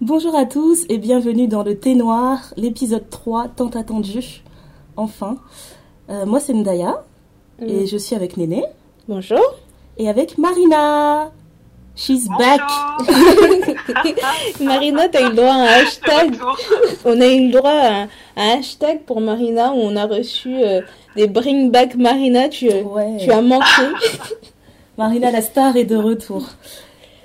Bonjour à tous et bienvenue dans le Thé Noir, l'épisode 3 tant attendu. Enfin. Euh, moi c'est Ndaya et je suis avec Néné. Bonjour. Et avec Marina. She's back. Marina, t'as eu le droit à un hashtag. On a eu le droit à un, hashtag pour Marina où on a reçu euh, des Bring Back Marina. Tu, tu as manqué. Marina la star est de retour.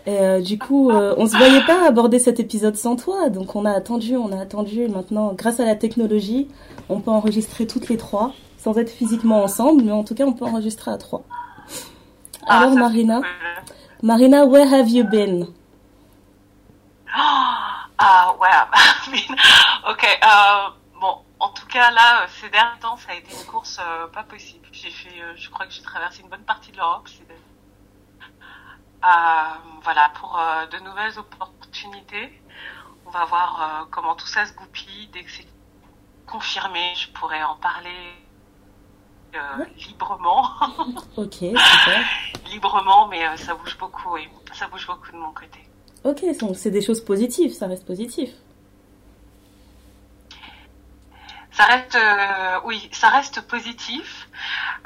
Et euh, du coup, euh, on se voyait pas aborder cet épisode sans toi, donc on a attendu, on a attendu. Maintenant, grâce à la technologie, on peut enregistrer toutes les trois, sans être physiquement ensemble, mais en tout cas, on peut enregistrer à trois. Ah, Alors, Marina, Marina, where have you been? Ah, ouais, ok. Euh, bon, en tout cas, là, ces derniers temps, ça a été une course euh, pas possible. J'ai fait, euh, je crois que j'ai traversé une bonne partie de l'Europe. Voilà, pour de nouvelles opportunités. On va voir comment tout ça se goupille. Dès que c'est confirmé, je pourrais en parler librement. ok, super. librement, mais ça bouge beaucoup, oui. Ça bouge beaucoup de mon côté. Ok, donc c'est des choses positives, ça reste positif. Ça reste, euh, oui, ça reste positif.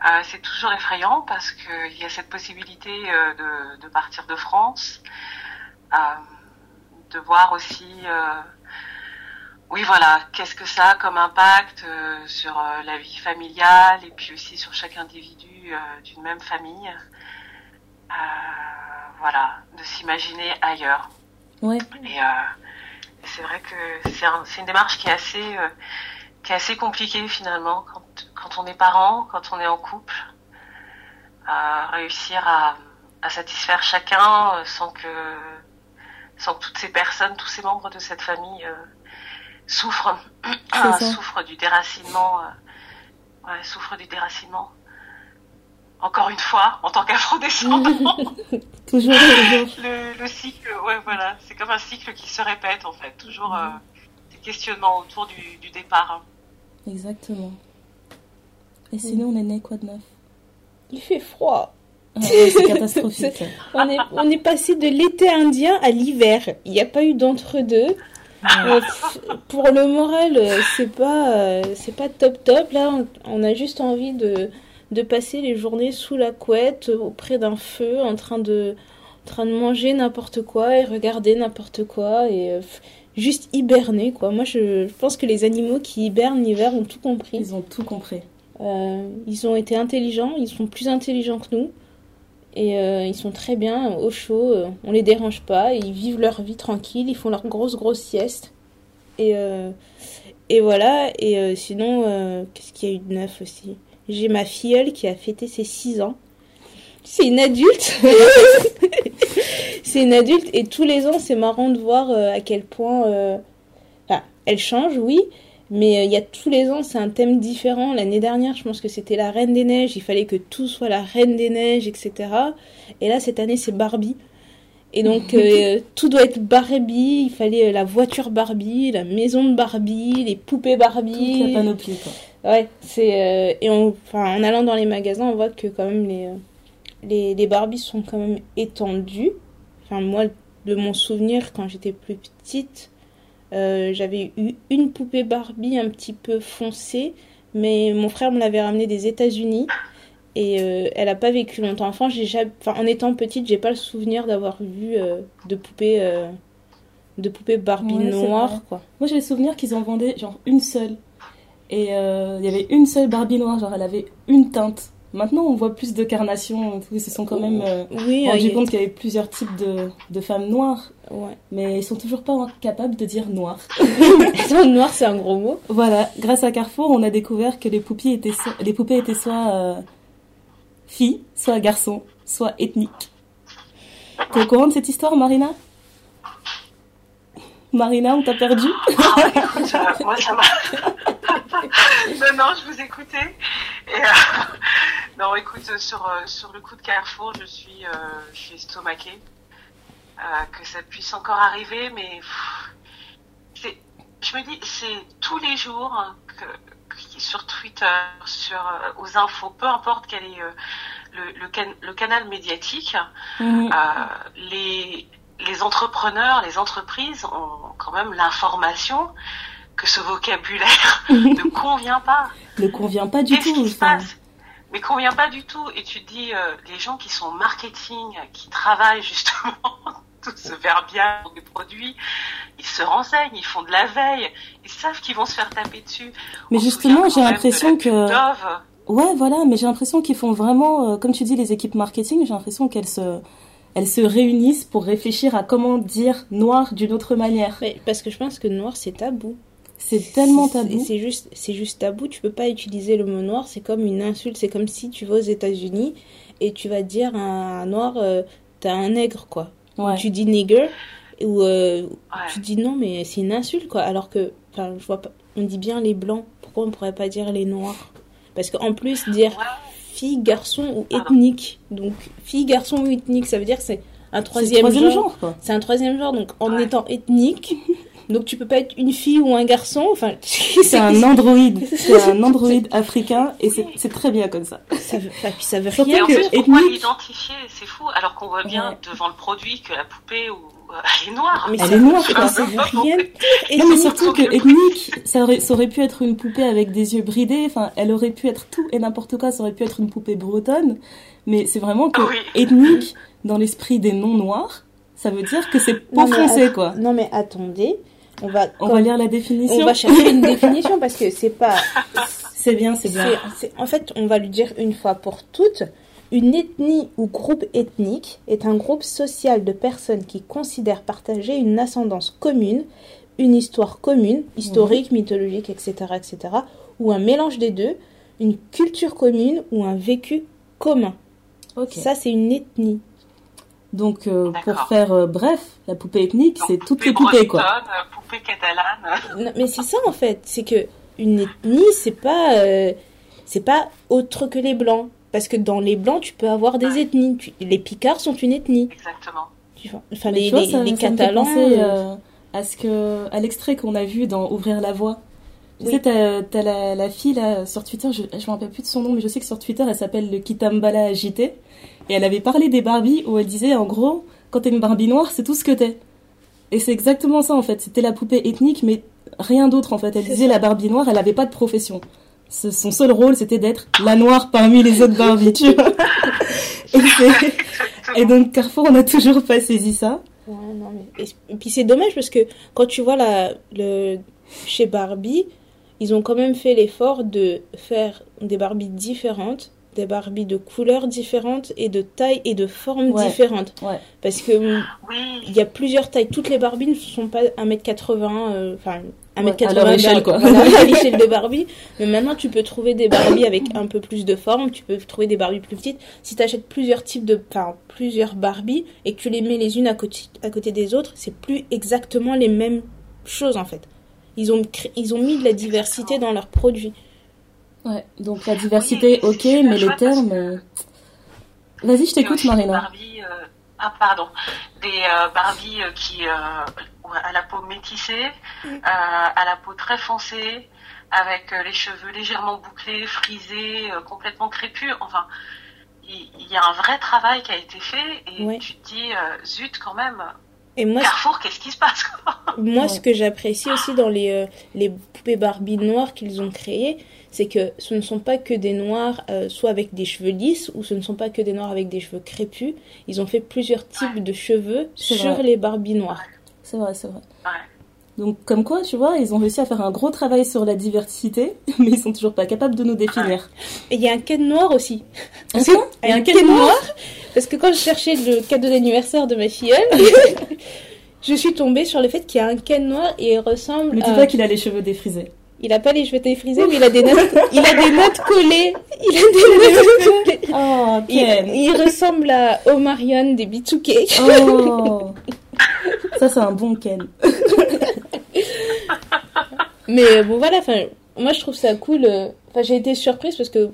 Euh, c'est toujours effrayant parce qu'il y a cette possibilité euh, de, partir de France, de voir aussi, oui, voilà, qu'est-ce que ça a comme impact sur la vie familiale et puis aussi sur chaque individu d'une même famille. voilà, de s'imaginer ailleurs. Ouais. Et c'est vrai que c'est une démarche qui est assez qui est assez compliqué finalement quand, quand, on est parent, quand on est en couple, à réussir à, à satisfaire chacun euh, sans que, sans que toutes ces personnes, tous ces membres de cette famille euh, souffrent, souffrent du déracinement, euh, ouais, souffrent du déracinement. Encore une fois, en tant qu'afro-descendant. toujours, Le, le, cycle, ouais, voilà, c'est comme un cycle qui se répète en fait, toujours des questionnements autour du, du départ. Exactement. Et sinon, on est né quoi de neuf? Il fait froid. Ah c'est catastrophique. on, est, on est passé de l'été indien à l'hiver. Il n'y a pas eu d'entre-deux. Euh, pour le moral, euh, c'est pas, euh, c'est pas top top. Là, on, a juste envie de, de passer les journées sous la couette, auprès d'un feu, en train de, en train de manger n'importe quoi et regarder n'importe quoi. Et juste hiberner, quoi. Moi, je, pense que les animaux qui hibernent l'hiver ont tout compris. Ils ont tout compris. Euh, ils ont été intelligents, ils sont plus intelligents que nous. Et euh, ils sont très bien au chaud, euh, on les dérange pas, ils vivent leur vie tranquille, ils font leur grosse grosse sieste. Et, et voilà, et sinon, qu'est-ce qu'il y a eu de neuf aussi? J'ai ma filleule qui a fêté ses 6 ans. C'est une adulte c'est une adulte et tous les ans, c'est marrant de voir euh, à quel point. Euh, elle change, oui, mais euh, il y a tous les ans, c'est un thème différent. L'année dernière, je pense que c'était la Reine des Neiges. Il fallait que tout soit la Reine des Neiges, etc. Et là, cette année, c'est Barbie. Et donc, tout doit être Barbie. Il fallait la voiture Barbie, la maison de Barbie, les poupées Barbie. Toute la panoplie, quoi. Ouais, c'est. et enfin, en allant dans les magasins, on voit que quand même les, les, les Barbies sont quand même étendues. Enfin, moi, de mon souvenir, quand j'étais plus petite, euh, j'avais eu une poupée Barbie un petit peu foncée, mais mon frère me l'avait ramenée des États-Unis et euh, elle n'a pas vécu longtemps. Enfin, j'ai en étant petite, j'ai pas le souvenir d'avoir vu euh, de poupées de poupées Barbie noires, quoi. Moi, j'ai le souvenir qu'ils en vendaient genre une seule. Et il y avait une seule Barbie noire, genre elle avait une teinte. Maintenant, on voit plus de carnations. Ils se sont quand même euh, oui, rendu compte qu'il y avait plusieurs types de, de femmes noires. Ouais. Mais ils sont toujours pas capables de dire noir. noir, c'est un gros mot. Voilà. Grâce à Carrefour, on a découvert que les poupées étaient, les poupées étaient soit euh, filles, soit garçons, soit ethniques. Tu es au courant de cette histoire, Marina? Marina, on t'a perdu? Ah, Moi, ça m'a... non, non, je vous écoutais. Et, euh, non, écoute, sur, euh, sur le coup de Carrefour, je suis, euh, je suis estomaquée. que ça puisse encore arriver, mais c'est, je me dis, c'est tous les jours hein, que, sur Twitter, sur, aux infos, peu importe quel est le, le, canal médiatique, mhm. les, les entrepreneurs, les entreprises ont quand même l'information que ce vocabulaire ne convient pas. Ne convient pas du Qu'est-ce tout. qui se passe? Mais convient pas du tout. Et tu te dis, euh, les gens qui sont marketing, qui travaillent justement tout ce verbiage des produits, ils se renseignent, ils font de la veille, ils savent qu'ils vont se faire taper dessus. Mais On justement, j'ai l'impression que- Dove. Ouais, voilà, mais j'ai l'impression qu'ils font vraiment, euh, comme tu dis, les équipes marketing, j'ai l'impression qu'elles se, elles se réunissent pour réfléchir à comment dire noir d'une autre manière. Parce que je pense que noir c'est tabou. C'est tellement tabou. C'est juste, c'est juste tabou. Tu peux pas utiliser le mot noir. C'est comme une insulte. C'est comme si tu vas aux États-Unis et tu vas dire à un noir, euh, t'as un nègre quoi. Ouais. Tu dis nigger ou euh, Ouais. tu dis non mais c'est une insulte quoi. Alors que, enfin, je vois pas. On dit bien les blancs. Pourquoi on pourrait pas dire les noirs? Parce qu'en plus dire Ouais. fille, garçon ou ethnique. Donc fille, garçon ou ethnique, ça veut dire que c'est un troisième, troisième genre. genre, quoi. C'est un troisième genre. Donc en Ouais. étant ethnique. Donc tu peux pas être une fille ou un garçon. Enfin, C'est un androïde. C'est un androïde africain et c'est très bien comme ça. Ça veut, enfin, puis ça veut Surtout Et rien en que plus, pourquoi ethnique- l'identifier C'est fou, alors qu'on voit bien Ouais. devant le produit que la poupée ou euh, elle est noire. Mais Elle ça, est noire, quoi. ça veut rien dire. Non, mais Ethnique, surtout que ethnique, ça aurait, ça aurait pu être une poupée avec des yeux bridés. Enfin, elle aurait pu être tout et n'importe quoi. Ça aurait pu être une poupée bretonne. Mais c'est vraiment que Oui. ethnique, dans l'esprit des non-noirs, ça veut dire que c'est foncée, att- quoi. Non mais attendez, on va, On va lire la définition. on va chercher une définition parce que c'est pas. C'est bien, c'est bien. c'est- en fait, on va lui dire une fois pour toutes. Une ethnie ou groupe ethnique est un groupe social de personnes qui considèrent partager une ascendance commune, une histoire commune, historique, mythologique, etc., etc., ou un mélange des deux, une culture commune ou un vécu commun. Ok. Ça, c'est une ethnie. Donc, euh, pour faire euh, bref, la poupée ethnique, c'est toutes les poupées, quoi. bretonne, euh, Poupée catalane. Non, mais c'est ça en fait, c'est que une ethnie, c'est pas, euh, c'est pas autre que les blancs. Parce que dans les blancs, tu peux avoir des ethnies. Tu- les Picards sont une ethnie. Exactement. Tu vois. Enfin, les, vois, les- ça, les ça me fait Catalans. penser, à ce que, à l'extrait qu'on a vu dans Ouvrir la voie. Tu Oui. sais, t'as, t'as la, la fille là sur Twitter, je, je me rappelle plus de son nom, mais je sais que sur Twitter, elle s'appelle le Kitambala agité. Et elle avait parlé des Barbies où elle disait, en gros, quand t'es une Barbie noire, c'est tout ce que t'es. Et c'est exactement ça, en fait. C'était la poupée ethnique, mais rien d'autre, en fait. Elle disait, ça. la Barbie noire, elle avait pas de profession. Ce- son seul rôle, c'était d'être la noire parmi les autres Barbies, tu vois. Et, donc, Carrefour, on n'a toujours pas saisi ça. ouais, non, mais- et, et puis c'est dommage parce que quand tu vois la, le, chez Barbie, ils ont quand même fait l'effort de faire des Barbies différentes, des Barbies de couleurs différentes et de tailles et de formes Ouais. différentes. Ouais. Parce que Oui. il y a plusieurs tailles. Toutes les Barbies ne sont pas 1m80, euh, enfin Ouais, 1m80 à leur échelle, Bar- quoi. voilà, à l'échelle de Barbie. Mais maintenant, tu peux trouver des Barbies avec un peu plus de forme, tu peux trouver des Barbies plus petites. Si tu achètes plusieurs types de, enfin, plusieurs Barbies et que tu les mets les unes à côté, à côté des autres, c'est plus exactement les mêmes choses en fait. Ils ont, ils ont mis de la diversité dans leurs produits. Ouais, donc la diversité, Oui, ok, mais les termes. euh, Vas-y, je t'écoute, Marina. Barbies, euh, Ah, pardon. Des euh, Barbies euh, qui, euh, à la peau métissée, euh, à la peau très foncée, avec euh, les cheveux légèrement bouclés, frisés, euh, complètement crépus. Enfin, il y, a un vrai travail qui a été fait et tu te dis, euh, zut, quand même, Et moi, Carrefour, qu'est-ce qui se passe quoi? Moi, Ouais. ce que j'apprécie aussi dans les, euh, les poupées Barbie noires qu'ils ont créées, c'est que ce ne sont pas que des noirs, euh, soit avec des cheveux lisses, ou ce ne sont pas que des noirs avec des cheveux crépus. Ils ont fait plusieurs types de cheveux sur vrai. les Barbie noires. C'est vrai, c'est vrai. Ouais. Donc, comme quoi, tu vois, ils ont réussi à faire un gros travail sur la diversité, mais ils sont toujours pas capables de nous définir. Et il y a un Ken noir aussi. Ah, Il y a un Ken noir? Parce que quand je cherchais le cadeau d'anniversaire de ma filleule, je suis tombée sur le fait qu'il y a un Ken noir et il ressemble Me dis à... pas qu'il a les cheveux défrisés. Il a pas les cheveux défrisés, mais il a des notes, il a des notes collées. Il a des notes collées. Oh, Ken il ressemble à Omarion des Bitsuke. Oh Ça, c'est un bon Ken. Mais euh, bon, voilà, enfin, moi je trouve ça cool. euh, Enfin, j'ai été surprise parce que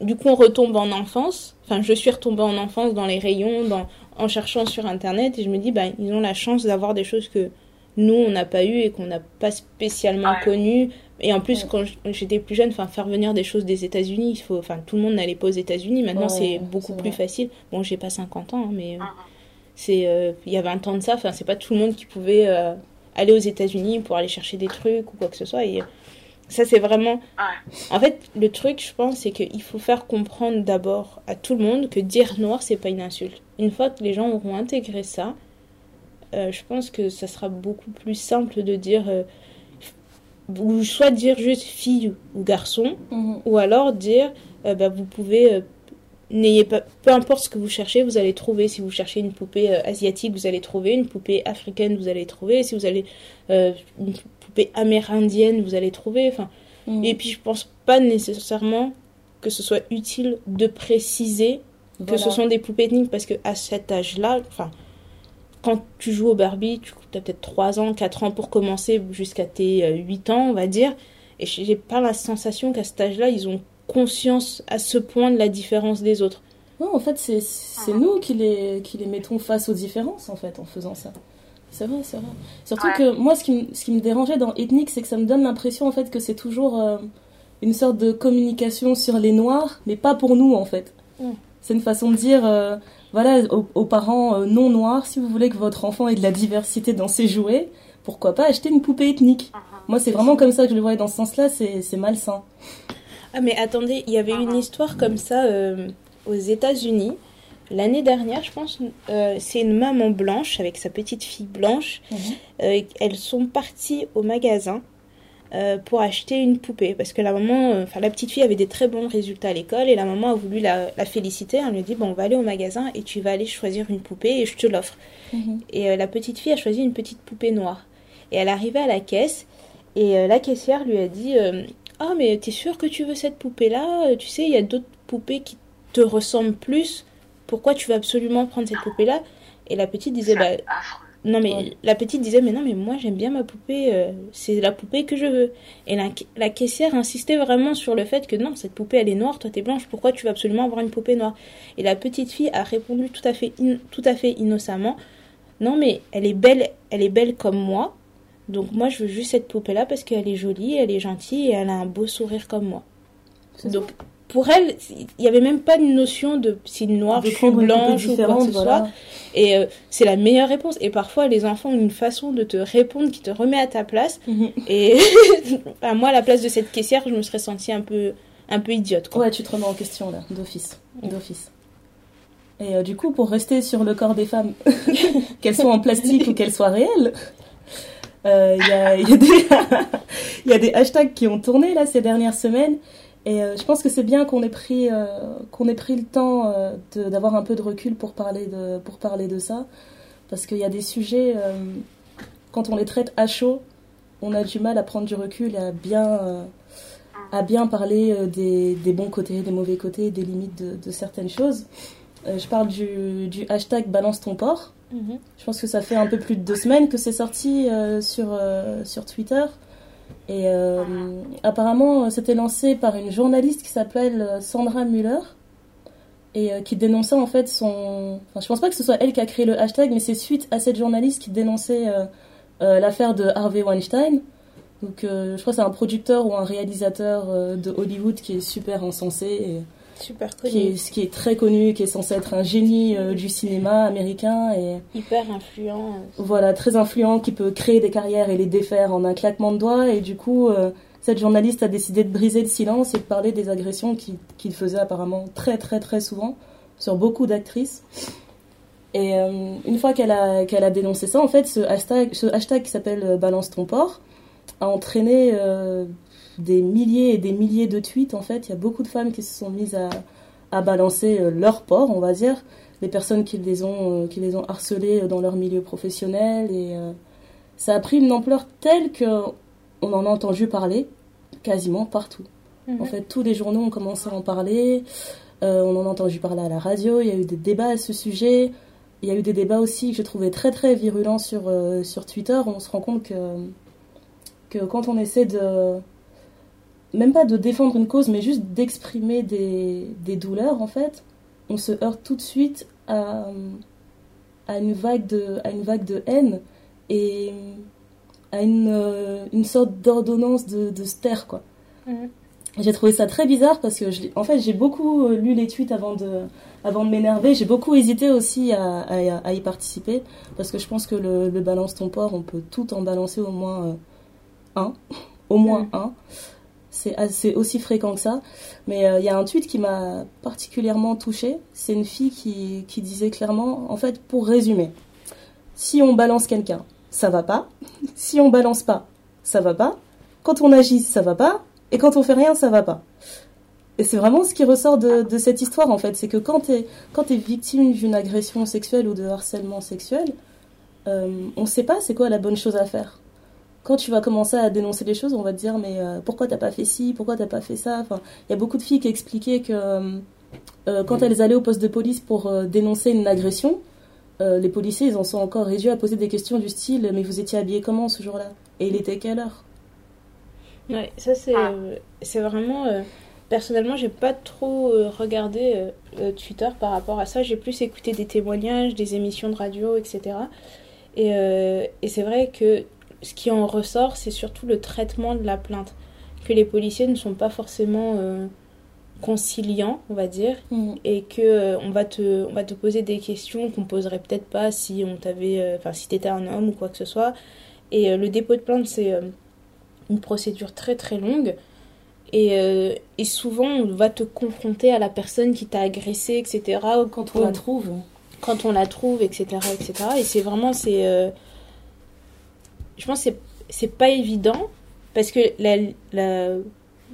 du coup, on retombe en enfance. Enfin, je suis retombée en enfance dans les rayons, dans, en cherchant sur internet, et je me dis, bah, ils ont la chance d'avoir des choses que nous, on n'a pas eu et qu'on n'a pas spécialement Ouais. connues. Et en plus, Ouais. quand j'étais plus jeune, enfin, faire venir des choses des États-Unis, il faut, enfin, tout le monde n'allait pas aux États-unis. Maintenant, Ouais, c'est beaucoup plus facile. Bon, j'ai pas 50 ans, hein, mais euh, Mhm. C'est, euh, il y a 20 ans de ça, enfin, c'est pas tout le monde qui pouvait euh, aller aux États-Unis pour aller chercher des trucs ou quoi que ce soit. Et ça, c'est vraiment. Ouais. En fait, le truc, je pense, c'est qu'il faut faire comprendre d'abord à tout le monde que dire noir, c'est pas une insulte. Une fois que les gens auront intégré ça, euh, je pense que ça sera beaucoup plus simple de dire. euh, ou soit dire juste fille ou garçon, Mhm. ou alors dire euh, bah, vous pouvez. N'ayez pas, peu importe ce que vous cherchez, vous allez trouver. Si vous cherchez une poupée asiatique, vous allez trouver. Une poupée africaine, vous allez trouver. Si vous allez une poupée amérindienne, vous allez trouver. Enfin, Mhm. et puis je pense pas nécessairement que ce soit utile de préciser que ce sont des poupées ethniques parce que à cet âge-là, enfin, quand tu joues au Barbie, tu as peut-être 3 ans, 4 ans pour commencer jusqu'à tes euh, 8 ans, on va dire. Et j'ai pas la sensation qu'à cet âge-là, ils ont conscience à ce point de la différence des autres. Non, en fait, c'est c'est nous qui les, qui les mettons face aux différences, en fait, en faisant ça. C'est vrai, c'est vrai. Surtout Ouais. que moi, ce qui, me- ce qui me dérangeait dans ethnique, c'est que ça me donne l'impression, en fait, que c'est toujours euh, une sorte de communication sur les noirs, mais pas pour nous, en fait. Mm. C'est une façon de dire, euh, voilà, aux, aux parents euh, non noirs, si vous voulez que votre enfant ait de la diversité dans ses jouets, pourquoi pas acheter une poupée ethnique? Moi, c'est vraiment comme ça que je le voyais dans ce sens-là, c'est c'est malsain. Ah mais attendez, il y avait une histoire comme ça euh, aux États-Unis l'année dernière, je pense. euh, c'est une maman blanche avec sa petite fille blanche. Mhm. Euh, elles sont parties au magasin euh, pour acheter une poupée parce que la maman, enfin la petite fille avait des très bons résultats à l'école et la maman a voulu la, la féliciter. Elle lui a dit bon on va aller au magasin et tu vas aller choisir une poupée et je te l'offre. Mhm. Et la petite fille a choisi une petite poupée noire. Et elle arrivait à la caisse et la caissière lui a dit Ah, mais t'es sûre que tu veux cette poupée-là? Euh, Tu sais, il y a d'autres poupées qui te ressemblent plus. Pourquoi tu veux absolument prendre cette poupée-là Et la petite disait Bah, non, mais Ouais. la petite disait Mais non, mais moi j'aime bien ma poupée, euh, c'est la poupée que je veux. Et la, la caissière insistait vraiment sur le fait que non, cette poupée elle est noire, toi t'es blanche, pourquoi tu veux absolument avoir une poupée noire Et la petite fille a répondu tout à fait, in- tout à fait innocemment Non, mais elle est belle, elle est belle comme moi. Donc moi je veux juste cette poupée là parce qu'elle est jolie, elle est gentille et elle a un beau sourire comme moi. C'est Donc pour elle, il n'y avait même pas une notion de si noire, De je suis blanche ou quoi que ce soit. voilà. Et euh, c'est la meilleure réponse. Et parfois, les enfants ont une façon de te répondre qui te remet à ta place. Mhm. Et enfin, moi, à la place de cette caissière, je me serais sentie un peu, un peu idiote. Quoi. Ouais, tu te remets en question là, d'office. D'office. Et euh, du coup, pour rester sur le corps des femmes, qu'elles soient en plastique ou qu'elles soient réelles, euh, il y, a, il y a des- il y a des hashtags qui ont tourné là ces dernières semaines. Et euh, je pense que c'est bien qu'on ait pris euh, qu'on ait pris le temps euh, d'avoir un peu de recul pour parler de pour parler de ça, parce qu'il y a des sujets quand on les traite à chaud, on a du mal à prendre du recul et à bien à bien parler des, des bons côtés, des mauvais côtés, des limites de, de certaines choses. Je parle du, du hashtag balance ton porc. Mhm. Je pense que ça fait un peu plus de deux semaines que c'est sorti sur, sur Twitter. Et euh, apparemment, euh, c'était lancé par une journaliste qui s'appelle euh, Sandra Muller et qui dénonçait en fait son. Enfin, je pense pas que ce soit elle qui a créé le hashtag, mais c'est suite à cette journaliste qui dénonçait l'affaire de Harvey Weinstein. Donc, je crois que c'est un producteur ou un réalisateur de Hollywood qui est super encensé. Et Super qui est, qui est très connu, qui est censé être un génie euh, du cinéma américain et Hyper influent. euh. voilà très influent, qui peut créer des carrières et les défaire en un claquement de doigts. Et du coup, euh, cette journaliste a décidé de briser le silence et de parler des agressions qu'il faisait apparemment très très très souvent sur beaucoup d'actrices. Et euh, une fois qu'elle a, qu'elle a dénoncé ça, en fait, ce hashtag, ce hashtag qui s'appelle Balance ton porc a entraîné des milliers et des milliers de tweets. En fait, il y a beaucoup de femmes qui se sont mises à, à balancer euh, leur porc, on va dire, les personnes qui les ont, euh, qui les ont harcelées dans leur milieu professionnel. Et euh, ça a pris une ampleur telle que on en a entendu parler quasiment partout. Mhm. En fait, tous les journaux ont commencé à en parler. Euh, on en a entendu parler à la radio. Il y a eu des débats à ce sujet. Il y a eu des débats aussi que je trouvais très très virulents sur, euh, sur Twitter. On se rend compte que, que quand on essaie de. Même pas de défendre une cause, mais juste d'exprimer des, des douleurs, en fait, on se heurte tout de suite à, à, une, vague de, à une vague de haine et à une, euh, une sorte d'ordonnance de, de se taire, quoi. Mhm. j'ai trouvé ça très bizarre parce que, je, en fait, j'ai beaucoup lu les tweets avant de, avant de m'énerver. J'ai beaucoup hésité aussi à, à, y participer parce que je pense que le, le, balance ton port, on peut tout en balancer au moins un, au moins un. C'est aussi fréquent que ça. Mais il y a un tweet qui m'a particulièrement touchée. C'est une fille qui, qui disait clairement, en fait, pour résumer, si on balance quelqu'un, ça va pas. Si on balance pas, ça va pas. Quand on agit, ça va pas. Et quand on fait rien, ça va pas. Et c'est vraiment ce qui ressort de, cette histoire, en fait. C'est que quand tu es victime d'une agression sexuelle ou de harcèlement sexuel, euh, on ne sait pas c'est quoi la bonne chose à faire. Quand tu vas commencer à dénoncer les choses, on va te dire mais euh, pourquoi t'as pas fait ci, pourquoi t'as pas fait ça? Enfin, il y a beaucoup de filles qui expliquaient que euh, quand elles allaient au poste de police pour dénoncer une agression, euh, les policiers, ils en sont encore réduits à poser des questions du style Mais vous étiez habillé comment ce jour-là? Et il était quelle heure? Ouais, ça c'est ah. euh, c'est vraiment. Euh, personnellement, j'ai pas trop regardé Twitter par rapport à ça. J'ai plus écouté des témoignages, des émissions de radio, etc. Et, et c'est vrai que ce qui en ressort, c'est surtout le traitement de la plainte. Que les policiers ne sont pas forcément conciliant, on va dire, mm. et que euh, on va te on va te poser des questions qu'on poserait peut-être pas si on t'avait euh, enfin si t'étais un homme ou quoi que ce soit. Et euh, le dépôt de plainte c'est une procédure très très longue. Et, et, souvent, on va te confronter à la personne qui t'a agressé, etc. Quand on la trouve. Quand on la trouve, etc. etc. Et c'est vraiment, c'est... je pense que c'est pas évident, parce que la, la,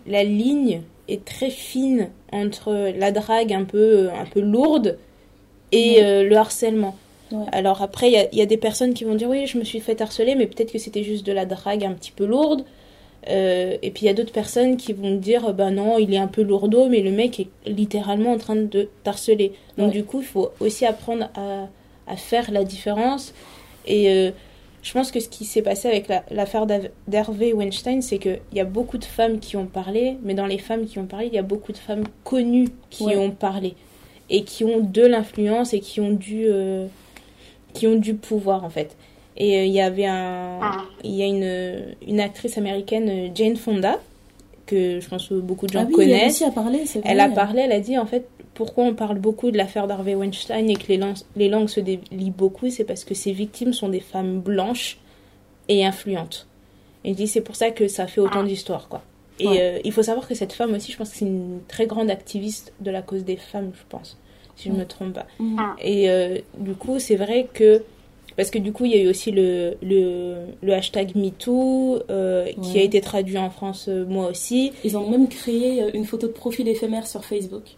la ligne est très fine entre la drague un peu, un peu lourde et euh, le harcèlement. Alors après, il y, a des personnes qui vont dire oui, je me suis fait harceler, mais peut-être que c'était juste de la drague un petit peu lourde. Euh, et puis il y a d'autres personnes qui vont dire ben non, il est un peu lourdeau, mais le mec est littéralement en train de t'harceler. Donc du coup, il faut aussi apprendre à, à faire la différence. Et euh, je pense que ce qui s'est passé avec l'affaire d'Hervé Weinstein, c'est qu'il y a beaucoup de femmes qui ont parlé, mais dans les femmes qui ont parlé, il y a beaucoup de femmes connues qui ont parlé et qui ont de l'influence et qui ont du euh, qui ont du pouvoir en fait. Et euh, il y avait un il y a une, une actrice américaine euh, Jane Fonda que je pense que beaucoup de gens ah connaissent. Elle a, parlé, elle a parlé, elle a dit en fait pourquoi on parle beaucoup de l'affaire d'Harvey Weinstein et que les, langues, les langues se délient beaucoup, c'est parce que ces victimes sont des femmes blanches et influentes. Et dit c'est pour ça que ça fait autant ah. d'histoires, quoi. Et euh, il faut savoir que cette femme aussi, je pense que c'est une très grande activiste de la cause des femmes, je pense, si je ne me trompe pas. Ah. Et euh, du coup, c'est vrai que parce que du coup, il y a eu aussi le, le, le hashtag MeToo euh, qui a été traduit en France, moi aussi. Ils ont même créé une photo de profil éphémère sur Facebook.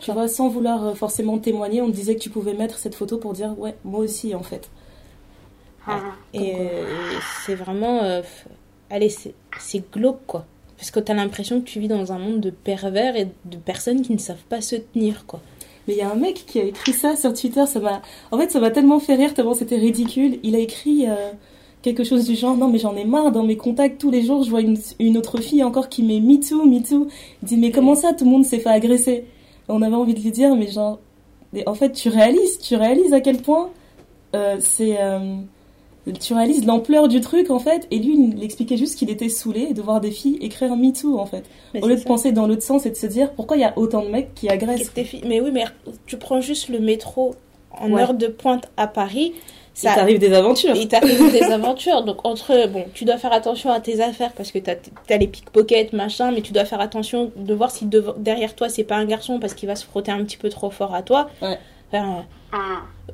Tu vois, sans vouloir euh, forcément témoigner, on te disait que tu pouvais mettre cette photo pour dire ouais, moi aussi en fait. Ah. et euh, c'est vraiment. Euh, allez, c'est glauque quoi. Parce que tu as l'impression que tu vis dans un monde de pervers et de personnes qui ne savent pas se tenir quoi. Mais il y a un mec qui a écrit ça sur Twitter, ça m'a. En fait, ça m'a tellement fait rire, tellement c'était ridicule. Il a écrit. quelque chose du genre non mais j'en ai marre dans mes contacts tous les jours je vois une, une autre fille encore qui met me too me too il dit mais comment ça tout le monde s'est fait agresser? On avait envie de lui dire, mais genre, en fait, tu réalises, tu réalises à quel point euh, c'est. Euh, tu réalises l'ampleur du truc en fait, et lui il expliquait juste qu'il était saoulé de voir des filles écrire Me Too en fait. Au lieu de penser dans l'autre sens et de se dire pourquoi il y a autant de mecs qui agressent. Mais oui, mais tu prends juste le métro en heure de pointe à Paris, ça il t'arrive des aventures. Il t'arrive des aventures. Donc, entre, bon, tu dois faire attention à tes affaires parce que t'as as les pickpockets, machin, mais tu dois faire attention de voir si derrière toi c'est pas un garçon parce qu'il va se frotter un petit peu trop fort à toi. Ouais.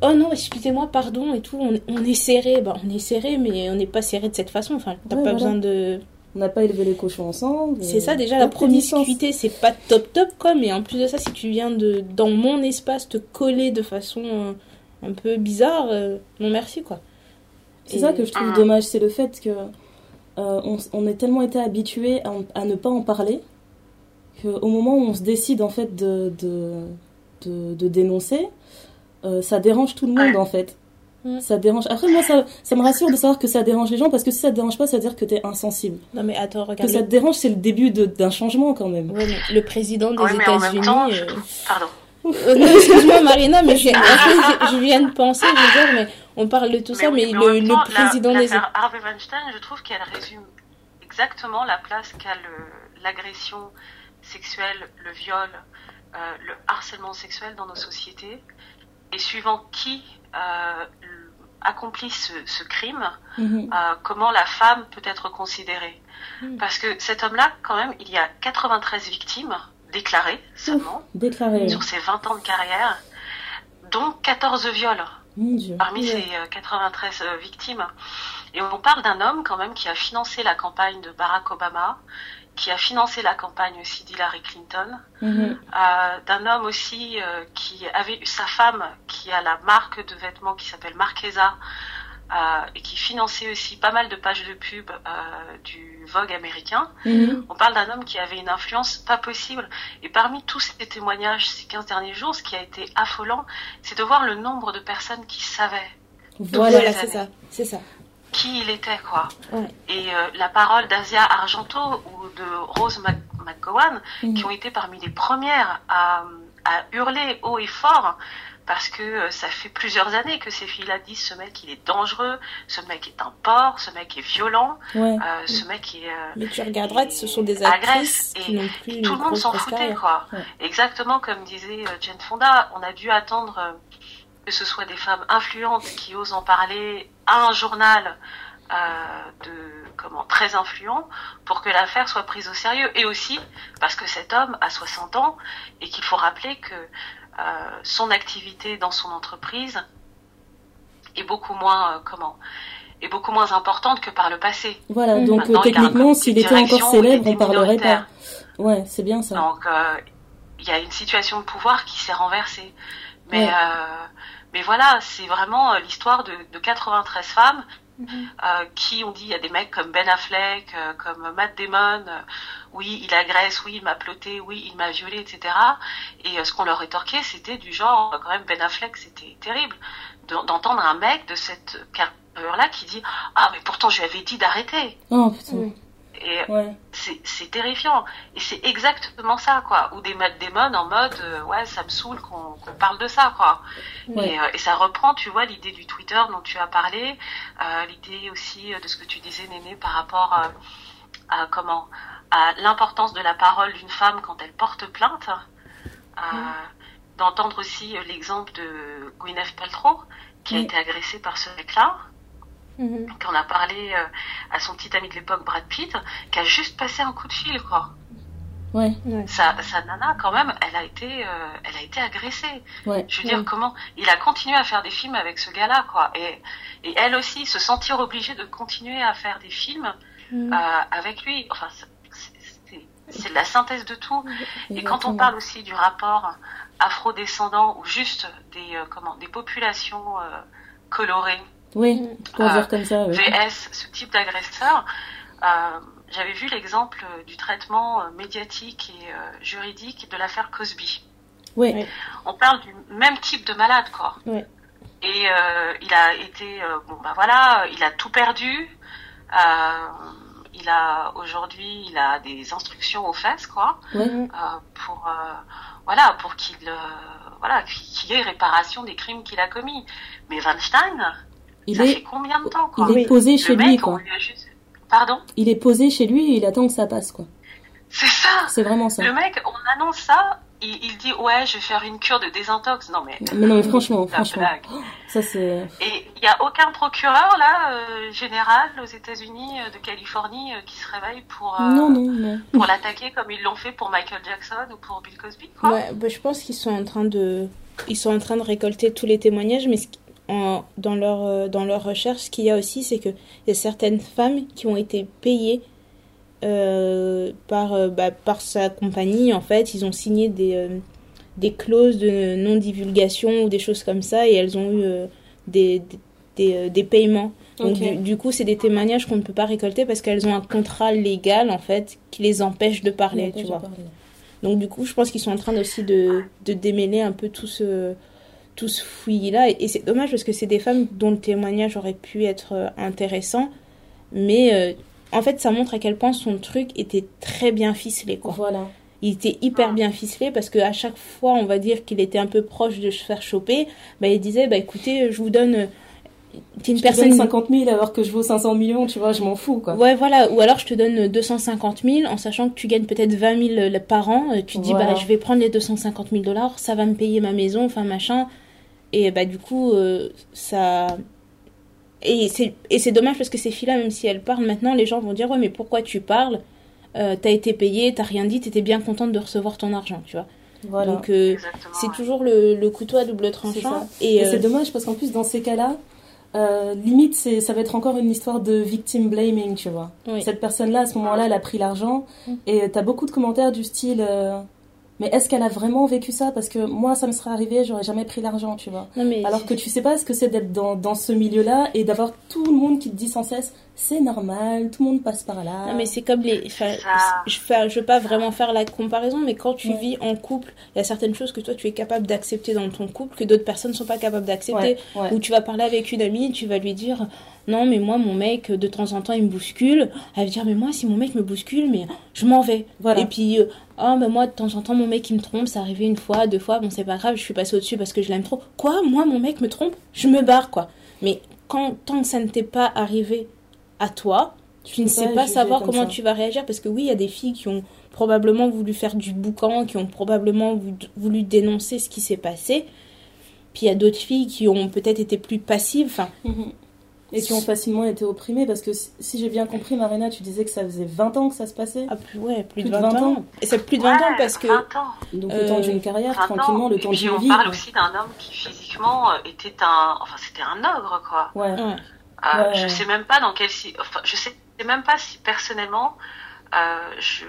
oh non, excusez-moi, pardon et tout, on, est serré. Bah, on est serré, mais on n'est pas serré de cette façon. Enfin, t'as pas besoin de. On n'a pas élevé les cochons ensemble. C'est ça, déjà, la promiscuité, c'est pas top top, quoi, mais en plus de ça, si tu viens de, dans mon espace, te coller de façon. Un peu bizarre, euh, non merci quoi. C'est ça que je trouve dommage, c'est le fait que euh, on, on, est tellement été habitué à, ne pas en parler qu'au moment où on se décide en fait de, de, de, dénoncer, euh, ça dérange tout le monde en fait. Ça dérange. Après, moi, ça, ça me rassure de savoir que ça dérange les gens parce que si ça te dérange pas, ça veut dire que tu es insensible. Non, mais attends, regarde. Que ça te dérange, c'est le début d'un changement quand même. Ouais, mais le président des États-Unis. Pardon. Euh, excuse-moi Marina, mais je, je, viens de penser, je veux dire, mais on parle de tout ça, mais, le, le, président des... Harvey Weinstein, je trouve qu'elle résume exactement la place qu'a l'agression sexuel, le viol, le harcèlement sexuel dans nos sociétés, et suivant qui accomplit ce, crime, mhm. comment la femme peut être considérée. Mhm. Parce que cet homme-là, quand même, il y a 93 victimes déclarées seulement sur ses 20 ans de carrière, dont 14 viols parmi ces 93 victimes. Et on parle d'un homme quand même qui a financé la campagne de Barack Obama, qui a financé la campagne aussi d'Hillary Clinton, mhm. euh, d'un homme aussi euh, qui avait eu sa femme qui a la marque de vêtements qui s'appelle Marquesa euh, et qui finançait aussi pas mal de pages de pub du Vogue américain. Mhm. On parle d'un homme qui avait une influence pas possible. Et parmi tous ces témoignages ces 15 derniers jours, ce qui a été affolant, c'est de voir le nombre de personnes qui savaient. Voilà, c'est ça, c'est ça qui il était, quoi. Et euh, la parole d'Asia Argento ou de Rose McGowan, qui ont été parmi les premières à, à, hurler haut et fort, parce que euh, ça fait plusieurs années que ces filles-là disent ce mec il est dangereux, ce mec est un porc, ce mec est violent, euh, ce mec est. Mais tu regarderas, ce sont des actrices qui n'ont plus tout le monde s'en foutait, quoi. Exactement comme disait Jane Fonda, on a dû attendre que ce soit des femmes influentes qui osent en parler à un journal euh, de comment très influent pour que l'affaire soit prise au sérieux et aussi parce que cet homme a 60 ans et qu'il faut rappeler que euh, son activité dans son entreprise est beaucoup moins euh, comment est beaucoup moins importante que par le passé. Voilà, donc techniquement, s'il était encore célèbre, on parlerait pas. Ouais, c'est bien ça. Donc il y a une situation de pouvoir qui s'est renversée. Mais mais voilà, c'est vraiment euh, l'histoire de, de, 93 femmes euh, qui ont dit, il y a des mecs comme Ben Affleck, euh, comme Matt Damon, oui, il agresse, oui, il m'a ploté, oui, il m'a violé, etc. Et ce qu'on leur rétorquait, c'était du genre, quand même, Ben Affleck, c'était terrible d'entendre un mec de cette carrière-là qui dit, ah, mais pourtant, je lui avais dit d'arrêter. Oh, putain. Et c'est terrifiant. Et c'est exactement ça, quoi. Ou des Matt Damon en mode, euh, ouais, ça me saoule qu'on parle de ça, quoi. Et, euh, et, ça reprend, tu vois, l'idée du Twitter dont tu as parlé, euh, l'idée aussi de ce que tu disais, Néné, par rapport à comment à l'importance de la parole d'une femme quand elle porte plainte. D'entendre aussi l'exemple de Gwyneth Paltrow, qui a été agressée par ce mec-là. Mhm. qu'on a parlé euh, à son petit ami de l'époque, Brad Pitt, qui a juste passé un coup de fil, quoi. Ouais. Sa, nana, quand même, elle a été, euh, elle a été agressée. Je veux dire, comment il a continué à faire des films avec ce gars-là, quoi. Et, et elle aussi, se sentir obligée de continuer à faire des films mhm. euh, avec lui. Enfin, c'est la synthèse de tout. Et quand on parle aussi du rapport afro-descendant ou juste des, comment, des populations colorées oui, pour dire comme ça. VS, ce type d'agresseur. Euh, J'avais vu l'exemple du traitement euh, médiatique et euh, juridique de l'affaire Cosby. Oui. On parle du même type de malade, quoi. Oui. Et euh, il a été, bon ben voilà, il a tout perdu. il a aujourd'hui, il a des instructions aux fesses, quoi, oui. pour voilà, pour qu'il voilà, qu'il y ait réparation des crimes qu'il a commis. Mais Weinstein, il ça est, fait combien de temps quoi Il est posé chez lui quoi. Pardon Il est posé chez lui et il attend que ça passe quoi. C'est ça. C'est vraiment ça. Le mec, on annonce ça, il, il, dit ouais, je vais faire une cure de désintox. Non mais. Mais non mais franchement, franchement. Ça c'est. Et il n'y a aucun procureur là, euh, général aux États-Unis euh, de Californie, euh, qui se réveille pour. non non non. Pour l'attaquer comme ils l'ont fait pour Michael Jackson ou pour Bill Cosby. Quoi. Ouais, bah, je pense qu'ils sont en train de, ils sont en train de récolter tous les témoignages, mais ce dans, leur, euh, dans leur recherche, ce qu'il y a aussi, c'est qu'il y a certaines femmes qui ont été payées euh, par, euh, bah, par sa compagnie. En fait, ils ont signé des, des clauses de non-divulgation ou des choses comme ça et elles ont eu des, des, des, paiements. Donc, du, coup, c'est des témoignages qu'on ne peut pas récolter parce qu'elles ont un contrat légal, en fait, qui les empêche de parler, tu vois. Donc, du coup, je pense qu'ils sont en train aussi de, de démêler un peu tout ce tout ce fouillis-là. Et, c'est dommage parce que c'est des femmes dont le témoignage aurait pu être euh, intéressant. Mais euh, en fait, ça montre à quel point son truc était très bien ficelé. Quoi. Voilà. Il était hyper bien ficelé parce qu'à chaque fois, on va dire qu'il était un peu proche de se faire choper. Bah, il disait bah, écoutez, je vous donne t'es une je personne te donne 50 000 alors que je vaux 500 millions, tu vois, je m'en fous, quoi. Ouais, voilà. Ou alors, je te donne 250 000 en sachant que tu gagnes peut-être 20 000 le- par an. Euh, Tu te dis, Voilà. bah, je vais prendre les 250 000 dollars, ça va me payer ma maison, enfin, machin. Et bah, du coup, euh, ça. Et c'est, et c'est dommage parce que ces filles-là, même si elles parlent maintenant, les gens vont dire, ouais, mais pourquoi tu parles? Euh, T'as été payé, t'as rien dit, t'étais bien contente de recevoir ton argent, tu vois. Voilà. Donc, euh, c'est ouais. toujours le, le couteau à double tranchant. Et, Et euh, c'est dommage parce qu'en plus, dans ces cas-là, euh, limite, c'est, ça va être encore une histoire de victim blaming, tu vois. oui. Cette personne-là, à ce moment-là, elle a pris l'argent Mm. et t'as beaucoup de commentaires du style euh, Mais est-ce qu'elle a vraiment vécu ça? Parce que moi, ça me serait arrivé, j'aurais jamais pris l'argent, tu vois. Non, mais Alors que tu sais pas ce que c'est d'être dans, dans ce milieu-là et d'avoir tout le monde qui te dit sans cesse c'est normal, tout le monde passe par là. Non, mais c'est comme les. enfin, je fais, je veux pas vraiment faire la comparaison, mais quand tu Ouais. vis en couple, il y a certaines choses que toi tu es capable d'accepter dans ton couple que d'autres personnes sont pas capables d'accepter. Ouais. Ou tu vas parler avec une amie, tu vas lui dire non mais moi mon mec de temps en temps il me bouscule. Elle va dire mais moi si mon mec me bouscule mais je m'en vais. Voilà. Et puis euh, ah mais moi de temps en temps mon mec il me trompe, ça arrivé une fois, deux fois, bon c'est pas grave, je suis passée au-dessus parce que je l'aime trop. Quoi? Moi mon mec me trompe, je me barre quoi. Mais quand tant que ça ne t'est pas arrivé à toi, tu ne sais pas savoir comme comment ça. tu vas réagir parce que oui, il y a des filles qui ont probablement voulu faire du boucan, qui ont probablement vou- voulu dénoncer ce qui s'est passé. Puis il y a d'autres filles qui ont peut-être été plus passives. Enfin, Mhm. Et qui ont facilement été opprimés parce que si, j'ai bien compris, Marina, tu disais que ça faisait 20 ans que ça se passait. ah, plus, ouais, plus, Plus de de 20, 20 ans. ans. Et c'est plus de 20 ans parce que 20 ans. Donc Euh, le temps d'une carrière, 20 tranquillement, ans. le temps d'une on vie. parle quoi. aussi d'un homme qui physiquement euh, était un, enfin c'était un ogre quoi. Ouais. ouais. Euh, Ouais. Je sais même pas dans quel, si- enfin je sais même pas si personnellement, euh, je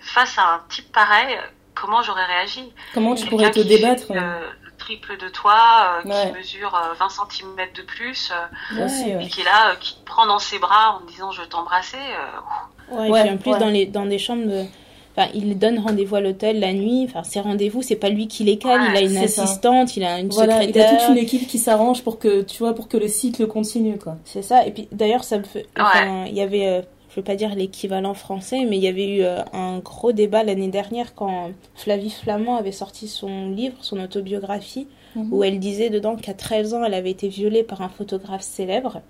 face à un type pareil, comment j'aurais réagi. Comment tu pourrais te débattre fait, euh, euh, triple de toi, euh, Ouais. qui mesure euh, 20 cm de plus, euh, Ouais. ouais. et qui est là, euh, qui te prend dans ses bras en te disant je veux t'embrasser. euh, Ouais, et puis en plus, ouais. dans, les, dans des chambres, de- enfin, il donne rendez-vous à l'hôtel la nuit. Enfin, ses rendez-vous, c'est pas lui qui les cale. Ouais, il a une ça. assistante, il a une Voilà, il a secrétaire. toute une équipe qui s'arrange pour que tu vois pour que le cycle continue quoi. C'est ça. Et puis d'ailleurs, ça me fait. Enfin, il y avait, euh, je veux pas dire l'équivalent français, mais il y avait eu euh, un gros débat l'année dernière quand Flavie Flamand avait sorti son livre, son autobiographie, Mhm. où elle disait dedans qu'à 13 ans, elle avait été violée par un photographe célèbre.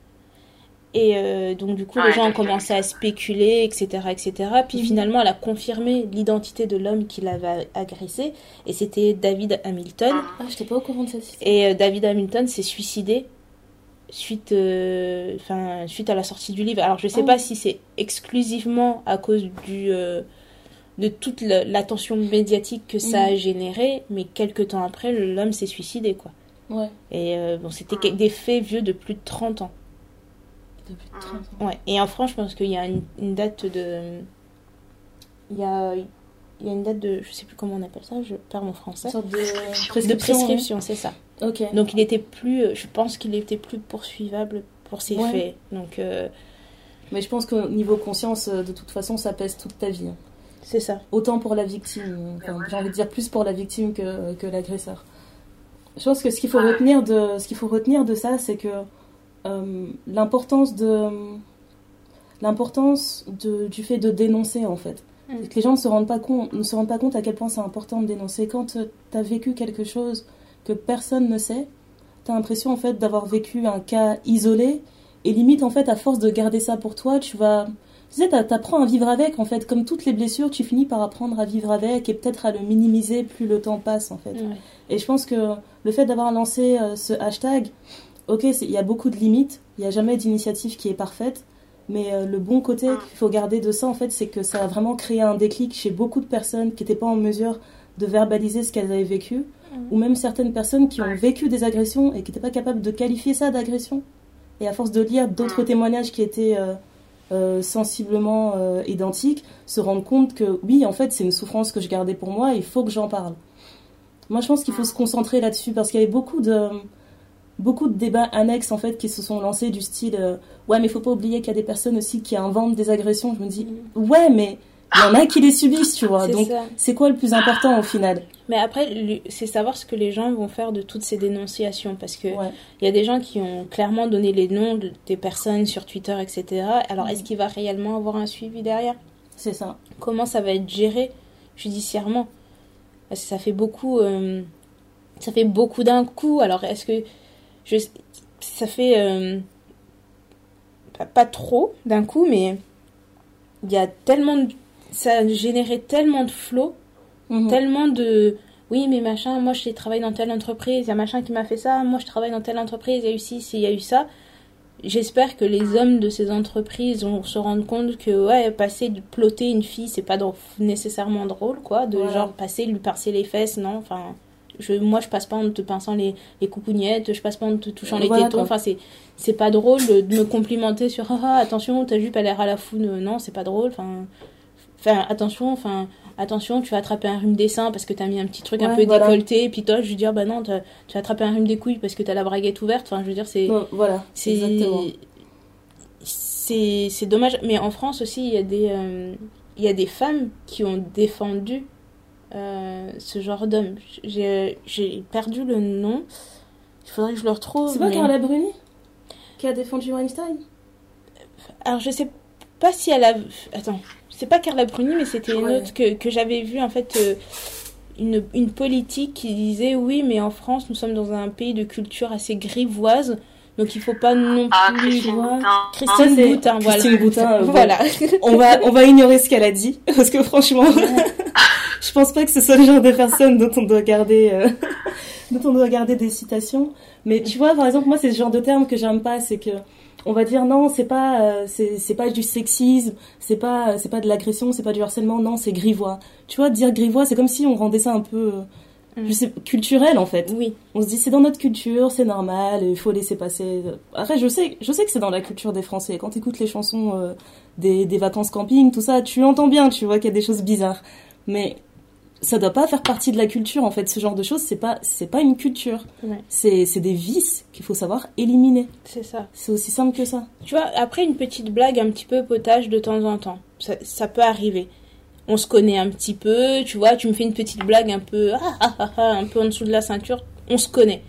Et euh, donc du coup, Ouais, les gens ont commencé ça. à spéculer, etc., etc. Puis Mhm. finalement, elle a confirmé l'identité de l'homme qui l'avait agressée, et c'était David Hamilton. Ah, j'étais pas au courant de histoire. Et euh, David Hamilton s'est suicidé suite, euh, enfin, suite à la sortie du livre. Alors je sais Oh. pas si c'est exclusivement à cause du, euh, de toute la- l'attention médiatique que ça a Mhm. généré, mais quelques temps après, l'homme s'est suicidé. quoi. Ouais, Et euh, bon, c'était des faits vieux de plus de 30 ans. depuis Mhm. 30 ans. Ouais. Et en France, je pense qu'il y a une, une date de... Il y a, il y a une date de... Je sais plus comment on appelle ça, je perds mon français. Une sorte de Prescription. De prescription. prescription, c'est ça. Donc il était plus, euh, je pense qu'il était plus poursuivable pour ses Ouais. faits. Donc euh, Mais je pense qu'au niveau conscience, euh, de toute façon, ça pèse toute ta vie. c'est ça. Autant pour la victime, enfin, j'ai envie de dire plus pour la victime que, que l'agresseur. Je pense que ce qu'il faut retenir de ce qu'il faut retenir de ça, c'est que euh, l'importance de l'importance de- du fait de dénoncer en fait. Mm. Que les gens ne se rendent pas compte, ne se rendent pas compte à quel point c'est important de dénoncer. Quand tu as vécu quelque chose que personne ne sait, tu as l'impression en fait d'avoir vécu un cas isolé et limite en fait à force de garder ça pour toi, tu vas tu sais, t'a- t'apprends à vivre avec en fait. Comme toutes les blessures, tu finis par apprendre à vivre avec et peut-être à le minimiser plus le temps passe en fait. Ouais. Et je pense que le fait d'avoir lancé euh, ce hashtag, ok, il y a beaucoup de limites, il n'y a jamais d'initiative qui est parfaite, mais euh, le bon côté Mm. qu'il faut garder de ça, en fait, c'est que ça a vraiment créé un déclic chez beaucoup de personnes qui n'étaient pas en mesure de verbaliser ce qu'elles avaient vécu. Ou même certaines personnes qui ont vécu des agressions et qui n'étaient pas capables de qualifier ça d'agression. Et à force de lire d'autres Mm. témoignages qui étaient euh, euh, sensiblement euh, identiques, se rendre compte que oui, en fait, c'est une souffrance que je gardais pour moi, et il faut que j'en parle. Moi, je pense qu'il faut se concentrer là-dessus parce qu'il y avait beaucoup de beaucoup de débats annexes en fait qui se sont lancés du style ouais mais faut pas oublier qu'il y a des personnes aussi qui inventent des agressions. Je me dis ouais mais il y en a qui les subissent, tu vois. C'est Donc c'est quoi le plus important au final? Mais après, c'est savoir ce que les gens vont faire de toutes ces dénonciations. Parce que il Ouais. y a des gens qui ont clairement donné les noms de- des personnes sur Twitter, etc. Alors, est-ce qu'il va réellement avoir un suivi derrière? C'est ça. Comment ça va être géré judiciairement? Parce que ça fait beaucoup, euh, ça fait beaucoup d'un coup. Alors, est-ce que je, ça fait euh, pas, pas trop d'un coup, mais il y a tellement de, ça a généré tellement de flots, Mhm. tellement de oui mais machin, moi je travaille dans telle entreprise, il y a machin qui m'a fait ça, moi je travaille dans telle entreprise, il y a eu ci, il y a eu ça. J'espère que les hommes de ces entreprises vont se rendre compte que ouais passer de ploter une fille c'est pas nécessairement drôle quoi, de Voilà. genre passer lui pincer les fesses non, enfin je, moi je passe pas en te pinçant les, les coucougnettes, je passe pas en te touchant les Voilà, tétons, enfin c'est c'est pas drôle de me complimenter sur ah ah, attention ta jupe a l'air à la foune, non c'est pas drôle, enfin Enfin, attention, enfin, attention, tu vas attraper un rhume des seins parce que t'as mis un petit truc un peu voilà. décolleté, et puis toi, je veux dire, bah non, tu vas attraper un rhume des couilles parce que t'as la braguette ouverte. Enfin, je veux dire, c'est, voilà, c'est, exactement. c'est, dommage. Mais en France aussi, il y a des, euh, il y a des femmes qui ont défendu euh, ce genre d'homme. J'ai, j'ai perdu le nom. Il faudrait que je le retrouve. C'est pas mais- Carla Bruni qui a défendu Weinstein? Alors je sais pas si elle a. Attends, c'est pas Carla Bruni, mais c'était une Ouais. autre que, que j'avais vue en fait. euh, une, une politique qui disait oui, mais en France, nous sommes dans un pays de culture assez grivoise, donc il faut pas non Ah, plus. Christine. Boutin. Christine Boutin, voilà. Christine Boutin, euh, bon. voilà. on va, on va ignorer ce qu'elle a dit, parce que franchement, je pense pas que ce soit le genre de personne dont on doit garder, euh, dont on doit garder des citations. Mais tu vois, par exemple, moi, c'est ce genre de terme que j'aime pas, c'est que on va dire non, c'est pas, euh, c'est pas du sexisme, c'est pas, c'est pas de l'agression, c'est pas du harcèlement, non, c'est grivois. Tu vois, dire grivois, c'est comme si on rendait ça un peu, euh, je Mm. sais, culturel en fait. Oui, On se dit c'est dans notre culture, c'est normal, il faut laisser passer. Après, je sais, je sais que c'est dans la culture des Français. Quand tu écoutes les chansons euh, des, des vacances camping, tout ça, tu entends bien, tu vois qu'il y a des choses bizarres. Mais ça doit pas faire partie de la culture en fait. Ce genre de choses, c'est pas, c'est pas une culture. Ouais. C'est, des vices qu'il faut savoir éliminer. c'est ça. C'est aussi simple que ça. Tu vois, après une petite blague un petit peu potage de temps en temps, ça, ça peut arriver. On se connaît un petit peu, tu vois, tu me fais une petite blague un peu, ah, ah, ah, un peu en dessous de la ceinture, on se connaît.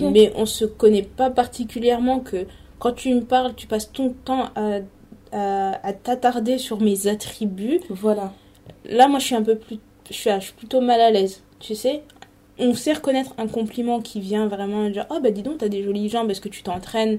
Mais on se connaît pas particulièrement que quand tu me parles, tu passes ton temps à, à, à t'attarder sur mes attributs. Voilà. Là, moi, je suis un peu plus, je suis, je suis plutôt mal à l'aise, tu sais. On sait reconnaître un compliment qui vient vraiment dire, oh bah dis donc, t'as des jolies jambes, est-ce que tu t'entraînes?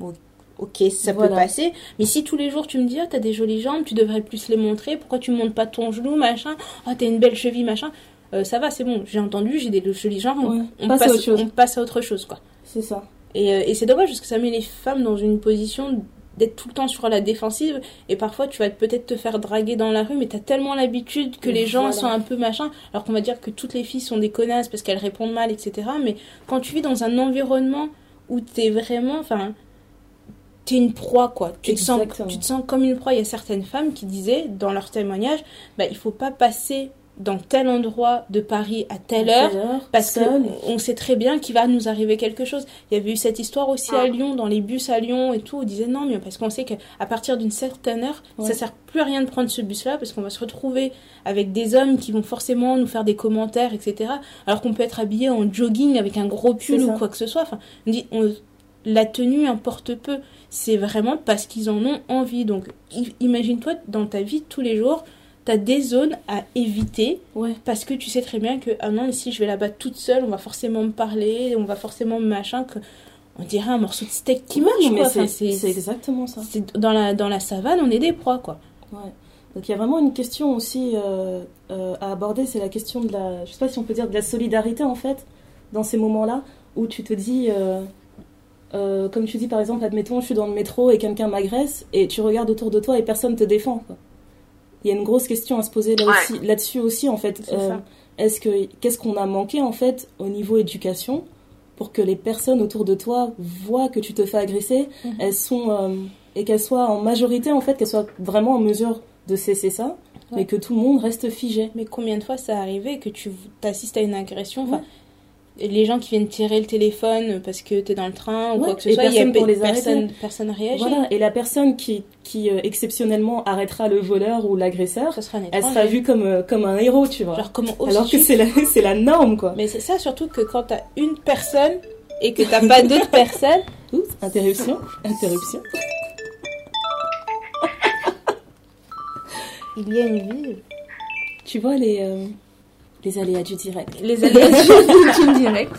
Bon, ok, ça peut passer. Mais si tous les jours tu me dis, ah t'as des jolies jambes, tu devrais plus les montrer, pourquoi tu montes pas ton genou, machin, ah t'as une belle cheville, machin, Euh, ça va, c'est bon, j'ai entendu, j'ai des jolies jambes, on, Ouais. on Passe à autre chose. on passe à autre chose, quoi. C'est ça. Et, euh, et c'est dommage parce que ça met les femmes dans une position d'être tout le temps sur la défensive. Et parfois tu vas peut-être te faire draguer dans la rue mais t'as tellement l'habitude que les gens voilà. sont un peu machin. Alors qu'on va dire que toutes les filles sont des connasses parce qu'elles répondent mal etc mais quand tu vis dans un environnement où t'es vraiment enfin t'es une proie quoi. Tu te, sens, Exactement. tu te sens comme une proie. Il y a certaines femmes qui disaient dans leur témoignage bah il faut pas passer dans tel endroit de Paris à telle heure parce seul. que on sait très bien qu'il va nous arriver quelque chose. Il y avait eu cette histoire aussi à Lyon, dans les bus à Lyon et tout. On disait non, mais parce qu'on sait qu'à partir d'une certaine heure, Ouais. ça sert plus à rien de prendre ce bus-là parce qu'on va se retrouver avec des hommes qui vont forcément nous faire des commentaires, etc. Alors qu'on peut être habillé en jogging avec un gros pull ou quoi que ce soit. Enfin, on dit, on- la tenue importe peu. C'est vraiment parce qu'ils en ont envie. Donc, imagine-toi dans ta vie tous les jours. T'as des zones à éviter Ouais. parce que tu sais très bien que ah non si je vais là-bas toute seule on va forcément me parler on va forcément me machin que on dirait un morceau de steak qui Ouais, marche mais quoi c'est, Enfin, c'est c'est exactement ça. dans la dans la savane on est des proies quoi Ouais. Donc il y a vraiment une question aussi euh, euh, à aborder, c'est la question de la, je sais pas si on peut dire de la solidarité en fait, dans ces moments-là où tu te dis, euh, euh, comme tu dis par exemple, admettons, je suis dans le métro et quelqu'un m'agresse et tu regardes autour de toi et personne te défend. quoi. Il y a une grosse question à se poser Ouais. là-dessus aussi en fait. Ça. Est-ce que qu'est-ce qu'on a manqué en fait au niveau éducation pour que les personnes autour de toi voient que tu te fais agresser, Mhm. elles sont euh, et qu'elles soient en majorité en fait, qu'elles soient vraiment en mesure de cesser ça, Ouais. mais que tout le monde reste figé. mais combien de fois ça arrivé que tu t'assistes à une agression? Les gens qui viennent tirer le téléphone parce que t'es dans le train ou Ouais, quoi que ce soit il y a personne pour les personne arrêter. personne réagit Voilà, et la personne qui, qui euh, exceptionnellement arrêtera le voleur ou l'agresseur, elle sera vue comme, euh, comme un héros, tu vois. genre comment Alors que c'est la, c'est la norme, quoi. mais c'est ça surtout que quand t'as une personne et que t'as pas d'autres personnes Oups, interruption, interruption. il y a une vie Tu vois les, euh, les aléas du direct. les aléas du du direct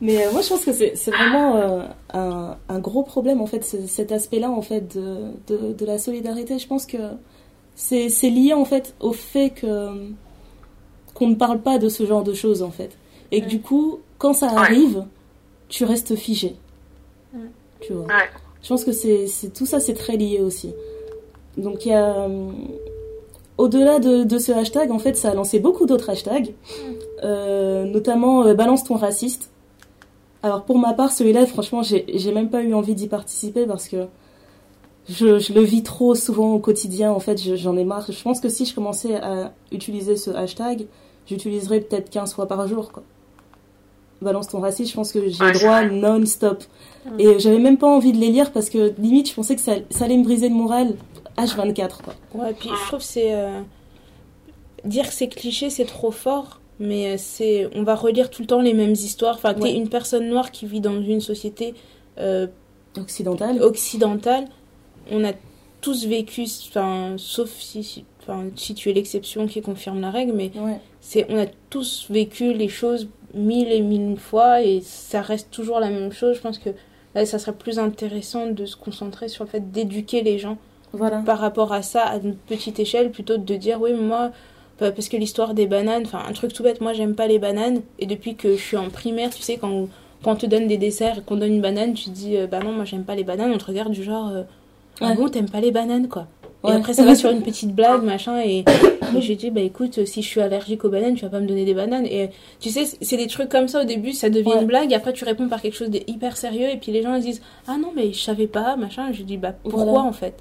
Mais euh, moi, je pense que c'est vraiment euh, un, un, gros problème, en fait, cet aspect-là, en fait, de, de, de, la solidarité. Je pense que c'est lié, en fait, au fait que qu'on ne parle pas de ce genre de choses, en fait. Et que du coup, quand ça arrive, tu restes figé. Tu vois. Je pense que c'est tout ça, c'est très lié aussi. Donc il y a euh, au-delà de, de, ce hashtag, en fait, ça a lancé beaucoup d'autres hashtags, euh, notamment euh, balance ton raciste. Alors pour ma part, celui-là, franchement, j'ai même pas eu envie d'y participer parce que je, je, le vis trop souvent au quotidien. En fait, j'en ai marre. Je pense que si je commençais à utiliser ce hashtag, j'utiliserais peut-être 15 fois par jour. Quoi. Balance ton raciste, je pense que j'ai le droit non-stop. Et j'avais même pas envie de les lire parce que limite, je pensais que ça, ça allait me briser le moral H24. Quoi. Ouais, puis je trouve que c'est. Euh, dire que c'est cliché, c'est trop fort. Mais euh, c'est, on va relire tout le temps les mêmes histoires. Enfin, t'es une personne noire qui vit dans une société euh, occidentale. Occidentale. On a tous vécu, enfin, sauf si, enfin, si tu es l'exception qui confirme la règle, mais c'est, on a tous vécu les choses mille et mille fois et ça reste toujours la même chose. Je pense que là, ça serait plus intéressant de se concentrer sur le fait d'éduquer les gens par rapport à ça à une petite échelle plutôt que de dire oui moi bah, parce que l'histoire des bananes enfin un truc tout bête moi j'aime pas les bananes. Et depuis que je suis en primaire tu sais quand quand on te donne des desserts et qu'on donne une banane tu dis euh, bah non moi j'aime pas les bananes. On te regarde du genre euh, ah bon t'aimes pas les bananes quoi. Et après ça va sur une petite blague machin et, et j'ai dit bah écoute si je suis allergique aux bananes tu vas pas me donner des bananes. Et tu sais c'est des trucs comme ça au début ça devient une blague après tu réponds par quelque chose d'hyper sérieux et puis les gens ils disent ah non mais je savais pas machin. Je dis bah pourquoi en fait?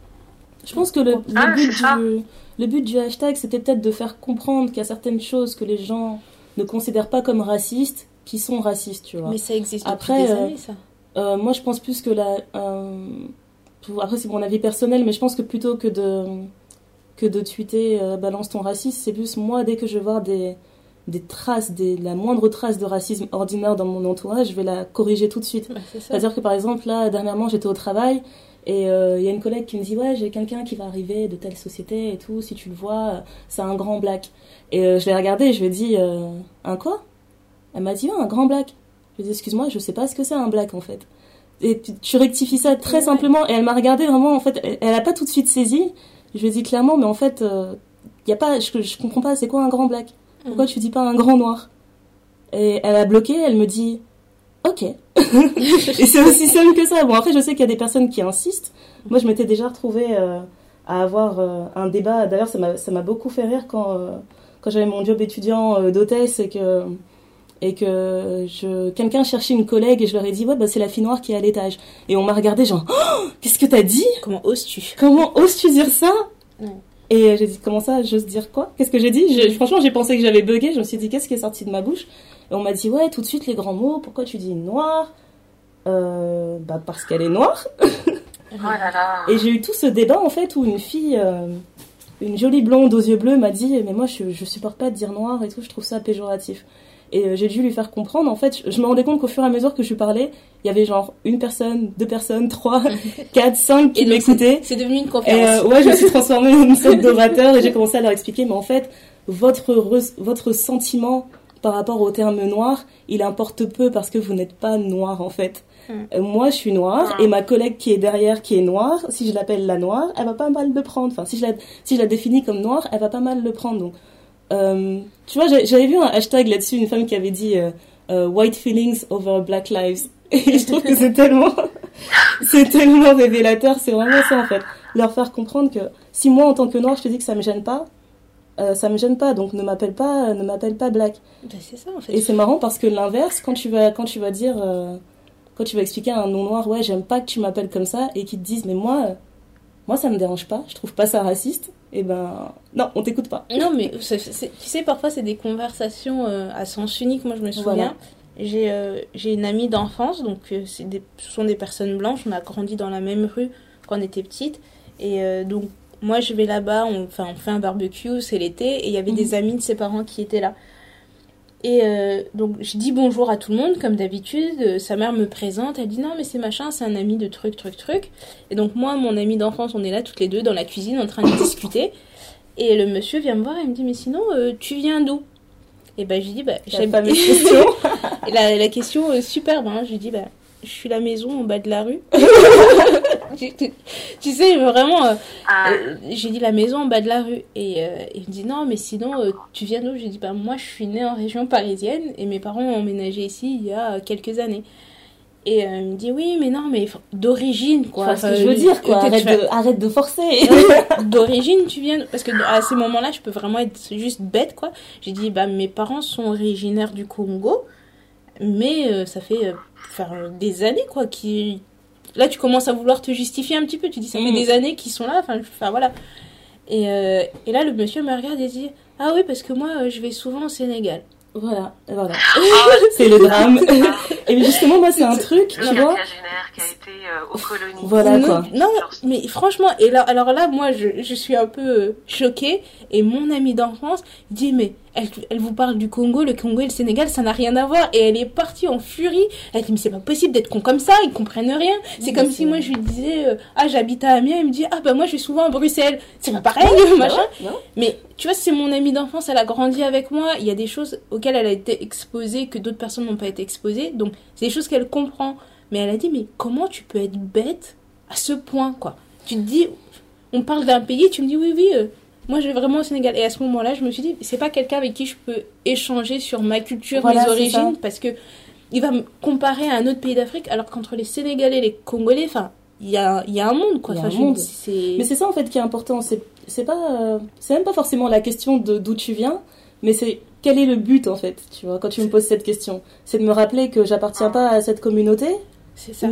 Je pense que le, ah, but, du, le but du hashtag, c'était peut-être de faire comprendre qu'il y a certaines choses que les gens ne considèrent pas comme racistes, qui sont racistes, tu vois. Mais ça existe Après, depuis des années, ça. Euh, moi, je pense plus que la... Euh, après, c'est mon avis personnel, mais je pense que plutôt que de, que de tweeter euh, balance ton racisme, c'est plus moi, dès que je vois des, des traces, des, la moindre trace de racisme ordinaire dans mon entourage, je vais la corriger tout de suite. C'est-à-dire que par exemple, là, dernièrement, j'étais au travail et il euh, y a une collègue qui me dit Ouais, j'ai quelqu'un qui va arriver de telle société et tout, si tu le vois, c'est un grand black. Et euh, je l'ai regardé et je lui ai dit euh, Un quoi? Elle m'a dit un grand black. Je lui ai dit Excuse-moi, je sais pas ce que c'est un black en fait. Et tu, rectifies ça très simplement. Et elle m'a regardé vraiment, en fait, elle, a pas tout de suite saisi. Je lui ai dit clairement Mais en fait, il y a pas, je, je comprends pas, c'est quoi un grand black? Pourquoi mm. tu dis pas un grand noir? Et elle a bloqué, elle me dit Ok. et c'est aussi simple que ça. Bon, après, je sais qu'il y a des personnes qui insistent. Moi, je m'étais déjà retrouvée euh, à avoir euh, un débat. D'ailleurs, ça m'a beaucoup fait rire quand, euh, quand j'avais mon job étudiant d'hôtesse et que, et que je, quelqu'un cherchait une collègue et je leur ai dit, ouais, bah, c'est la fille noire qui est à l'étage. Et on m'a regardé genre, oh, qu'est-ce que t'as dit? Comment oses-tu? Comment oses-tu dire ça? Et j'ai dit, comment ça, j'ose dire quoi? Qu'est-ce que j'ai dit? Franchement, j'ai pensé que j'avais bugué. Je me suis dit, qu'est-ce qui est sorti de ma bouche? Et on m'a dit, ouais, tout de suite les grands mots, pourquoi tu dis noir? Euh, bah parce qu'elle est noire. Oh et j'ai eu tout ce débat en fait où une fille, euh, une jolie blonde aux yeux bleus m'a dit mais moi je, je supporte pas de dire noir et tout, je trouve ça péjoratif. Et euh, j'ai dû lui faire comprendre, en fait, je, me rendais compte qu'au fur et à mesure que je lui parlais, il y avait genre une personne, deux personnes, trois, quatre, cinq qui m'écoutaient. C'est devenu une conférence. Et ouais, je me suis transformée en une sorte d'orateur et j'ai commencé à leur expliquer, mais en fait, votre, votre sentiment par rapport au terme noir, il importe peu parce que vous n'êtes pas noir en fait. Hmm. Euh, moi, je suis noire et ma collègue qui est derrière, qui est noire, si je l'appelle la noire, elle va pas mal le prendre. Enfin, si je la, si je la définis comme noire, elle va pas mal le prendre. Donc, euh, tu vois, j'avais vu un hashtag là-dessus, une femme qui avait dit euh, White feelings over Black lives. Et je trouve que c'est tellement, c'est tellement révélateur. C'est vraiment ça en fait, leur faire comprendre que si moi en tant que noire, je te dis que ça me gêne pas, euh, ça me gêne pas, donc ne m'appelle pas, ne m'appelle pas Black. Bah, c'est ça en fait. Et c'est marrant parce que l'inverse, quand tu vas, quand tu vas dire quand tu vas expliquer à un non noir, ouais, j'aime pas que tu m'appelles comme ça, et qu'ils te disent, mais moi, euh, moi, ça me dérange pas, je trouve pas ça raciste, et eh ben, non, on t'écoute pas. Non, mais tu sais, parfois, c'est des conversations euh, à sens unique. Moi, je me souviens, j'ai euh, j'ai une amie d'enfance, donc des, ce sont des personnes blanches, on a grandi dans la même rue quand on était petite, et donc, moi, je vais là-bas, on, on fait un barbecue, c'est l'été, et il y avait des mhm. amis de ses parents qui étaient là. Et euh, donc je dis bonjour à tout le monde comme d'habitude. Euh, sa mère me présente, elle dit non mais c'est machin, c'est un ami de truc truc truc. Et donc moi, mon ami d'enfance, on est là toutes les deux dans la cuisine en train de discuter. Et le monsieur vient me voir et me dit mais sinon euh, tu viens d'où? Et ben, je lui dis, bah, La j'habite. fameuse question. Et la, la question superbe, hein, je lui dis, bah, je suis la maison au bas de la rue. tu, tu- tu sais, vraiment, euh, Ah, euh, j'ai dit la maison en bas de la rue. Et euh, il me dit, non, mais sinon, euh, tu viens d'où? J'ai dit, bah, moi, je suis née en région parisienne et mes parents ont emménagé ici il y a quelques années. Et euh, il me dit, oui, mais non, mais d'origine, quoi. Enfin, ce que je veux dire, quoi. Arrête de, arrête de forcer. d'origine tu viens parce que à ces moments-là je peux vraiment être juste bête quoi j'ai dit bah mes parents sont originaires du Congo mais euh, ça fait euh, faire des années quoi qui là tu commences à vouloir te justifier un petit peu tu dis ça fait Mhm. des années qu'ils sont là enfin voilà et, euh, et là le monsieur me regarde et dit ah oui parce que moi euh, je vais souvent au Sénégal Voilà, voilà. oh, C'est le drame. Et justement, moi, c'est un truc, le tu vois. qui a été euh, aux colonies. Voilà, non, quoi. non, mais franchement, et là, alors là, moi, je, je suis un peu euh, choquée. Et mon amie d'enfance dit, mais elle, elle vous parle du Congo, le Congo et le Sénégal, ça n'a rien à voir. Et elle est partie en furie. Elle dit, mais c'est pas possible d'être con comme ça, ils comprennent rien. C'est Oui, comme si moi, je lui disais, euh, ah, j'habite à Amiens, il me dit, ah, bah moi, je vais souvent à Bruxelles. C'est pas pareil, machin. Mais tu vois, c'est mon amie d'enfance, elle a grandi avec moi. Il y a des choses auxquelles elle a été exposée que d'autres personnes n'ont pas été exposées. Donc, c'est des choses qu'elle comprend. Mais elle a dit, mais comment tu peux être bête à ce point, quoi? Tu te dis, on parle d'un pays, tu me dis, oui, oui, euh, moi je vais vraiment au Sénégal. Et à ce moment-là, je me suis dit, c'est pas quelqu'un avec qui je peux échanger sur ma culture, Voilà, mes origines, parce que il va me comparer à un autre pays d'Afrique, alors qu'entre les Sénégalais et les Congolais, enfin, il y a, il y a un monde, quoi. Enfin, un monde. Mais c'est ça en fait qui est important. C'est c'est pas euh, c'est même pas forcément la question de d'où tu viens, mais c'est quel est le but en fait. Tu vois, quand tu me poses cette question, c'est de me rappeler que j'appartiens pas à cette communauté ça.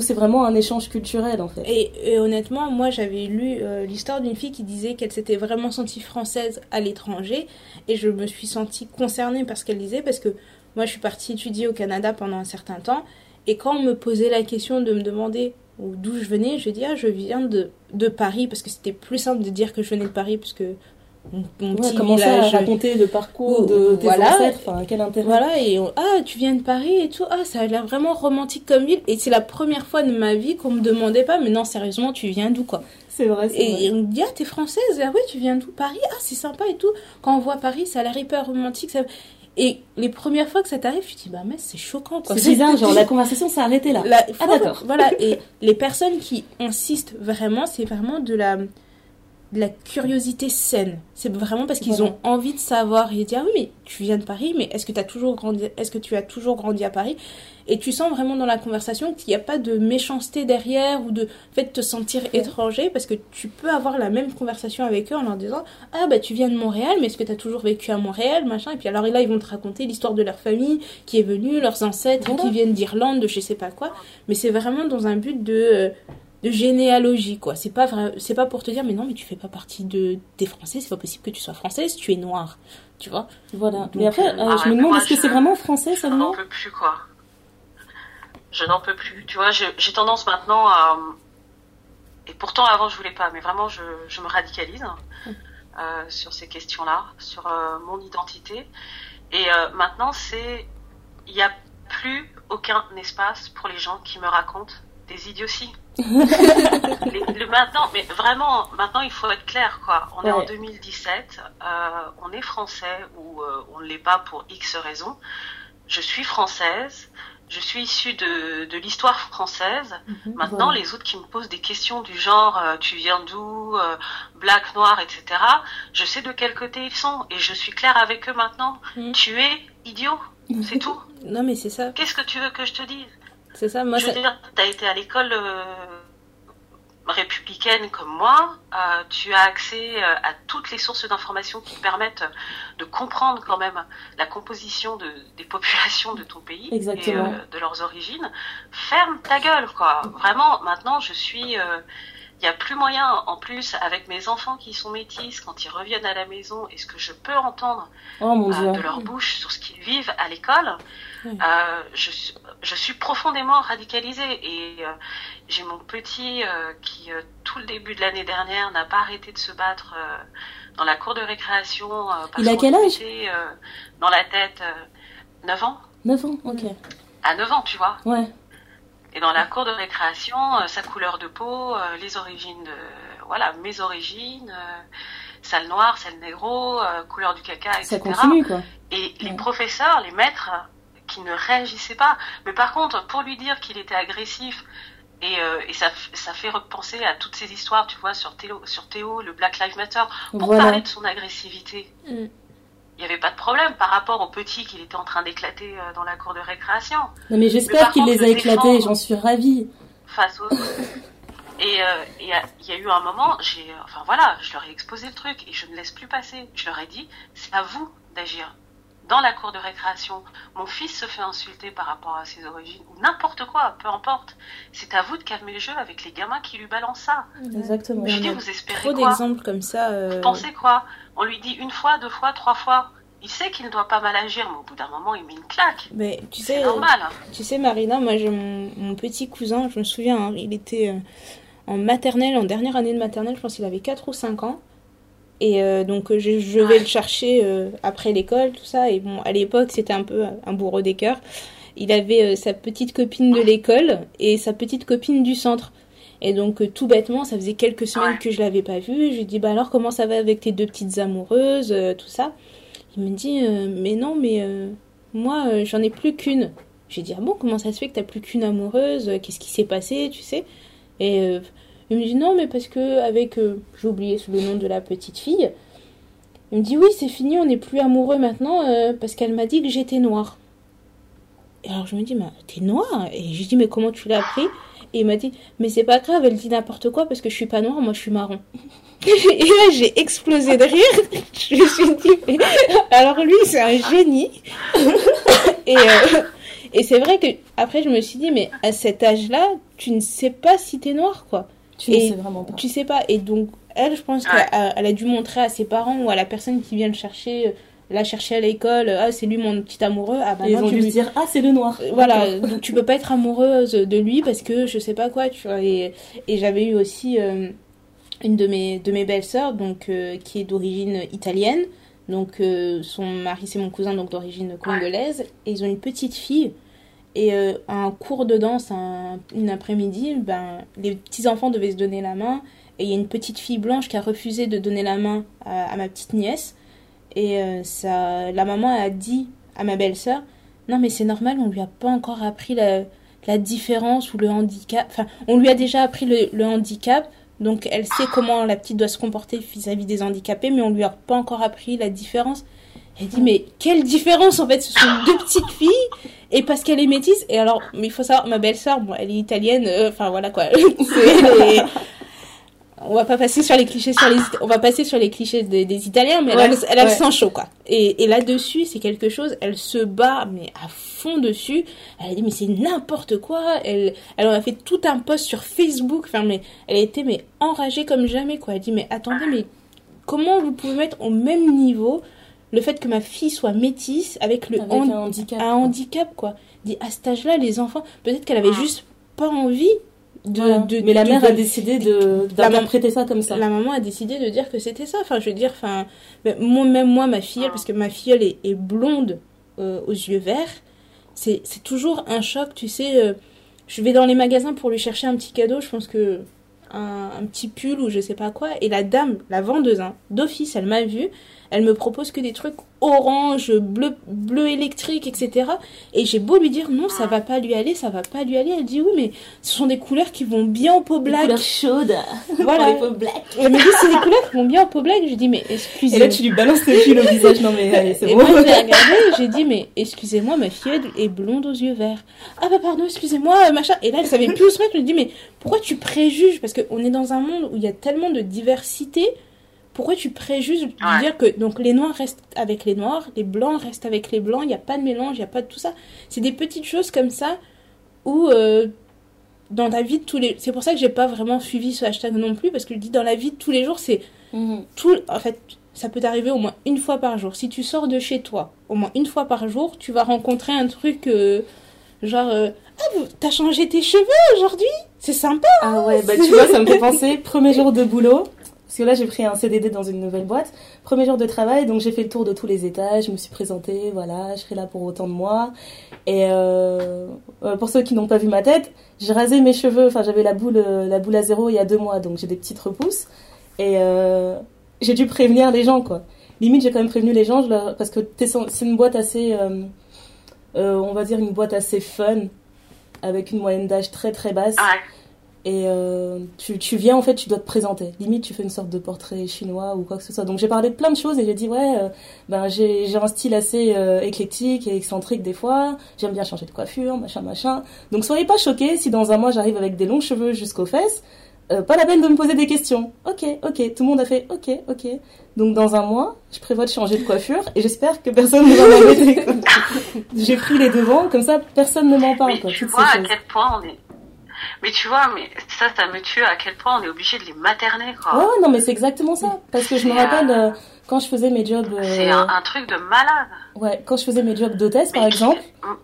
c'est vraiment un échange culturel en fait. Et, et honnêtement, moi j'avais lu euh, l'histoire d'une fille qui disait qu'elle s'était vraiment sentie française à l'étranger et je me suis sentie concernée par ce qu'elle disait parce que moi je suis partie étudier au Canada pendant un certain temps et quand on me posait la question de me demander d'où je venais, je dis ah je viens de, de Paris parce que c'était plus simple de dire que je venais de Paris parce que mon, mon Ouais, petit commencer à village raconter le parcours de tes Voilà. ancêtres, enfin quel intérêt. voilà, et on- ah, tu viens de Paris et tout, ah, ça a l'air vraiment romantique comme ville. Et c'est la première fois de ma vie qu'on me demandait pas, mais non, sérieusement, tu viens d'où, quoi? C'est vrai, c'est vrai. Et on me dit, ah, t'es française, ah ouais, tu viens d'où? Paris, ah, c'est sympa et tout. Quand on voit Paris, ça a l'air hyper romantique. Ça... Et les premières fois que ça t'arrive, tu te dis, bah, mais c'est choquant, quoi. C'est bizarre, genre la conversation s'est arrêtée là. La- Ah, d'accord. Voilà, et les personnes qui insistent vraiment, c'est vraiment de la, de la curiosité saine. C'est vraiment parce qu'ils Voilà. ont envie de savoir. Ils disent, ah oui, mais tu viens de Paris, mais est-ce que, as toujours grandi, est-ce que tu as toujours grandi à Paris? Et tu sens vraiment dans la conversation qu'il n'y a pas de méchanceté derrière ou de fait de te sentir étranger parce que tu peux avoir la même conversation avec eux en leur disant Ah bah tu viens de Montréal, mais est-ce que tu as toujours vécu à Montréal machin? Et puis alors là, ils vont te raconter l'histoire de leur famille qui est venue, leurs ancêtres Voilà. qui viennent d'Irlande, de je sais pas quoi. Mais c'est vraiment dans un but de, euh, de généalogie quoi. C'est pas vrai, c'est pas pour te dire mais non mais tu fais pas partie de des Français, c'est pas possible que tu sois française, tu es noire, tu vois? Voilà. Donc, Mais après, euh, ah je ouais, me demande est-ce que c'est vraiment français Je n'en seulement peux plus, quoi. Je n'en peux plus. Tu vois, j'ai tendance maintenant à. Et pourtant, avant, je voulais pas, mais vraiment, je, je me radicalise euh, sur ces questions-là, sur euh, mon identité. Et euh, maintenant, c'est. Il n'y a plus aucun espace pour les gens qui me racontent des idioties. Le maintenant, mais vraiment, maintenant il faut être clair quoi. On est en Ouais. 2017, euh, on est français ou euh, on ne l'est pas pour X raisons. Je suis française, je suis issue de, de l'histoire française. Maintenant, Voilà. les autres qui me posent des questions du genre euh, tu viens d'où, euh, black, noir, etc. Je sais de quel côté ils sont et je suis claire avec eux maintenant. Mhm. Tu es idiot, c'est tout. Non mais c'est ça, Qu'est-ce que tu veux que je te dise? C'est ça. Moi je veux dire, tu as été à l'école euh, républicaine comme moi, euh, tu as accès euh, à toutes les sources d'informations qui te permettent de comprendre quand même la composition de, des populations de ton pays Exactement. et euh, de leurs origines. Ferme ta gueule, quoi. Vraiment, maintenant, je suis... euh, il n'y a plus moyen, en plus, avec mes enfants qui sont métis, quand ils reviennent à la maison, et ce que je peux entendre Oh mon euh, dieu. de leur bouche sur ce qu'ils vivent à l'école, euh, je, je suis profondément radicalisée. Et euh, j'ai mon petit euh, qui, euh, tout le début de l'année dernière, n'a pas arrêté de se battre euh, dans la cour de récréation. euh, parce Il a quel âge? euh, Dans la tête, euh, 9 ans. 9 ans, ok. À 9 ans, tu vois. Ouais. Et dans la cour de récréation, euh, sa couleur de peau, euh, les origines de, voilà, mes origines, euh, sale noir, sale négro, euh, couleur du caca, etc. Ça continue, quoi. Et les professeurs, les maîtres, qui ne réagissaient pas. Mais par contre, pour lui dire qu'il était agressif, et, euh, et ça, fait repenser à toutes ces histoires, tu vois, sur Théo, sur Théo le Black Lives Matter, pour Voilà. parler de son agressivité. Mm. Il n'y avait pas de problème par rapport au petit qu'il était en train d'éclater euh, dans la cour de récréation. Non, mais j'espère qu'il les a éclatés, j'en suis ravie. face aux. Et euh, il y, y a eu un moment, j'ai, enfin voilà, je leur ai exposé le truc et je ne laisse plus passer. Je leur ai dit, c'est à vous d'agir. Dans la cour de récréation, mon fils se fait insulter par rapport à ses origines ou n'importe quoi, peu importe. C'est à vous de calmer le jeu avec les gamins qui lui balancent ça. Exactement. Je dis, vous espérez Trop quoi d'exemples comme ça. euh, Vous pensez quoi On lui dit une fois, deux fois, trois fois. Il sait qu'il ne doit pas mal agir, mais au bout d'un moment, il met une claque. Mais tu C'est sais, normal. Tu sais, Marina, moi j'ai mon, mon petit cousin, je me souviens, hein, il était euh, en maternelle, en dernière année de maternelle, je pense qu'il avait 4 ou 5 ans. Et euh, donc euh, je, je vais Ouais. le chercher euh, après l'école, tout ça. Et bon, à l'époque, c'était un peu un bourreau des cœurs. Il avait euh, sa petite copine de l'école et sa petite copine du centre. Et donc, tout bêtement, ça faisait quelques semaines Ouais. que je l'avais pas vu. Je lui dis, bah alors, comment ça va avec tes deux petites amoureuses, tout ça? Il me dit, mais non, mais moi, j'en ai plus qu'une. J'ai dit, ah bon, comment ça se fait que t'as plus qu'une amoureuse? Qu'est-ce qui s'est passé, tu sais? Et il me dit, non, mais parce que, avec, euh, j'ai oublié le nom de la petite fille, il me dit, oui, c'est fini, on n'est plus amoureux maintenant, euh, parce qu'elle m'a dit que j'étais noire. Et alors je me dis, mais t'es noire? Et je dis, mais comment tu l'as appris? Et il m'a dit, mais c'est pas grave, elle dit n'importe quoi parce que je suis pas noire, moi je suis marron. Et là j'ai explosé de rire. Je me suis dit, mais alors lui c'est un génie. Et, euh, et c'est vrai que après je me suis dit, mais à cet âge-là, tu ne sais pas si t'es noire quoi. Tu ne Et sais vraiment pas. Tu sais pas. Et donc, elle, je pense Ouais. qu'elle a, dû montrer à ses parents ou à la personne qui vient le chercher, euh, la chercher à l'école, ah, c'est lui mon petit amoureux. Ah, bah Et ils non, ont tu dû lui- dire Ah, c'est le noir. Voilà, D'accord. donc tu peux pas être amoureuse de lui parce que je sais pas quoi, tu vois. Et, et j'avais eu aussi euh, une de mes, de mes belles-sœurs, donc, euh, qui est d'origine italienne. Donc, euh, son mari, c'est mon cousin, donc d'origine congolaise. Et ils ont une petite fille. Et euh, un cours de danse, un- une après-midi, ben, les petits-enfants devaient se donner la main. Et il y a une petite fille blanche qui a refusé de donner la main à, ma petite nièce. Et euh, ça, la maman a dit à ma belle-sœur Non, mais c'est normal, on lui a pas encore appris la, différence ou le handicap. Enfin, on lui a déjà appris le, le handicap. Donc, elle sait comment la petite doit se comporter vis-à-vis des handicapés, mais on lui a pas encore appris la différence. Elle dit, mais quelle différence en fait Ce sont deux petites filles, et parce qu'elle est métisse. Et alors, mais il faut savoir, ma belle-sœur, bon, elle est italienne, euh, enfin voilà quoi. On va pas passer sur les clichés sur les, on va passer sur les clichés des, des Italiens, mais elle a, elle a le sang chaud quoi. Et, et là-dessus, c'est quelque chose, elle se bat, mais à fond dessus. Elle a dit, mais c'est n'importe quoi. Elle, elle en a fait tout un post sur Facebook. Enfin, mais elle a été mais enragée comme jamais quoi. Elle dit, mais attendez, mais comment vous pouvez mettre au même niveau le fait que ma fille soit métisse avec le Avec hand- un handicap. un handicap quoi. Dit à cet âge-là, les enfants, peut-être qu'elle avait juste pas envie de. Voilà. de- Mais la de- mère a décidé de d'interpréter ça comme ça. la maman a décidé de dire que c'était ça. Enfin, je veux dire, enfin, moi, même moi, ma fille, Ah. parce que ma fille, elle est, est blonde euh, aux yeux verts, c'est c'est toujours un choc, tu sais. euh, je vais dans les magasins pour lui chercher un petit cadeau, je pense que un, un petit pull ou je sais pas quoi, et la dame, la vendeuse, hein, d'office, elle m'a vu, elle me propose que des trucs orange, bleu, bleu électrique, etc. Et j'ai beau lui dire non, ça va pas lui aller, ça va pas lui aller. Elle dit oui, mais ce sont des couleurs qui vont bien en peau Des black. couleurs chaudes. Voilà. Pour les peaux black. Et elle me dit c'est des couleurs qui vont bien en peau black. Je dis mais Et excusez-moi. là, tu lui balances le pull au visage. Non, mais allez, c'est Et bon. moi je l'ai regardé et j'ai dit mais excusez-moi ma fille est blonde aux yeux verts. Ah bah pardon excusez-moi euh, machin. Et là elle savait plus où se mettre. Je lui dis mais pourquoi tu préjuges? Parce qu'on est dans un monde où il y a tellement de diversité. Pourquoi tu préjuges de Ouais. dire que donc les noirs restent avec les noirs, les blancs restent avec les blancs, il n'y a pas de mélange, il n'y a pas de tout ça. C'est des petites choses comme ça où euh, dans la vie de tous les c'est pour ça que j'ai pas vraiment suivi ce hashtag non plus parce que je dis dans la vie de tous les jours c'est Mhm. tout, en fait, ça peut t'arriver au moins une fois par jour. Si tu sors de chez toi, au moins une fois par jour, tu vas rencontrer un truc euh, genre euh, Ah, t'as changé tes cheveux aujourd'hui C'est sympa Ah ouais, bah tu vois, ça me fait penser, premier jour de boulot, parce que là j'ai pris un CDD dans une nouvelle boîte, premier jour de travail, donc j'ai fait le tour de tous les étages, je me suis présentée, voilà, je serai là pour autant de mois. Et euh, euh, pour ceux qui n'ont pas vu ma tête, j'ai rasé mes cheveux, enfin j'avais la boule, euh, la boule à zéro il y a deux mois, donc j'ai des petites repousses. Et, j'ai dû prévenir les gens, quoi. Limite, j'ai quand même prévenu les gens, parce que c'est une boîte assez, on va dire une boîte assez fun, avec une moyenne d'âge très très basse. Ouais. Et euh, tu, tu viens, en fait, tu dois te présenter. Limite, tu fais une sorte de portrait chinois ou quoi que ce soit. Donc, j'ai parlé de plein de choses et j'ai dit, ouais, euh, ben, j'ai j'ai un style assez euh, éclectique et excentrique des fois. J'aime bien changer de coiffure, machin, machin. Donc, soyez pas choqués si dans un mois, j'arrive avec des longs cheveux jusqu'aux fesses. Euh, pas la peine de me poser des questions. Ok, ok. Tout le monde a fait ok, ok. Donc, dans un mois, je prévois de changer de coiffure et j'espère que personne ne va m'embêter. J'ai pris les devants, comme ça, personne ne m'en parle. Quoi, tu vois à quel point on est. Mais tu vois, mais ça, ça me tue à quel point on est obligé de les materner, quoi. Ouais, non, mais c'est exactement ça. Parce que je me rappelle euh, quand je faisais mes jobs, euh, C'est un, un truc de malade. ouais, quand je faisais mes jobs d'hôtesse, par exemple,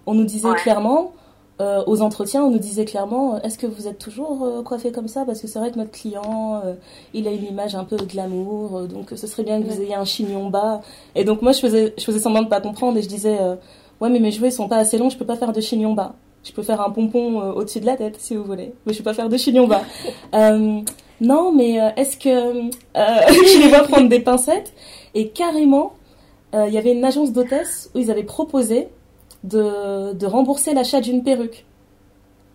on nous disait Ouais. clairement, euh, aux entretiens, on nous disait clairement, euh, est-ce que vous êtes toujours euh, coiffé comme ça? Parce que c'est vrai que notre client, euh, il a une image un peu glamour, euh, donc ce serait bien que vous ayez un chignon bas. Et donc moi, je faisais, je faisais semblant de pas comprendre et je disais, ouais, mais mes cheveux ils sont pas assez longs, je peux pas faire de chignon bas. Je peux faire un pompon euh, au-dessus de la tête, si vous voulez, mais je peux pas faire de chignon bas. Euh, non, mais euh, est-ce que euh, je les vois prendre des pincettes et carrément, euh, il y avait une agence d'hôtesse où ils avaient proposé de, de rembourser l'achat d'une perruque.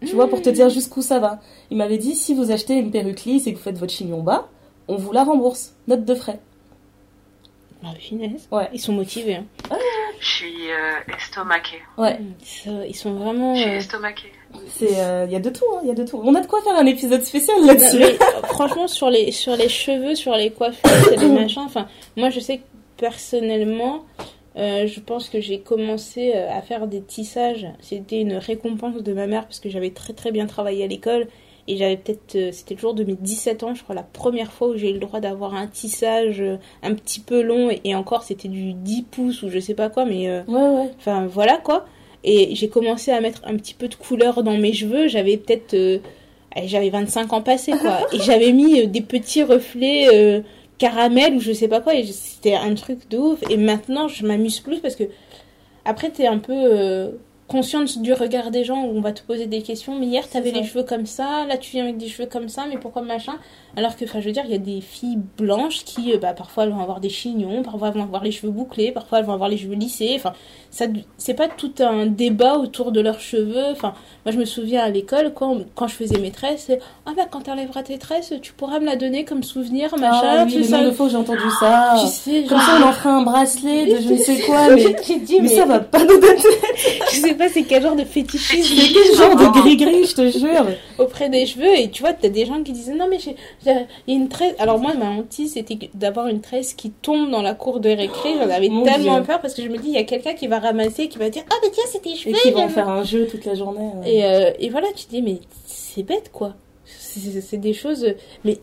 Tu vois, pour te dire jusqu'où ça va. Il m'avait dit, si vous achetez une perruque lisse et que vous faites votre chignon bas, on vous la rembourse. Note de frais. Ah, finesse. Ouais. Ils sont motivés. hein. Je suis euh, estomaquée. Ouais, Ils sont vraiment. Je suis euh, estomaquée. c'est, il y a de tout, il y a de tout. On a de quoi faire un épisode spécial là-dessus. euh, franchement, sur les, sur les cheveux, sur les coiffures, c'est des machins. Enfin, moi, je sais que personnellement, euh, je pense que j'ai commencé euh, à faire des tissages. C'était une récompense de ma mère parce que j'avais très très bien travaillé à l'école. Et j'avais peut-être, euh, c'était le jour de mes 17 ans, je crois, la première fois où j'ai eu le droit d'avoir un tissage euh, un petit peu long. Et, et encore, c'était du 10 pouces ou je sais pas quoi, mais euh, Ouais, ouais. Enfin, voilà quoi. Et j'ai commencé à mettre un petit peu de couleur dans mes cheveux. J'avais peut-être. euh, j'avais 25 ans passés quoi. Et j'avais mis des petits reflets euh, caramel ou je sais pas quoi. Et c'était un truc de ouf. Et maintenant, je m'amuse plus parce que. Après, t'es un peu. Consciente du regard des gens où on va te poser des questions. Mais hier t'avais les cheveux comme ça là tu viens avec des cheveux comme ça mais pourquoi machin? Alors que enfin je veux dire il y a des filles blanches qui euh, bah, parfois elles vont avoir des chignons parfois elles vont avoir les cheveux bouclés parfois elles vont avoir les cheveux lissés enfin ça c'est pas tout un débat autour de leurs cheveux enfin moi je me souviens à l'école quand quand je faisais mes tresses c'est, ah bah quand t'enlèveras tes tresses tu pourras me la donner comme souvenir machin Ah, oui, de fois j'ai entendu ça. tu sais Comme ça, on en fera un bracelet de je ne sais quoi, mais, dit mais mais, ça va pas nous donner. je sais pas c'est quel genre de fétichisme C'est quel genre de gris-gris, je te jure. auprès des cheveux et tu vois t'as des gens qui disaient non mais j'ai- il y a une tresse alors moi ma hantise c'était d'avoir une tresse qui tombe dans la cour de récré j'en avais Mon tellement Dieu. peur parce que je me dis il y a quelqu'un qui va ramasser qui va dire ah mais tiens c'est tes Et cheveux qui vont faire un jeu toute la journée. ouais. et, euh, et voilà tu te dis mais c'est bête quoi c'est des choses mais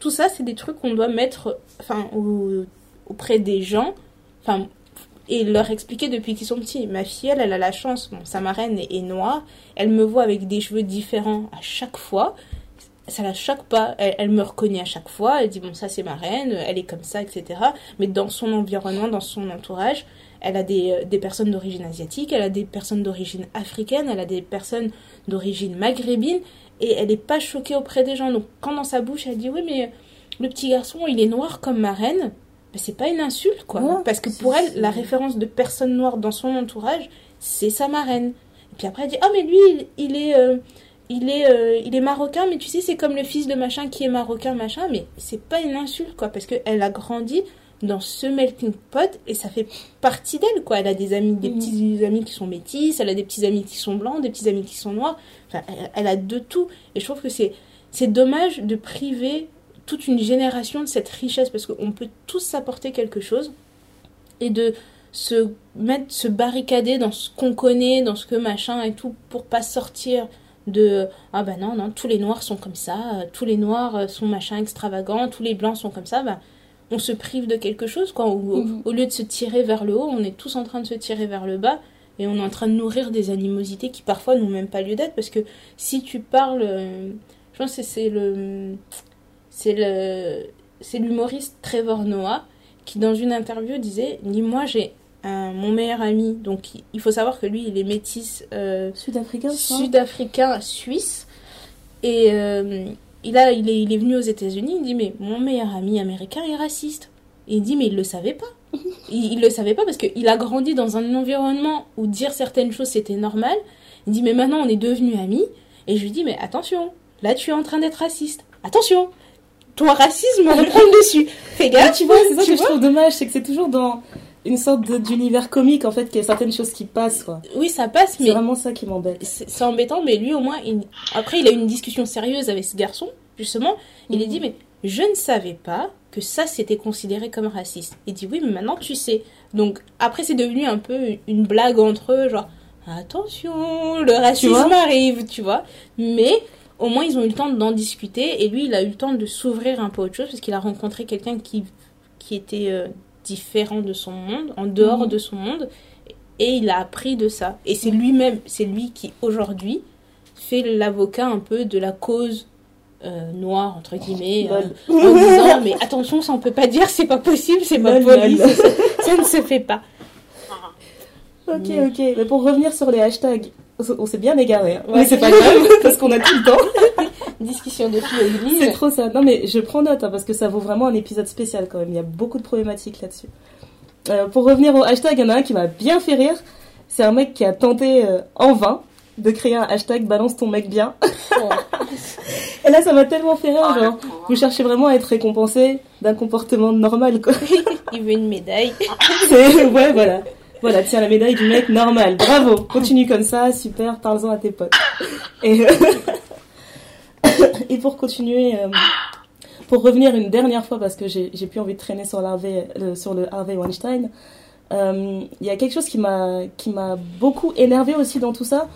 tout ça c'est des trucs qu'on doit mettre enfin au- auprès des gens enfin et leur expliquer depuis qu'ils sont petits. Ma fille, elle, elle a la chance, bon, sa marraine est, est noire, elle me voit avec des cheveux différents à chaque fois, ça la choque pas, elle, elle me reconnaît à chaque fois, elle dit bon ça c'est ma reine, elle est comme ça, etc. Mais dans son environnement, dans son entourage, elle a des, euh, des personnes d'origine asiatique, elle a des personnes d'origine africaine, elle a des personnes d'origine maghrébine, et elle n'est pas choquée auprès des gens. Donc quand dans sa bouche elle dit oui mais le petit garçon il est noir comme ma reine, ben, c'est pas une insulte quoi. Ouais, Parce que pour elle, la référence de personne noire dans son entourage, c'est sa marraine. Et puis après elle dit ah mais lui il, il est... euh, il est, euh, il est marocain, mais tu sais, c'est comme le fils de machin qui est marocain, machin, mais c'est pas une insulte, quoi, parce qu'elle a grandi dans ce melting pot et ça fait partie d'elle, quoi. Elle a des amis, des Mhm. petits amis qui sont métis, elle a des petits amis qui sont blancs, des petits amis qui sont noirs, enfin, elle, elle a de tout. Et je trouve que c'est, c'est dommage de priver toute une génération de cette richesse, parce qu'on peut tous s'apporter quelque chose et de se mettre, se barricader dans ce qu'on connaît, dans ce que machin et tout, pour pas sortir de ah bah non non tous les noirs sont comme ça euh, tous les noirs euh, sont machin extravagants tous les blancs sont comme ça bah on se prive de quelque chose quoi au, Mhm. au lieu de se tirer vers le haut on est tous en train de se tirer vers le bas et on est en train de nourrir des animosités qui parfois n'ont même pas lieu d'être parce que si tu parles euh, je pense que c'est le c'est le c'est l'humoriste Trevor Noah qui dans une interview disait ni moi j'ai un- mon meilleur ami donc il faut savoir que lui il est métis euh, Sud-africain, sud-africain suisse et euh, il, a, il, est, il est venu aux États-Unis, il dit Mais mon meilleur ami américain est raciste. Et il dit Mais il le savait pas. il, il le savait pas parce qu'il a grandi dans un environnement où dire certaines choses c'était normal. Il dit Mais maintenant on est devenus amis. Et je lui dis Mais attention, là tu es en train d'être raciste. Attention, ton racisme reprend le dessus. Fais gaffe. tu vois, c'est ça que je trouve dommage, c'est que c'est toujours dans une sorte d'univers comique en fait qu'il y a certaines choses qui passent quoi. Oui, ça passe, C'est mais vraiment ça qui m'embête. c'est c'est embêtant, mais lui au moins, il- après il a eu une discussion sérieuse avec ce garçon, justement. Il a Mhm. dit, mais je ne savais pas que ça c'était considéré comme raciste. Il dit, oui, mais maintenant tu sais. Donc après c'est devenu un peu une blague entre eux, genre, attention, le racisme arrive, tu vois. Mais au moins ils ont eu le temps d'en discuter, et lui il a eu le temps de s'ouvrir un peu à autre chose, parce qu'il a rencontré quelqu'un qui, qui était euh, différent de son monde, en dehors Mhm. de son monde, et il a appris de ça. Et c'est lui-même, c'est lui qui aujourd'hui fait l'avocat un peu de la cause euh, noire, entre guillemets, euh, en disant mais attention, ça on peut pas dire, c'est pas possible, c'est pas poli, ça, ça ne se fait pas. Ok, ok. Mais pour revenir sur les hashtags, on s'est bien égaré. hein. Ouais. Mais c'est pas grave, parce qu'on a tout le temps. Discussion de filles à C'est trop ça. Non, mais je prends note, hein, parce que ça vaut vraiment un épisode spécial quand même. Il y a beaucoup de problématiques là-dessus. Euh, pour revenir au hashtag, il y en a un qui m'a bien fait rire. C'est un mec qui a tenté euh, en vain de créer un hashtag balance ton mec bien. Bon. Et là, ça m'a tellement fait rire. Oh, genre, vous cherchez vraiment à être récompensé d'un comportement normal, quoi. Il veut une médaille. Ouais, voilà. Voilà, tiens, la médaille du mec normal. Bravo. Continue comme ça. Super. Parle-en à tes potes. Et, euh, pour continuer, euh, pour revenir une dernière fois, parce que j'ai plus envie de traîner sur, l'Harvey- le- sur le Harvey Weinstein, euh, il y a quelque chose qui m'a beaucoup énervé aussi dans tout ça,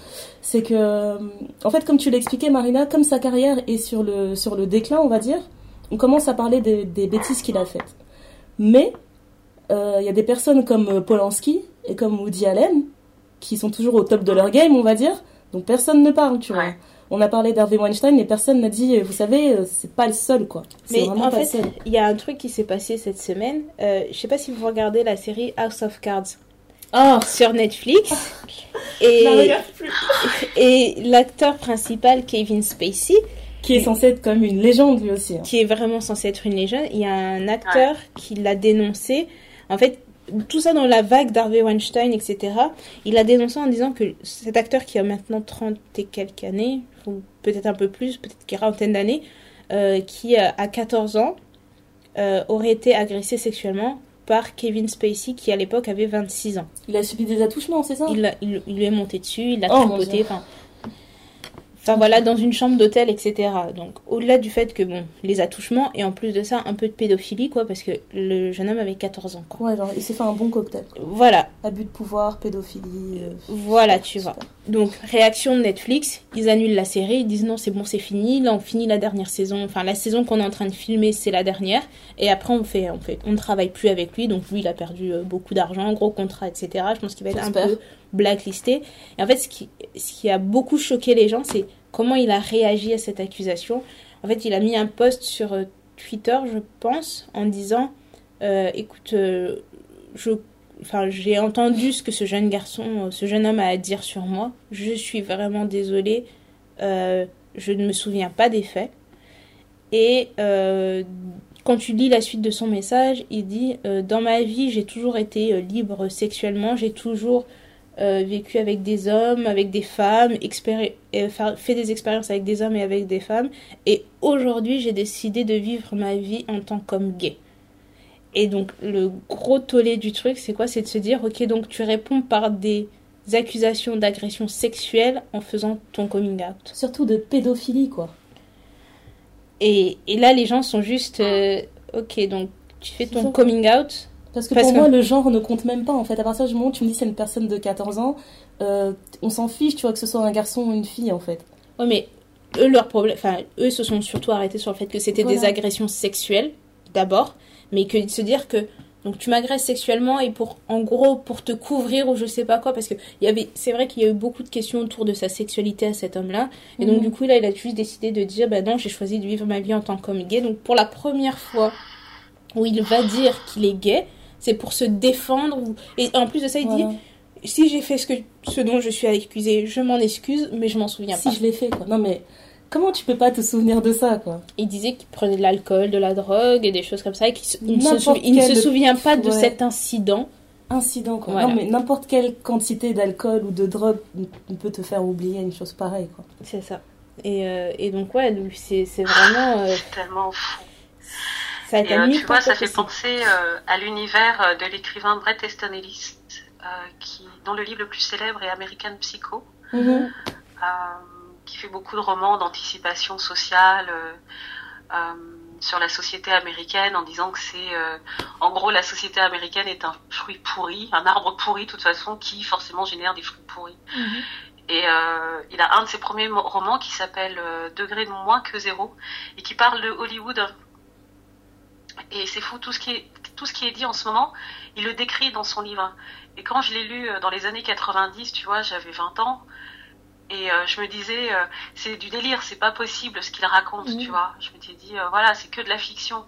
c'est que euh, en fait comme tu l'expliquais Marina, comme sa carrière est sur le sur le déclin, on va dire, on commence à parler des, des bêtises qu'il a faites. Mais euh, il y a des personnes comme euh, Polanski et comme Woody Allen qui sont toujours au top de leur game, on va dire. Donc personne ne parle, tu vois. Ouais. On a parlé d'Harvey Weinstein, mais personne n'a dit, euh, vous savez, euh, c'est pas le seul, quoi. Mais vraiment en pas fait, il y a un truc qui s'est passé cette semaine. Euh, je sais pas si vous regardez la série House of Cards Oh, sur Netflix. Et, et l'acteur principal, Kevin Spacey, qui est censé être comme une légende lui aussi. hein. qui est vraiment censé être une légende, il y a un acteur qui l'a dénoncé. En fait, tout ça dans la vague d'Harvey Weinstein, etc. Il a dénoncé en disant que cet acteur qui a maintenant 30 et quelques années, ou peut-être un peu plus, peut-être quarantaine d'années, euh, qui euh, à 14 ans euh, aurait été agressé sexuellement par Kevin Spacey qui à l'époque avait 26 ans. Il a subi des attouchements, c'est ça? Il, l'a- il, il lui est monté dessus, il l'a Oh, tripoté, enfin... Enfin voilà, dans une chambre d'hôtel, etc. Donc au-delà du fait que, bon, les attouchements, et en plus de ça, un peu de pédophilie, quoi, parce que le jeune homme avait 14 ans, quoi. Ouais, genre, il s'est fait un bon cocktail. Voilà, Abus de pouvoir, pédophilie. euh, voilà, tu vois. Donc réaction de Netflix, ils annulent la série, ils disent non, c'est bon, c'est fini, là on finit la dernière saison, enfin la saison qu'on est en train de filmer, c'est la dernière, et après on fait, on fait, on ne travaille plus avec lui, donc lui il a perdu euh, beaucoup d'argent, gros contrat, etc. Je pense qu'il va être un peu blacklisté. Et en fait, ce qui, a beaucoup choqué les gens, c'est comment il a réagi à cette accusation. En fait, il a mis un post sur euh, Twitter, je pense, en disant euh, écoute, euh, j'ai entendu ce que ce jeune garçon, ce jeune homme a à dire sur moi. Je suis vraiment désolée. Je ne me souviens pas des faits. Et quand tu lis la suite de son message, il dit Dans ma vie, j'ai toujours été libre sexuellement, j'ai toujours euh, vécu avec des hommes, avec des femmes, euh, fa- fait des expériences avec des hommes et avec des femmes. Et aujourd'hui, j'ai décidé de vivre ma vie en tant qu'homme gay. Et donc, le gros tollé du truc, c'est quoi? C'est de se dire Ok, donc tu réponds par des accusations d'agression sexuelle en faisant ton coming out. Surtout de pédophilie, quoi. Et, et là, les gens sont juste euh, Ok, donc tu fais ton coming out. Parce que Parce pour que- moi, le genre ne compte même pas, en fait. À partir du moment où tu me dis c'est une personne de 14 ans, euh, on s'en fiche, tu vois, que ce soit un garçon ou une fille, en fait. Ouais, mais eux, leur problème, enfin, eux se sont surtout arrêtés sur le fait que c'était des agressions sexuelles, d'abord, mais que de se dire que, donc tu m'agresses sexuellement et pour, en gros, pour te couvrir ou je sais pas quoi, parce que il y avait, c'est vrai qu'il y a eu beaucoup de questions autour de sa sexualité à cet homme-là, et donc Mhm. du coup, là, il a juste décidé de dire, bah non, j'ai choisi de vivre ma vie en tant qu'homme gay, donc pour la première fois où il va dire qu'il est gay, c'est pour se défendre, ou- et en plus de ça, il Voilà. dit, si j'ai fait ce, que, ce dont je suis accusé, je m'en excuse, mais je m'en souviens si pas. je l'ai fait, quoi. Non, mais comment tu peux pas te souvenir de ça, quoi? Il disait qu'il prenait de l'alcool, de la drogue et des choses comme ça, et qu'il ne se, il ne se souvient pas de Ouais. cet incident. Incident, quoi. Voilà. Non, mais n'importe quelle quantité d'alcool ou de drogue peut te faire oublier une chose pareille, quoi. C'est ça. Et, euh, et donc, ouais, c'est c'est vraiment. euh, C'est tellement fou. Ça a été Et euh, tu vois, ça fait penser euh, à l'univers euh, de l'écrivain Bret Easton Ellis, euh, qui, dont le livre le plus célèbre est American Psycho, euh, qui fait beaucoup de romans d'anticipation sociale euh, euh, sur la société américaine en disant que c'est, euh, en gros, la société américaine est un fruit pourri, un arbre pourri de toute façon qui forcément génère des fruits pourris. Mhm. Et euh, il a un de ses premiers romans qui s'appelle euh, Degré de moins que zéro et qui parle de Hollywood. Et c'est fou, tout ce, qui est, tout ce qui est dit en ce moment, il le décrit dans son livre. Et quand je l'ai lu euh, dans les années 90, tu vois, j'avais 20 ans, et euh, je me disais, euh, c'est du délire, c'est pas possible ce qu'il raconte, tu vois. Je m'étais dit, euh, voilà, c'est que de la fiction.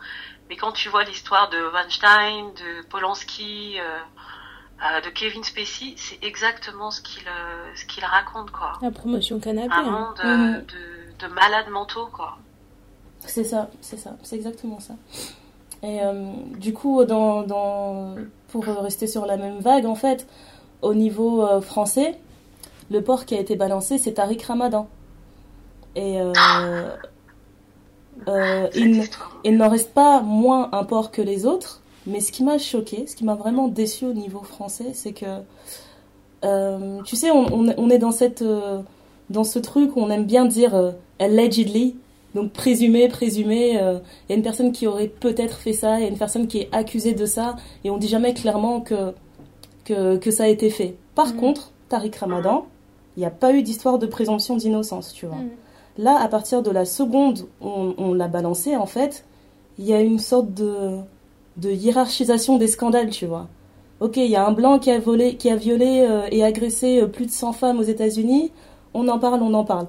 Mais quand tu vois l'histoire de Weinstein, de Polanski, de Kevin Spacey, c'est exactement ce qu'il ce qu'il raconte, quoi. La promotion canapé. Un hein. monde de, de malades mentaux, quoi. C'est ça, c'est ça, c'est exactement ça. Et euh, du coup, dans, dans, pour rester sur la même vague, en fait, au niveau euh, français, le porc qui a été balancé, c'est Tariq Ramadan. Et euh, euh, Cette il, n'en reste pas moins un porc que les autres, mais ce qui m'a choqué, ce qui m'a vraiment déçu au niveau français, c'est que, euh, tu sais, on, on, on est dans, cette, euh, dans ce truc où on aime bien dire allegedly, donc présumé, présumé, euh, il y a une personne qui aurait peut-être fait ça, il y a une personne qui est accusée de ça, et on dit jamais clairement que, que, que ça a été fait. Par Mhm. contre, Tariq Ramadan, il n'y a pas eu d'histoire de présomption d'innocence, tu vois. Mhm. Là, à partir de la seconde où on, on l'a balancé, en fait, il y a une sorte de, de hiérarchisation des scandales, tu vois. Ok, il y a un blanc qui a, volé, qui a violé euh, et agressé euh, plus de 100 femmes aux États-Unis. On en parle, on en parle.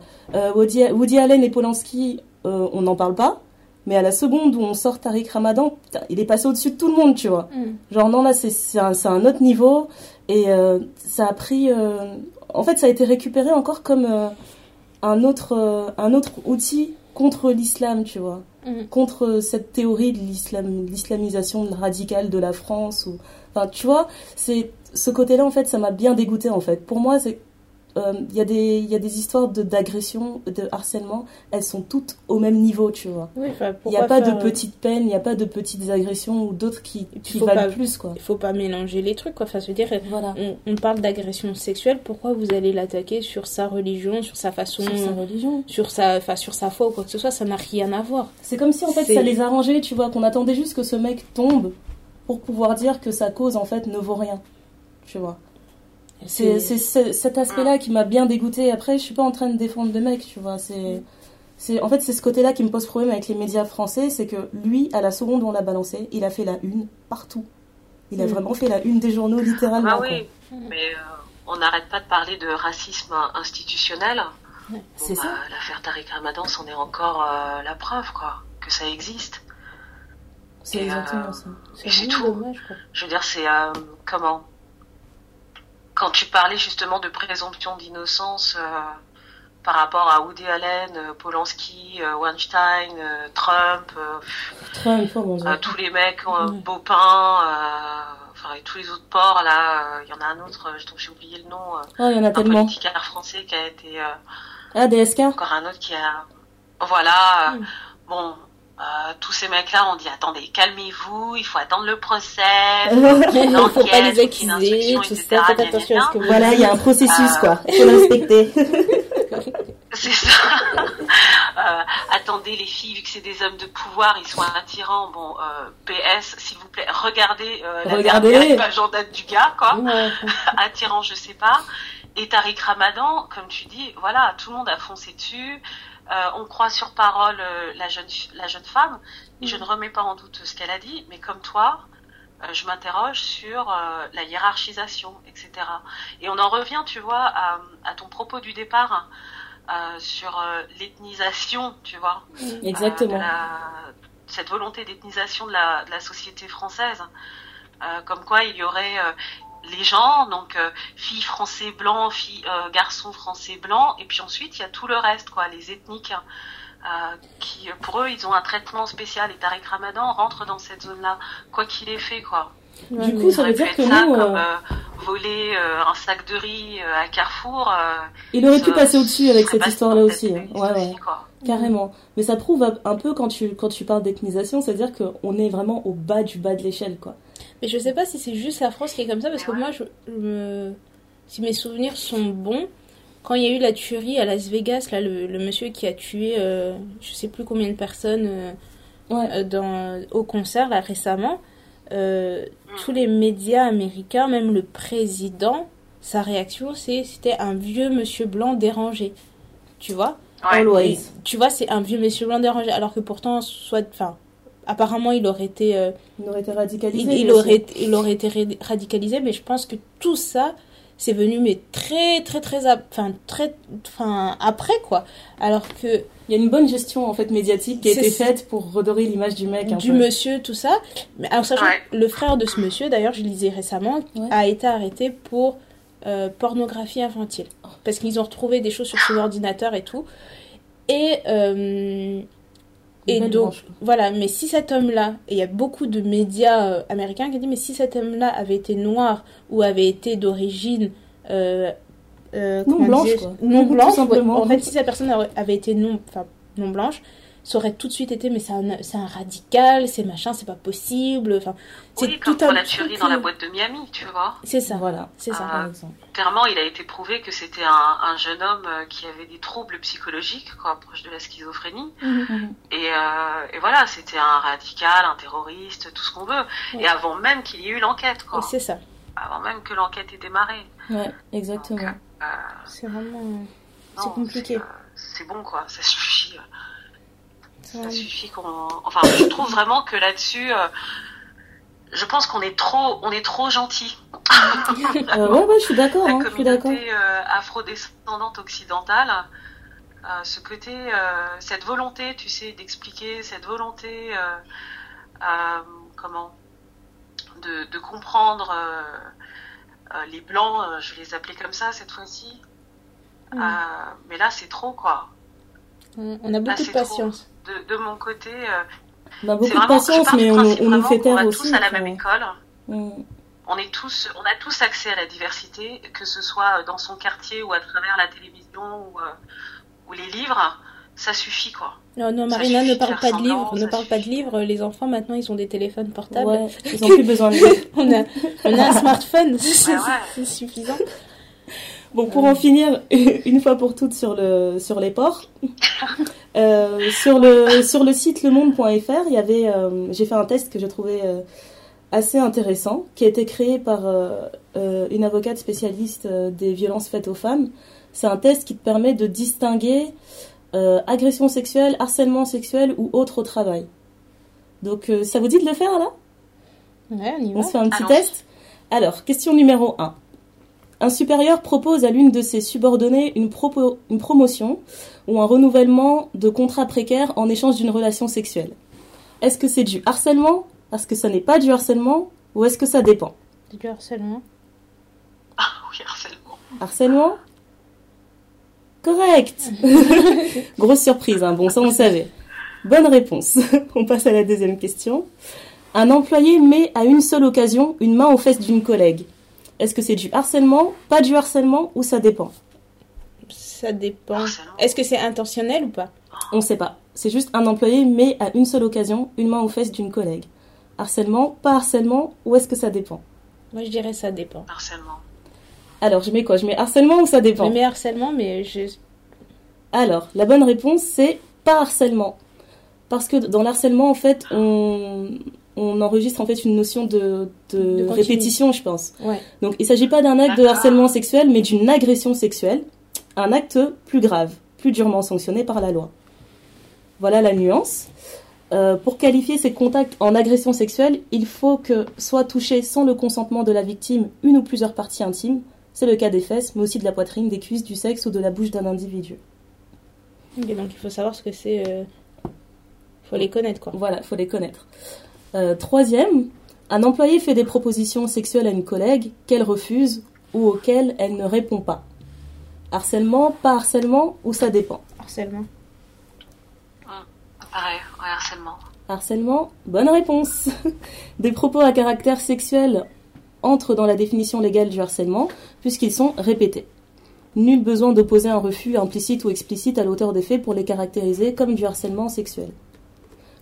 Woody, Woody Allen et Polanski, euh, on n'en parle pas. Mais à la seconde où on sort Tariq Ramadan, putain, il est passé au-dessus de tout le monde, tu vois. Mhm. Genre non là c'est un, un autre niveau et euh, ça a pris euh, en fait ça a été récupéré encore comme un autre un autre outil contre l'islam tu vois Mhm. contre cette théorie de l'islam l'islamisation radicale de la France ou enfin tu vois c'est ce côté-là en fait ça m'a bien dégoûté en fait pour moi c'est euh, il y a des il y a des histoires de d'agression de harcèlement elles sont toutes au même niveau tu vois Oui, il n'y a pas de faire, euh, petites peines il n'y a pas de petites agressions ou d'autres qui, qui valent pas- plus quoi Il faut pas mélanger les trucs, quoi. Enfin, se dire, voilà on, on parle d'agression sexuelle, pourquoi vous allez l'attaquer sur sa religion, sur sa façon, sur sa religion. sur sa, enfin, sur sa foi ou quoi que ce soit Ça n'a rien à voir. C'est comme si en fait ça les arrangeait, tu vois, qu'on attendait juste que ce mec tombe pour pouvoir dire que sa cause en fait ne vaut rien. Tu vois. C'est c'est ce- cet aspect-là qui m'a bien dégoûté. Après, je suis pas en train de défendre le mec, tu vois. C'est c'est en fait c'est ce côté-là qui me pose problème avec les médias français, c'est que lui, à la seconde où on l'a balancé, il a fait la une partout. Il a Mm. vraiment fait la une des journaux littéralement. Bah quoi. oui, mais euh, on n'arrête pas de parler de racisme institutionnel. C'est bah, ça. L'affaire Tariq Ramadan, c'en est encore euh, la preuve, quoi, que ça existe. C'est exactement euh, ça. C'est Et c'est vraiment tout. dommage, quoi. Je veux dire, c'est comment? Quand tu parlais justement de présomption d'innocence euh, par rapport à Woody Allen, euh, Polanski, euh, Weinstein, Trump, oh tous les mecs, enfin et tous les autres ports là, euh, il y en a un autre, euh, j'ai oublié le nom, euh, Oh, il y en a un tellement. politicaire français qui a été Ah, DSK encore un autre qui a voilà euh, Mm. bon euh, tous ces mecs là on dit attendez calmez-vous il faut attendre le procès Il faut faut pas les accuser, tout etc., ça. Faites attention à ce que vous Voilà, il y a un processus Euh, quoi. Il faut respecter. c'est ça Euh, attendez les filles vu que c'est des hommes de pouvoir ils sont attirants bon euh, PS s'il vous plaît regardez euh, la Regardez. dernière page en date du gars quoi Ouais. attirant, je sais pas. Et Tariq Ramadan, comme tu dis, voilà, tout le monde a foncé dessus. Euh, on croit sur parole euh, la jeune la jeune femme. Et je ne remets pas en doute ce qu'elle a dit, mais comme toi, euh, je m'interroge sur euh, la hiérarchisation, etc. Et on en revient, tu vois, à, à ton propos du départ euh, sur euh, l'ethnisation, tu vois Exactement. euh, de la- cette volonté d'ethnisation de la, de la société française. Euh, comme quoi il y aurait, euh, les gens, donc euh, filles français blancs, filles euh, garçons français blancs, et puis ensuite il y a tout le reste, quoi, les ethniques. Euh, qui pour eux ils ont un traitement spécial et Tariq Ramadan rentre dans cette zone-là quoi qu'il ait fait quoi du coup, ça veut dire que ça nous. Comme, voler un sac de riz à Carrefour. il aurait pu passer au-dessus avec cette histoire-là aussi. Hein. Ouais, ouais. Carrément. Mais ça prouve un peu quand tu, quand tu parles d'ethnisation, c'est-à-dire qu'on est vraiment au bas du bas de l'échelle, quoi. Mais je sais pas si c'est juste la France qui est comme ça, parce que moi, je, me... si mes souvenirs sont bons, quand il y a eu la tuerie à Las Vegas, là, le, le monsieur qui a tué, euh, je sais plus combien de personnes ouais. dans, au concert, là, récemment, euh, tous les médias américains, même le président, sa réaction, c'est c'était un vieux monsieur blanc dérangé. Tu vois? Always. tu vois, c'est un vieux monsieur blanc dérangé, alors que pourtant, soit, enfin, apparemment, il aurait été. Euh, il aurait été radicalisé. Il, aurait, il aurait été radicalisé, mais je pense que tout ça, c'est venu mais très très très enfin très enfin après quoi. Alors que il y a une bonne gestion en fait médiatique qui a été faite pour redorer l'image du mec du monsieur tout ça. Mais alors sachant le frère de ce monsieur d'ailleurs je lisais récemment a été arrêté pour euh, pornographie infantile. Parce qu'ils ont retrouvé des choses sur son ordinateur et tout. Et euh, et donc, voilà, mais si cet homme-là, et il y a beaucoup de médias euh, américains qui disent, mais si cet homme-là avait été noir ou avait été d'origine euh, euh, non blanche, non blanche, en fait, si cette personne avait été non, non blanche, ça aurait tout de suite été mais c'est un, c'est un radical, c'est machin, c'est pas possible. Enfin, c'est oui, comme tout pour la tuerie dans la boîte de Miami, tu vois. C'est ça, voilà, c'est ça. Euh, clairement, il a été prouvé que c'était un, un, jeune homme euh, qui avait des troubles psychologiques, quoi, proche de la schizophrénie. Mhm. Mhm. Et, euh, et, voilà, c'était un radical, un terroriste, tout ce qu'on veut. Et avant même qu'il y ait eu l'enquête, quoi. c'est ça. Avant même que l'enquête ait démarré. Ouais, exactement. Euh, c'est vraiment, c'est compliqué. C'est bon, quoi. Ça suffit. Ça suffit qu'on. Enfin, je trouve vraiment que là-dessus, euh, je pense qu'on est trop, on est trop gentil. euh, ouais, ouais, je suis d'accord. Hein, je suis d'accord. Euh, afro-descendante occidentale, euh, ce côté, cette volonté, tu sais, d'expliquer, cette volonté, comment, de, de comprendre les blancs, je les appelais comme ça cette fois-ci. mais là, c'est trop, quoi. On a beaucoup de patience de, mon côté, euh, on a beaucoup de patience, mais on, on nous fait taire aussi. On tous à la même école. Mm. On est tous, on a tous accès à la diversité, que ce soit dans son quartier ou à travers la télévision ou, euh, ou les livres. Ça suffit quoi. Non, non, Marina ne parle pas de livres, ne parle pas de livres. Les enfants maintenant ils ont des téléphones portables. Ouais, ils ont plus besoin de livres. on, a, on a un smartphone, c'est suffisant. Bon, pour en finir une fois pour toutes sur, le, sur les ports, euh, sur, le, sur le site lemonde.fr, il y avait, euh, j'ai fait un test que j'ai trouvé euh, assez intéressant, qui a été créé par une avocate spécialiste des violences faites aux femmes. C'est un test qui te permet de distinguer agression sexuelle, harcèlement sexuel ou autre au travail. Donc, ça vous dit de le faire là? Ouais, on y va. On se fait un petit test. Alors, question numéro 1 un supérieur propose à l'une de ses subordonnées une, une, promotion ou un renouvellement de contrat précaire en échange d'une relation sexuelle. Est-ce que c'est du harcèlement? Est-ce que ça n'est pas du harcèlement? Ou est-ce que ça dépend? C'est du harcèlement. Ah oui, harcèlement. Harcèlement? Correct Grosse surprise, hein. bon ça on savait. Bonne réponse. on passe à la deuxième question. Un employé met à une seule occasion une main aux fesses d'une collègue. Est-ce que c'est du harcèlement, pas du harcèlement ou ça dépend? Ça dépend. Est-ce que c'est intentionnel ou pas? On ne sait pas. C'est juste un employé met à une seule occasion une main aux fesses d'une collègue. Harcèlement, pas harcèlement ou est-ce que ça dépend? Moi je dirais ça dépend. Harcèlement. Alors je mets quoi? Je mets harcèlement ou ça dépend? Je mets harcèlement mais je... Alors la bonne réponse c'est pas harcèlement. Parce que dans l'harcèlement en fait on on enregistre en fait une notion de, répétition, je pense. Donc il ne s'agit pas d'un acte de harcèlement sexuel, mais d'une agression sexuelle, un acte plus grave, plus durement sanctionné par la loi. Voilà la nuance. Euh, pour qualifier ces contacts en agression sexuelle, il faut que soit touché sans le consentement de la victime une ou plusieurs parties intimes. C'est le cas des fesses, mais aussi de la poitrine, des cuisses, du sexe ou de la bouche d'un individu. Et donc il faut savoir ce que c'est. Il euh, faut les connaître, quoi. Voilà, il faut les connaître. Euh, troisième, Un employé fait des propositions sexuelles à une collègue qu'elle refuse ou auxquelles elle ne répond pas. Harcèlement, pas harcèlement ou ça dépend? Harcèlement. Pareil, ouais, harcèlement. Harcèlement, bonne réponse. Des propos à caractère sexuel entrent dans la définition légale du harcèlement puisqu'ils sont répétés. Nul besoin d'opposer un refus implicite ou explicite à l'auteur des faits pour les caractériser comme du harcèlement sexuel.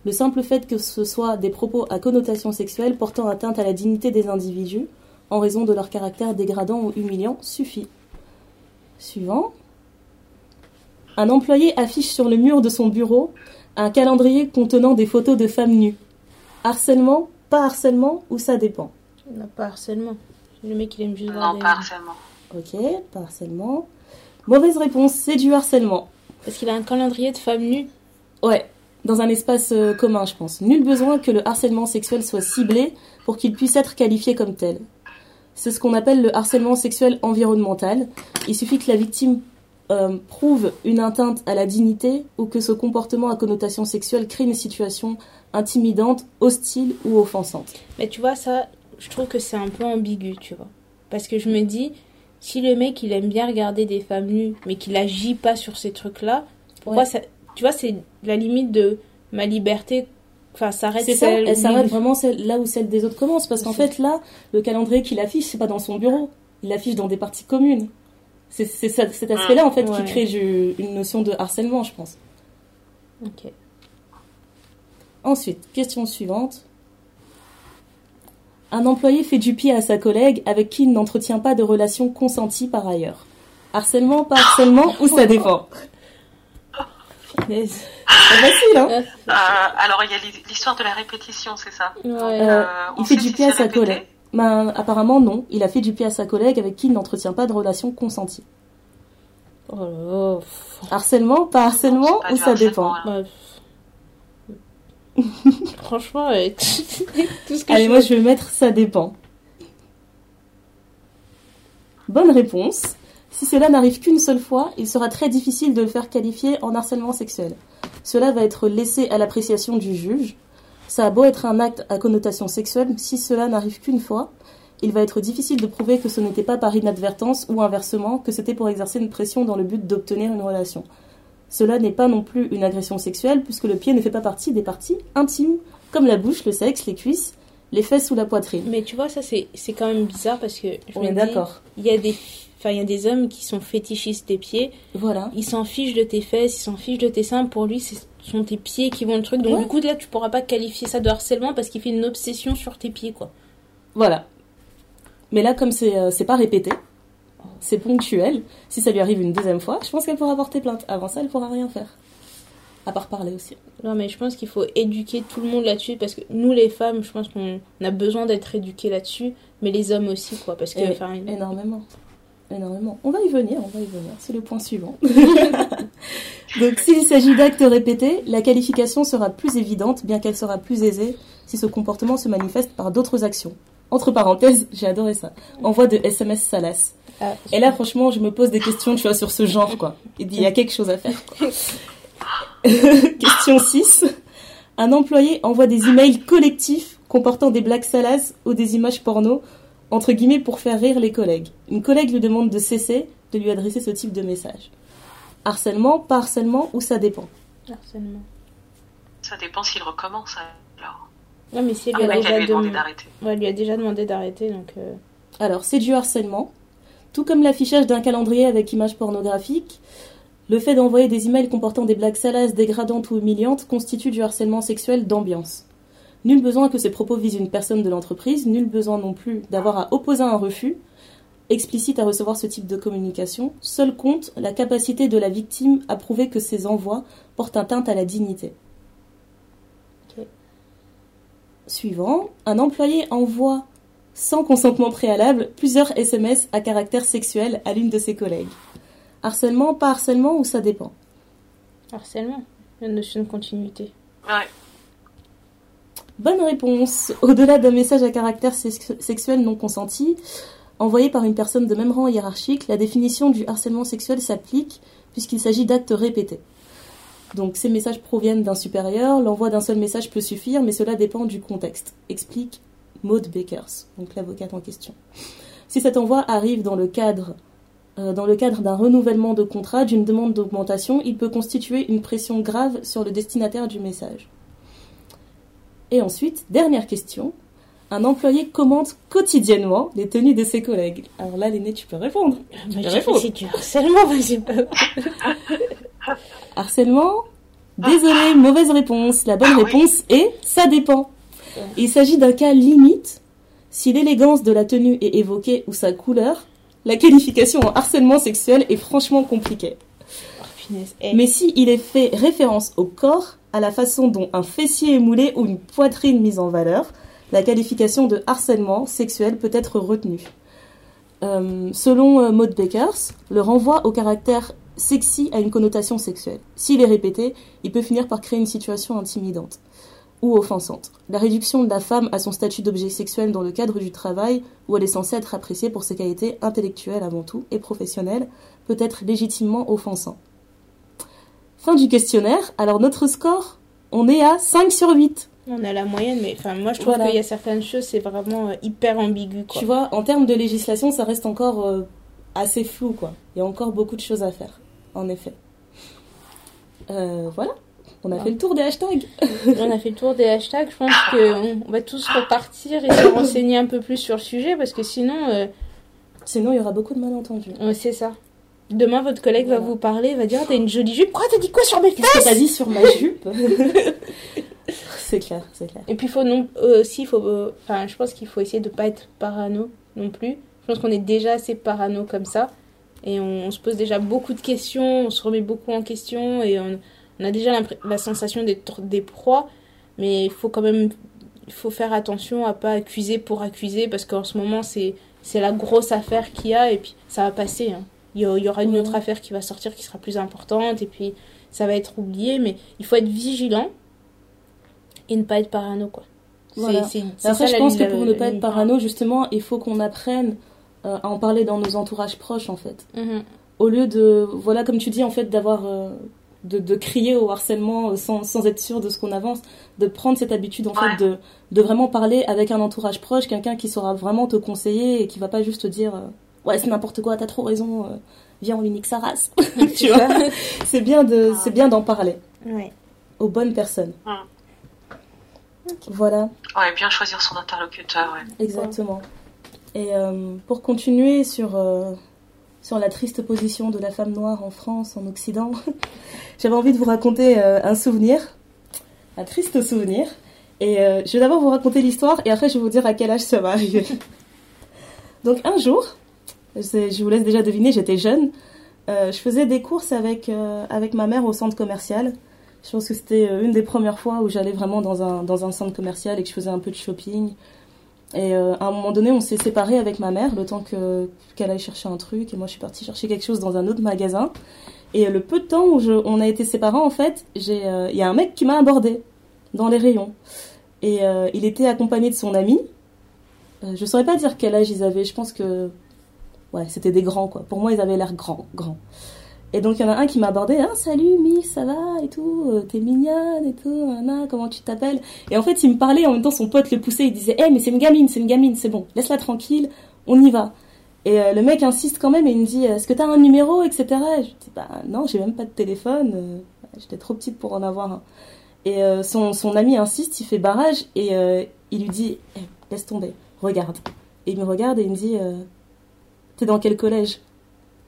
Le simple fait que ce soit des propos à connotation sexuelle portant atteinte à la dignité des individus en raison de leur caractère dégradant ou humiliant suffit. Suivant. Un employé affiche sur le mur de son bureau un calendrier contenant des photos de femmes nues. Harcèlement, pas harcèlement ou ça dépend? Non, pas harcèlement. Le mec, il aime juste voir Non, pas harcèlement. Ok, pas harcèlement. Mauvaise réponse, c'est du harcèlement. Parce qu'il a un calendrier de femmes nues. Ouais, dans un espace euh, commun, je pense. Nul besoin que le harcèlement sexuel soit ciblé pour qu'il puisse être qualifié comme tel. C'est ce qu'on appelle le harcèlement sexuel environnemental. Il suffit que la victime euh, prouve une atteinte à la dignité ou que ce comportement à connotation sexuelle crée une situation intimidante, hostile ou offensante. Mais tu vois, ça, je trouve que c'est un peu ambigu, tu vois. Parce que je me dis, si le mec, il aime bien regarder des femmes nues, mais qu'il agit pas sur ces trucs-là, pourquoi Ouais. ça... Tu vois, c'est la limite de ma liberté, enfin, s'arrête C'est ça, celle elle s'arrête vraiment celle- là où celle des autres commence. Parce qu'en fait, là, le calendrier qu'il affiche, c'est pas dans son bureau. Il l'affiche dans des parties communes. C'est c'est ça- cet aspect-là, en fait, qui crée du- une notion de harcèlement, je pense. Ok. Ensuite, question suivante. Un employé fait du pied à sa collègue avec qui il n'entretient pas de relation consentie par ailleurs. Harcèlement, pas harcèlement, ou ça dépend? C'est facile, hein Euh, alors, il y a l'hi- l'histoire de la répétition, c'est ça? Ouais. Euh, Il fait du pied à sa collègue. Ben, apparemment, non. Il a fait du pied à sa collègue avec qui il n'entretient pas de relation consentie. Oh là là. Harcèlement, pas harcèlement, pas ou ça harcèlement, dépend. Franchement, euh, tout ce que Allez, je moi je vais mettre ça dépend. Bonne réponse. Si cela n'arrive qu'une seule fois, il sera très difficile de le faire qualifier en harcèlement sexuel. Cela va être laissé à l'appréciation du juge. Ça a beau être un acte à connotation sexuelle, si cela n'arrive qu'une fois, il va être difficile de prouver que ce n'était pas par inadvertance ou inversement, que c'était pour exercer une pression dans le but d'obtenir une relation. Cela n'est pas non plus une agression sexuelle puisque le pied ne fait pas partie des parties intimes, comme la bouche, le sexe, les cuisses, les fesses ou la poitrine. Mais tu vois, ça c'est quand même bizarre parce que je On me est d'accord. Il y a des enfin il y a des hommes qui sont fétichistes des pieds, Voilà. ils s'en fichent de tes fesses, ils s'en fichent de tes seins, pour lui ce sont tes pieds qui vont le truc. Donc Ouais. du coup là tu pourras pas qualifier ça de harcèlement parce qu'il fait une obsession sur tes pieds quoi. Voilà. Mais là, comme c'est euh, pas répété, c'est ponctuel, si ça lui arrive une deuxième fois, je pense qu'elle pourra porter plainte. Avant ça, elle pourra rien faire. À part parler aussi. Non mais je pense qu'il faut éduquer tout le monde là-dessus parce que nous les femmes, je pense qu'on a besoin d'être éduqués là-dessus, mais les hommes aussi quoi parce que Et- Énormément. Énormément. On va y venir, on va y venir. C'est le point suivant. Donc, s'il s'agit d'actes répétés, la qualification sera plus évidente, bien qu'elle sera plus aisée si ce comportement se manifeste par d'autres actions. Entre parenthèses, j'ai adoré ça. Envoi de SMS salace. ah, Et là, franchement, je me pose des questions, tu vois, sur ce genre, quoi. Il y a quelque chose à faire, quoi. Question 6. Un employé envoie des emails collectifs comportant des blagues salaces ou des images porno, entre guillemets, pour faire rire les collègues. Une collègue lui demande de cesser de lui adresser ce type de message. Harcèlement, pas harcèlement, ou ça dépend? Harcèlement. Ça dépend s'il recommence alors. Non mais si elle Ah, lui a mec, elle déjà lui a demandé ouais, lui a déjà demandé d'arrêter donc euh, Alors, c'est du harcèlement. Tout comme l'affichage d'un calendrier avec images pornographiques, le fait d'envoyer des emails comportant des blagues salaces, dégradantes ou humiliantes constitue du harcèlement sexuel d'ambiance. Nul besoin que ces propos visent une personne de l'entreprise, nul besoin non plus d'avoir à opposer un refus explicite à recevoir ce type de communication. Seul compte la capacité de la victime à prouver que ces envois portent atteinte à la dignité. Ok. Suivant, un employé envoie sans consentement préalable plusieurs SMS à caractère sexuel à l'une de ses collègues. Harcèlement, pas harcèlement ou ça dépend? Harcèlement, la notion de continuité. Ouais. Bonne réponse. Au-delà d'un message à caractère sex- sexuel non consenti, envoyé par une personne de même rang hiérarchique, la définition du harcèlement sexuel s'applique puisqu'il s'agit d'actes répétés. Donc ces messages proviennent d'un supérieur, l'envoi d'un seul message peut suffire, mais cela dépend du contexte. Explique Maud Bakers, donc l'avocate en question. Si cet envoi arrive dans le cadre euh, dans le cadre d'un renouvellement de contrat, d'une demande d'augmentation, il peut constituer une pression grave sur le destinataire du message. Et ensuite, dernière question. Un employé commente quotidiennement les tenues de ses collègues. Alors là, Léné, tu peux répondre. Tu peux répondre. C'est du harcèlement, vas-y. Harcèlement Désolé, mauvaise réponse. La bonne Ah oui. réponse est ça dépend. Il s'agit d'un cas limite. Si l'élégance de la tenue est évoquée ou sa couleur, la qualification en harcèlement sexuel est franchement compliquée. Oh. Eh, Mais si il est fait référence au corps, à la façon dont un fessier est moulé ou une poitrine mise en valeur, la qualification de harcèlement sexuel peut être retenue. Euh, selon euh, Maud Bakers, le renvoi au caractère sexy a une connotation sexuelle. S'il est répété, il peut finir par créer une situation intimidante ou offensante. La réduction de la femme à son statut d'objet sexuel dans le cadre du travail, où elle est censée être appréciée pour ses qualités intellectuelles avant tout et professionnelles, peut être légitimement offensant. Fin du questionnaire. Alors notre score, on est à 5 sur 8. On a la moyenne, mais enfin, moi je trouve Voilà. qu'il y a certaines choses, c'est vraiment euh, hyper ambigu. Quoi. Tu vois, en termes de législation, ça reste encore euh, assez flou, quoi. Il y a encore beaucoup de choses à faire, en effet. Euh, voilà, on a Ouais. fait le tour des hashtags. On a fait le tour des hashtags. Je pense qu'on on va tous repartir et se renseigner un peu plus sur le sujet parce que sinon, Sinon, il y aura beaucoup de malentendus. ouais, c'est ça. Demain, votre collègue va vous parler, va dire T'as une jolie jupe, pourquoi t'as dit quoi sur mes Qu'est-ce que fesses t'as dit sur ma jupe C'est clair, c'est clair. Et puis, faut non, aussi, faut, euh, enfin, je pense qu'il faut essayer de pas être parano non plus. Je pense qu'on est déjà assez parano comme ça. Et on, on se pose déjà beaucoup de questions, on se remet beaucoup en question et on, on a déjà la sensation d'être des proies. Mais il faut quand même il faut faire attention à pas accuser pour accuser parce qu'en ce moment, c'est c'est la grosse affaire qu'il y a et puis ça va passer. hein. Il y, aura une autre affaire qui va sortir qui sera plus importante et puis ça va être oublié. Mais il faut être vigilant et ne pas être parano, quoi. Après, ça je pense que pour la- ne pas être parano, justement, il faut qu'on apprenne euh, à en parler dans nos entourages proches, en fait. Mhm. Au lieu de, voilà, comme tu dis, en fait, d'avoir, euh, de, de crier au harcèlement euh, sans, sans être sûr de ce qu'on avance, de prendre cette habitude, en Ouais. fait, de, de vraiment parler avec un entourage proche, quelqu'un qui saura vraiment te conseiller et qui va pas juste te dire, ouais, c'est n'importe quoi, t'as trop raison, euh, viens, on lui nique sa race. tu vois C'est bien de, Ah. c'est bien d'en parler Ouais. aux bonnes personnes. Mm. Voilà. Ouais, bien choisir son interlocuteur, ouais. Exactement. Et euh, pour continuer sur, euh, sur la triste position de la femme noire en France, en Occident, j'avais envie de vous raconter euh, un souvenir, un triste souvenir. Et euh, je vais d'abord vous raconter l'histoire et après je vais vous dire à quel âge ça va arriver. Donc un jour, je vous laisse déjà deviner, j'étais jeune, euh, je faisais des courses avec, euh, avec ma mère au centre commercial. Je pense que c'était euh, une des premières fois où j'allais vraiment dans un, dans un centre commercial et que je faisais un peu de shopping. Et à un moment donné, on s'est séparés avec ma mère, le temps que qu'elle aille chercher un truc, et moi je suis partie chercher quelque chose dans un autre magasin. Et le peu de temps où on a été séparés, en fait, il y a un mec qui m'a abordé dans les rayons. Et il était accompagné de son ami. Je saurais pas dire quel âge ils avaient. Je pense que, ouais, c'était des grands quoi. Pour moi, ils avaient l'air grands, grands. Et donc il y en a un qui m'a abordé, ah salut Miss, ça va et tout, euh, t'es mignonne et tout, nana, comment tu t'appelles? Et en fait il me parlait, en même temps son pote le poussait, il disait, eh mais c'est une gamine, c'est une gamine, c'est bon, laisse-la tranquille, on y va. Et euh, le mec insiste quand même et il me dit, est-ce que t'as un numéro, etc. Et je dis, bah non, j'ai même pas de téléphone, euh, j'étais trop petite pour en avoir un. Et son, son ami insiste, il fait barrage et il lui dit, Eh, laisse tomber, regarde. Et il me regarde et il me dit, t'es dans quel collège?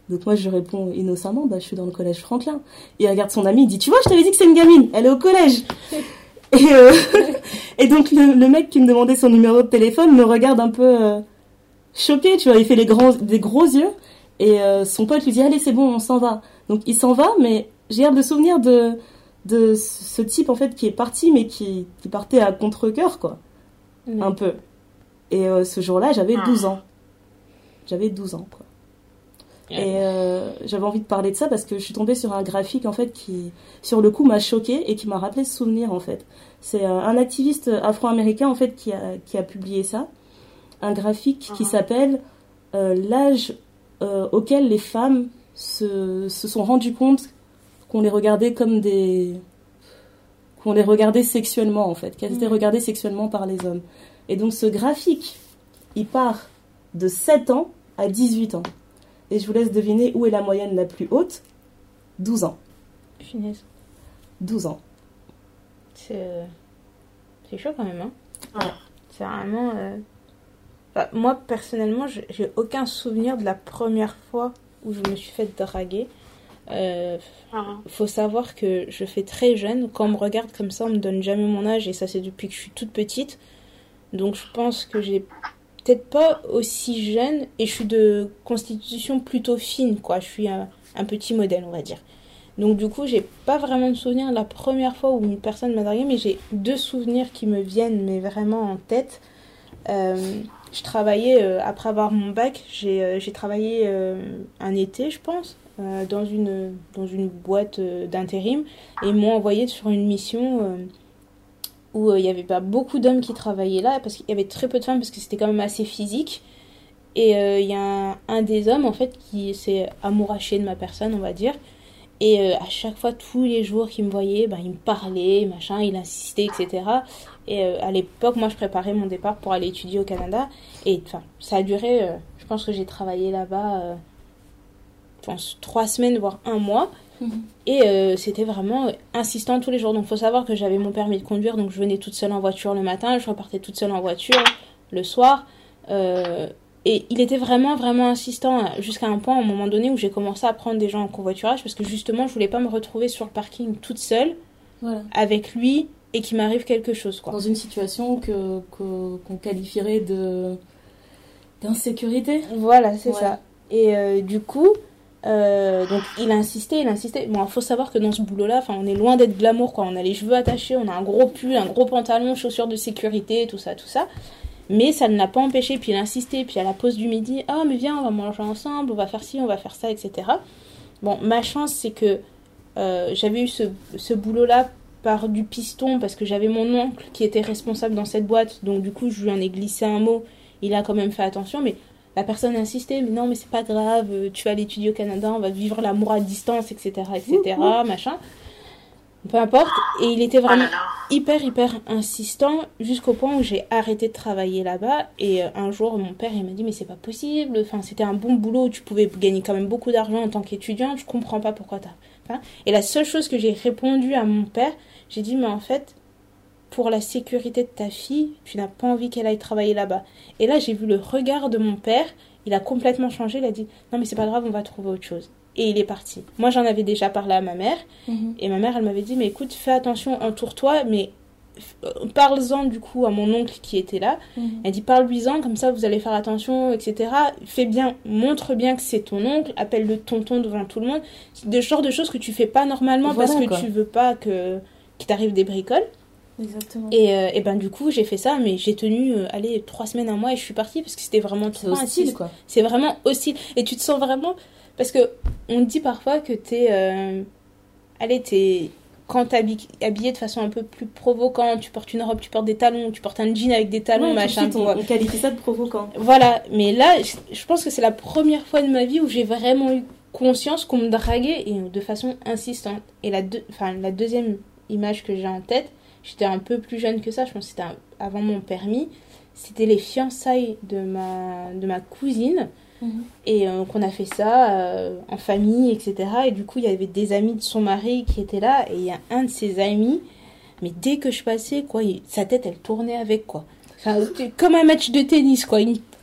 Donc moi je réponds innocemment, bah je suis dans le collège Franklin. Et il regarde son ami, il dit, tu vois, je t'avais dit que c'est une gamine, elle est au collège. et, euh, et donc le, le mec qui me demandait son numéro de téléphone me regarde un peu euh, choqué, tu vois, il fait les grands, des gros yeux. Et euh, son pote lui dit, allez c'est bon, on s'en va. Donc il s'en va, mais j'ai l'air de souvenir de, de ce type en fait qui est parti, mais qui, qui partait à contre-coeur, quoi, un peu. Et euh, ce jour-là, j'avais Ah. 12 ans. J'avais 12 ans, quoi. Et euh, j'avais envie de parler de ça parce que je suis tombée sur un graphique en fait qui, sur le coup, m'a choqué et qui m'a rappelé ce souvenir en fait. C'est euh, un activiste afro-américain en fait qui a, qui a publié ça, un graphique qui Mhm. s'appelle euh, l'âge euh, auquel les femmes se, se sont rendues compte qu'on les regardait comme des qu'on les regardait sexuellement en fait, qu'elles étaient Mhm. regardées sexuellement par les hommes. Et donc ce graphique, il part de 7 ans à 18 ans. Et je vous laisse deviner où est la moyenne la plus haute 12 ans. Finesse. 12 ans. C'est euh, c'est chaud quand même. Hein. Ouais. C'est vraiment. euh, bah, moi, personnellement, j'ai aucun souvenir de la première fois où je me suis fait draguer. Euh, Mhm. faut savoir que je fais très jeune. Quand on me regarde comme ça, on me donne jamais mon âge et ça, c'est depuis que je suis toute petite. Donc, je pense que j'ai peut-être pas aussi jeune et je suis de constitution plutôt fine, quoi. Je suis un, petit modèle, on va dire. Donc, du coup, j'ai pas vraiment de souvenir de la première fois où une personne m'a dragué, mais j'ai deux souvenirs qui me viennent, mais vraiment en tête. Euh, je travaillais, euh, après avoir mon bac, j'ai euh, travaillé un été, je pense, dans, une, dans une boîte d'intérim. Et m'ont envoyé sur une mission où euh, il n'y avait pas beaucoup d'hommes qui travaillaient là, parce qu'il y avait très peu de femmes, parce que c'était quand même assez physique. Et euh, il y a un, des hommes, en fait, qui s'est amouraché de ma personne, on va dire. Et euh, à chaque fois, tous les jours qu'il me voyait, ben, il me parlait, machin, il insistait, etc. Et à l'époque, moi, je préparais mon départ pour aller étudier au Canada. Et ça a duré, je pense que j'ai travaillé là-bas, je pense, trois semaines, voire un mois. Et euh, c'était vraiment insistant tous les jours. Donc, il faut savoir que j'avais mon permis de conduire, donc je venais toute seule en voiture le matin, je repartais toute seule en voiture le soir. Euh, et il était vraiment, vraiment insistant hein, jusqu'à un point, à un moment donné, où j'ai commencé à prendre des gens en convoiturage parce que justement, je voulais pas me retrouver sur le parking toute seule Voilà. avec lui et qu'il m'arrive quelque chose, quoi. Dans une situation que que- qu'on qualifierait de d'insécurité? Voilà, c'est Ouais. ça. Et euh, du coup, euh, donc il a insisté, il a insisté. Bon, il faut savoir que dans ce boulot-là, on est loin d'être glamour, quoi. On a les cheveux attachés, on a un gros pull, un gros pantalon, chaussures de sécurité, tout ça, tout ça. Mais ça ne l'a pas empêché. Puis il a insisté. Puis à la pause du midi, ah mais viens, on va manger ensemble, on va faire ci, on va faire ça, etc. Bon, ma chance, c'est que euh, j'avais eu ce boulot-là par du piston parce que j'avais mon oncle qui était responsable dans cette boîte. Donc du coup, je lui en ai glissé un mot. Il a quand même fait attention, mais la personne a insisté, mais non, mais c'est pas grave, euh, tu vas aller étudier au Canada, on va vivre l'amour à distance, etc., etc., machin. Peu importe. Et il était Oh vraiment là. hyper, hyper insistant jusqu'au point où j'ai arrêté de travailler là-bas. Et euh, un jour, mon père, il m'a dit, mais c'est pas possible. Enfin, c'était un bon boulot, tu pouvais gagner quand même beaucoup d'argent en tant qu'étudiant, je comprends pas pourquoi t'as. Enfin, et la seule chose que j'ai répondu à mon père, j'ai dit, mais en fait, pour la sécurité de ta fille, tu n'as pas envie qu'elle aille travailler là-bas. Et là, j'ai vu le regard de mon père, il a complètement changé, il a dit, non, mais c'est pas grave, on va trouver autre chose. Et il est parti. Moi, j'en avais déjà parlé à ma mère. Et ma mère, elle m'avait dit, mais écoute, fais attention, entoure-toi, mais f- parle-en du coup à mon oncle qui était là. Elle dit, parle-lui-en, comme ça vous allez faire attention, etc. Fais bien, montre bien que c'est ton oncle, appelle-le tonton devant tout le monde. C'est des genres de choses que tu fais pas normalement Voilà, parce que quoi. tu veux pas que qu'il t'arrive des bricoles. Exactement. Et, euh, et ben du coup, j'ai fait ça, mais j'ai tenu, euh, allez, trois semaines, un mois, et je suis partie parce que c'était vraiment trop hostile, quoi. C'est vraiment hostile. Et tu te sens vraiment. Parce que on dit parfois que t'es. Euh... Allez, t'es. Quand t'es habi- habillé de façon un peu plus provocante, tu portes une robe, tu portes des talons, tu portes un jean avec des talons, Ouais, machin. suite, on, qualifie ça de provoquant. Voilà, mais là, je, je pense que c'est la première fois de ma vie où j'ai vraiment eu conscience qu'on me draguait et de façon insistante. Et la, deux- enfin, la deuxième image que j'ai en tête, j'étais un peu plus jeune que ça, je pense que c'était avant mon permis, c'était les fiançailles de ma, de ma cousine. Et euh, qu'on a fait ça euh, en famille, etc. Et du coup, il y avait des amis de son mari qui étaient là. Et il y a un de ses amis, mais dès que je passais, quoi, il- sa tête, elle tournait avec, quoi. Enfin, comme un match de tennis, quoi.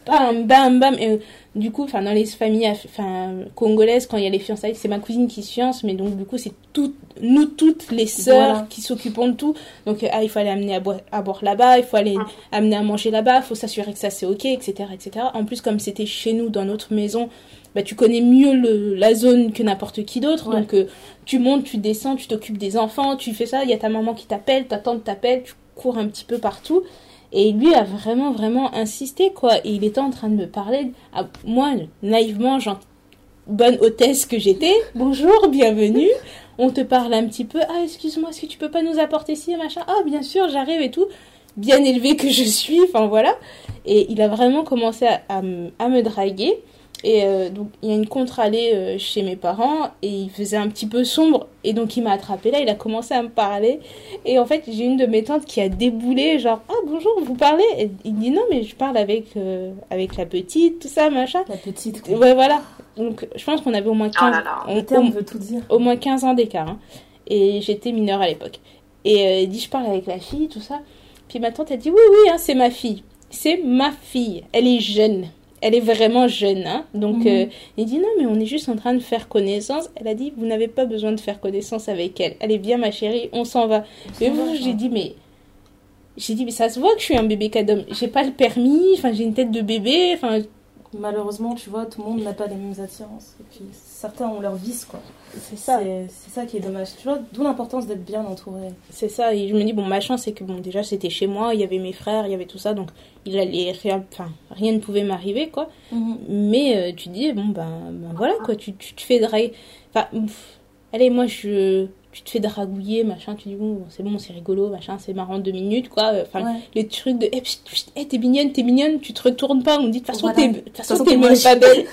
Bam, bam, bam. Et, du coup, enfin, dans les familles enfin, congolaises, quand il y a les fiançailles, c'est ma cousine qui se fiance. Mais donc, du coup, c'est tout, nous toutes les sœurs Voilà. qui s'occupons de tout. Donc, euh, ah, il faut aller amener à boire, à boire là-bas, il faut aller amener à manger là-bas, il faut s'assurer que ça c'est ok, etc., etc. En plus, comme c'était chez nous, dans notre maison, bah, tu connais mieux le, la zone que n'importe qui d'autre. Ouais. Donc, euh, tu montes, tu descends, tu t'occupes des enfants, tu fais ça, il y a ta maman qui t'appelle, ta tante t'appelle, tu cours un petit peu partout. Et lui a vraiment, vraiment insisté, quoi. Il était en train de me parler. à moi, naïvement, genre, bonne hôtesse que j'étais. Bonjour, bienvenue. On te parle un petit peu. Ah, excuse-moi, est-ce que tu peux pas nous apporter ci, machin? Ah, bien sûr, j'arrive et tout. Bien élevée que je suis, enfin voilà. Et il a vraiment commencé à, à me draguer. Et euh, donc, il y a une contre-allée euh, chez mes parents et il faisait un petit peu sombre. Et donc, il m'a attrapé là, il a commencé à me parler. Et en fait, j'ai une de mes tantes qui a déboulé, genre, ah bonjour, vous parlez? Et il dit non, mais je parle avec, euh, avec la petite, tout ça, machin. La petite. quoi. Ouais, voilà. Donc, je pense qu'on avait au moins 15, Oh là là. on- Le terme au- veut tout dire. au moins 15 ans d'écart. hein. Et j'étais mineure à l'époque. Et euh, il dit, je parle avec la fille, tout ça. Puis ma tante, elle dit, oui, oui, hein, c'est ma fille. C'est ma fille. Elle est jeune. Elle est vraiment jeune. Hein. Donc, Mhm. euh, il dit, non, mais on est juste en train de faire connaissance. Elle a dit, vous n'avez pas besoin de faire connaissance avec elle. Elle est bien, ma chérie, on s'en va. Et moi, j'ai dit, mais... J'ai dit, mais ça se voit que je suis un bébé cadom. J'ai pas le permis, enfin, j'ai une tête de bébé, enfin, Malheureusement, tu vois, tout le monde n'a pas les mêmes attirances. Et puis, certains ont leur vice, quoi. c'est ça. C'est ça qui est dommage. Tu vois, d'où l'importance d'être bien entouré. C'est ça, et je me dis, bon, ma chance, c'est que, bon, déjà, c'était chez moi, il y avait mes frères, il y avait tout ça, donc il allait rien, enfin, rien ne pouvait m'arriver, quoi. Mais euh, tu dis, bon, ben, ben voilà, quoi, tu, tu te fais draguer. Enfin, pff, allez, moi, je. Tu te fais dragouiller, machin, tu dis, bon, c'est bon, c'est rigolo, machin, c'est marrant, deux minutes, quoi. Enfin, Ouais. les trucs de, eh, pchit, pchit, eh, t'es mignonne, t'es mignonne, tu te retournes pas, on dit, de toute façon, Voilà. t'es, façon, t'es même pas belle.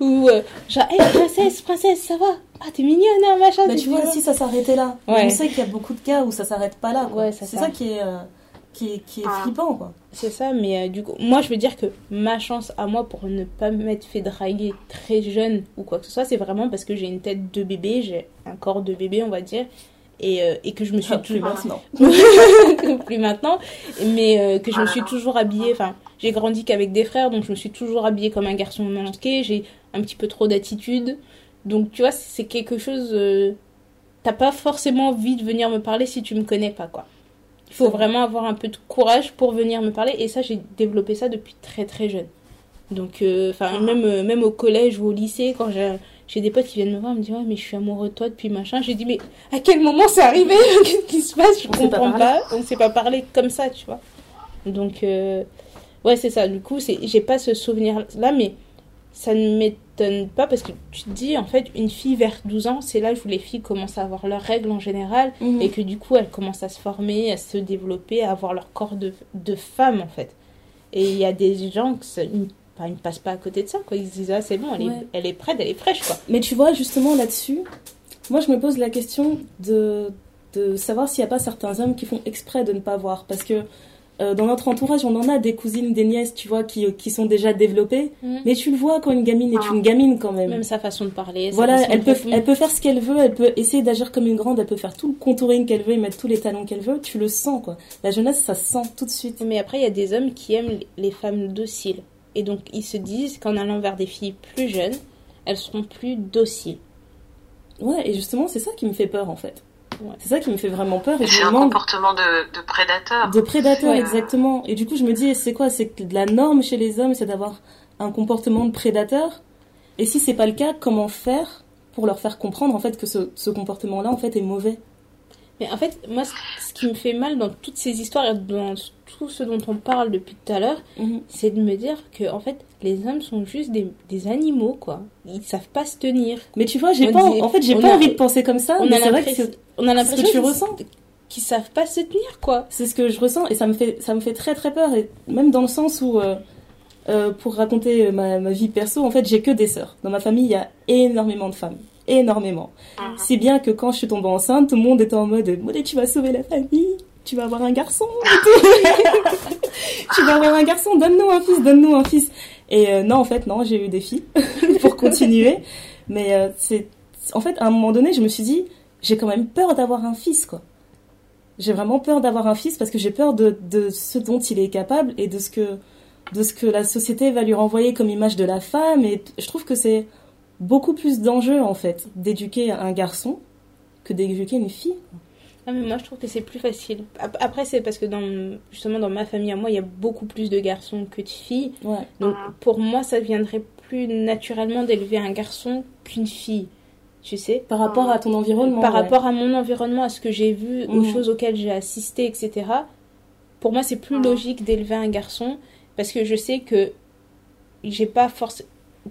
Ou, euh, genre, eh, princesse, princesse, ça va? Ah, t'es mignonne, hein, machin. Bah, tu vois, si ça s'arrêtait là. Ouais. On sait qu'il y a beaucoup de cas où ça s'arrête pas là. quoi. Ouais, c'est c'est ça. ça, qui est, euh, qui est, qui est Ah. flippant, quoi. C'est ça, mais euh, du coup, moi je veux dire que ma chance à moi pour ne pas m'être fait draguer très jeune ou quoi que ce soit, c'est vraiment parce que j'ai une tête de bébé, j'ai un corps de bébé, on va dire, et, euh, et que je me suis Ah, plus toujours. maintenant. plus maintenant, mais euh, que je me suis toujours habillée. Enfin, j'ai grandi qu'avec des frères, donc je me suis toujours habillée comme un garçon manqué. J'ai un petit peu trop d'attitude, donc tu vois, c'est quelque chose. T'as pas forcément envie de venir me parler si tu me connais pas, quoi. Il faut vraiment avoir un peu de courage pour venir me parler, et ça, j'ai développé ça depuis très très jeune. Donc, euh, enfin, Ah. même, euh, même au collège ou au lycée, quand j'ai j'ai des potes qui viennent me voir, me disent Ouais, mais je suis amoureux de toi depuis machin. J'ai dit Mais à quel moment c'est arrivé? Qu'est-ce qui se passe? Je On pas comprends parlé. pas. On ne s'est pas parlé comme ça, tu vois. Donc, euh, ouais, c'est ça. Du coup, c'est- j'ai pas ce souvenir-là, mais ça ne pas parce que tu te dis, en fait, une fille vers 12 ans, c'est l'âge où les filles commencent à avoir leurs règles en général Mhm. et que du coup, elles commencent à se former, à se développer, à avoir leur corps de, de femme, en fait. Et il y a des gens qui ils ne passent pas à côté de ça, quoi. Ils se disent, ah, c'est bon, elle, Ouais. est, elle est prête, elle est fraîche, quoi. Mais tu vois, justement là-dessus, moi je me pose la question de, de savoir s'il n'y a pas certains hommes qui font exprès de ne pas voir. Parce que euh, dans notre entourage, on en a des cousines, des nièces, tu vois, qui, qui sont déjà développées. Mais tu le vois quand une gamine est une gamine quand même. Même sa façon de parler. Voilà, elle peut, elle peut faire ce qu'elle veut, elle peut essayer d'agir comme une grande, elle peut faire tout le contouring qu'elle veut et mettre tous les talons qu'elle veut. Tu le sens, quoi. La jeunesse, ça se sent tout de suite. Mais après, il y a des hommes qui aiment les femmes dociles. Et donc, ils se disent qu'en allant vers des filles plus jeunes, elles seront plus dociles. Ouais, et justement, c'est ça qui me fait peur, en fait. Ouais. C'est ça qui me fait vraiment peur. Et C'est un demande, comportement de, de prédateur. De prédateur, Ouais. exactement. Et du coup, je me dis, c'est quoi? C'est que la norme chez les hommes, c'est d'avoir un comportement de prédateur? Et si c'est pas le cas, comment faire pour leur faire comprendre en fait que ce, ce comportement-là en fait est mauvais? Mais en fait, moi, ce ce qui me fait mal dans toutes ces histoires et dans tout ce dont on parle depuis tout à l'heure, Mhm. c'est de me dire que, en fait, les hommes sont juste des, des animaux, quoi. Ils savent pas se tenir. Mais tu vois, j'ai pas, dit- en fait, j'ai pas a- envie de penser comme ça. on mais c'est vrai que on a l'impression que tu ressens. qu'ils savent pas se tenir, quoi. c'est ce que je ressens et ça me fait, ça me fait très très peur. Et même dans le sens où, euh, euh, pour raconter euh, ma, ma vie perso, en fait, j'ai que des sœurs. Dans ma famille, il y a énormément de femmes. Énormément. Mhm. Si bien que quand je suis tombée enceinte, tout le monde était en mode Mollet, tu vas sauver la famille, tu vas avoir un garçon. tu vas avoir un garçon, donne-nous un fils, donne-nous un fils. Et euh, non, en fait, non, j'ai eu des filles pour continuer. Mais euh, c'est. En fait, à un moment donné, je me suis dit j'ai quand même peur d'avoir un fils, quoi. J'ai vraiment peur d'avoir un fils parce que j'ai peur de, de ce dont il est capable et de ce que de ce que la société va lui renvoyer comme image de la femme. Et je trouve que c'est beaucoup plus d'enjeu, en fait, d'éduquer un garçon que d'éduquer une fille. Ah, mais moi, je trouve que c'est plus facile. Ap- Après, c'est parce que dans, justement, dans ma famille à moi, il y a beaucoup plus de garçons que de filles. Ouais. Donc, Mhm. pour moi, ça viendrait plus naturellement d'élever un garçon qu'une fille. Tu sais? Par rapport à ton environnement. Par ouais. rapport à mon environnement, à ce que j'ai vu, aux Mhm. choses auxquelles j'ai assisté, etc. Pour moi, c'est plus logique d'élever un garçon parce que je sais que j'ai pas force.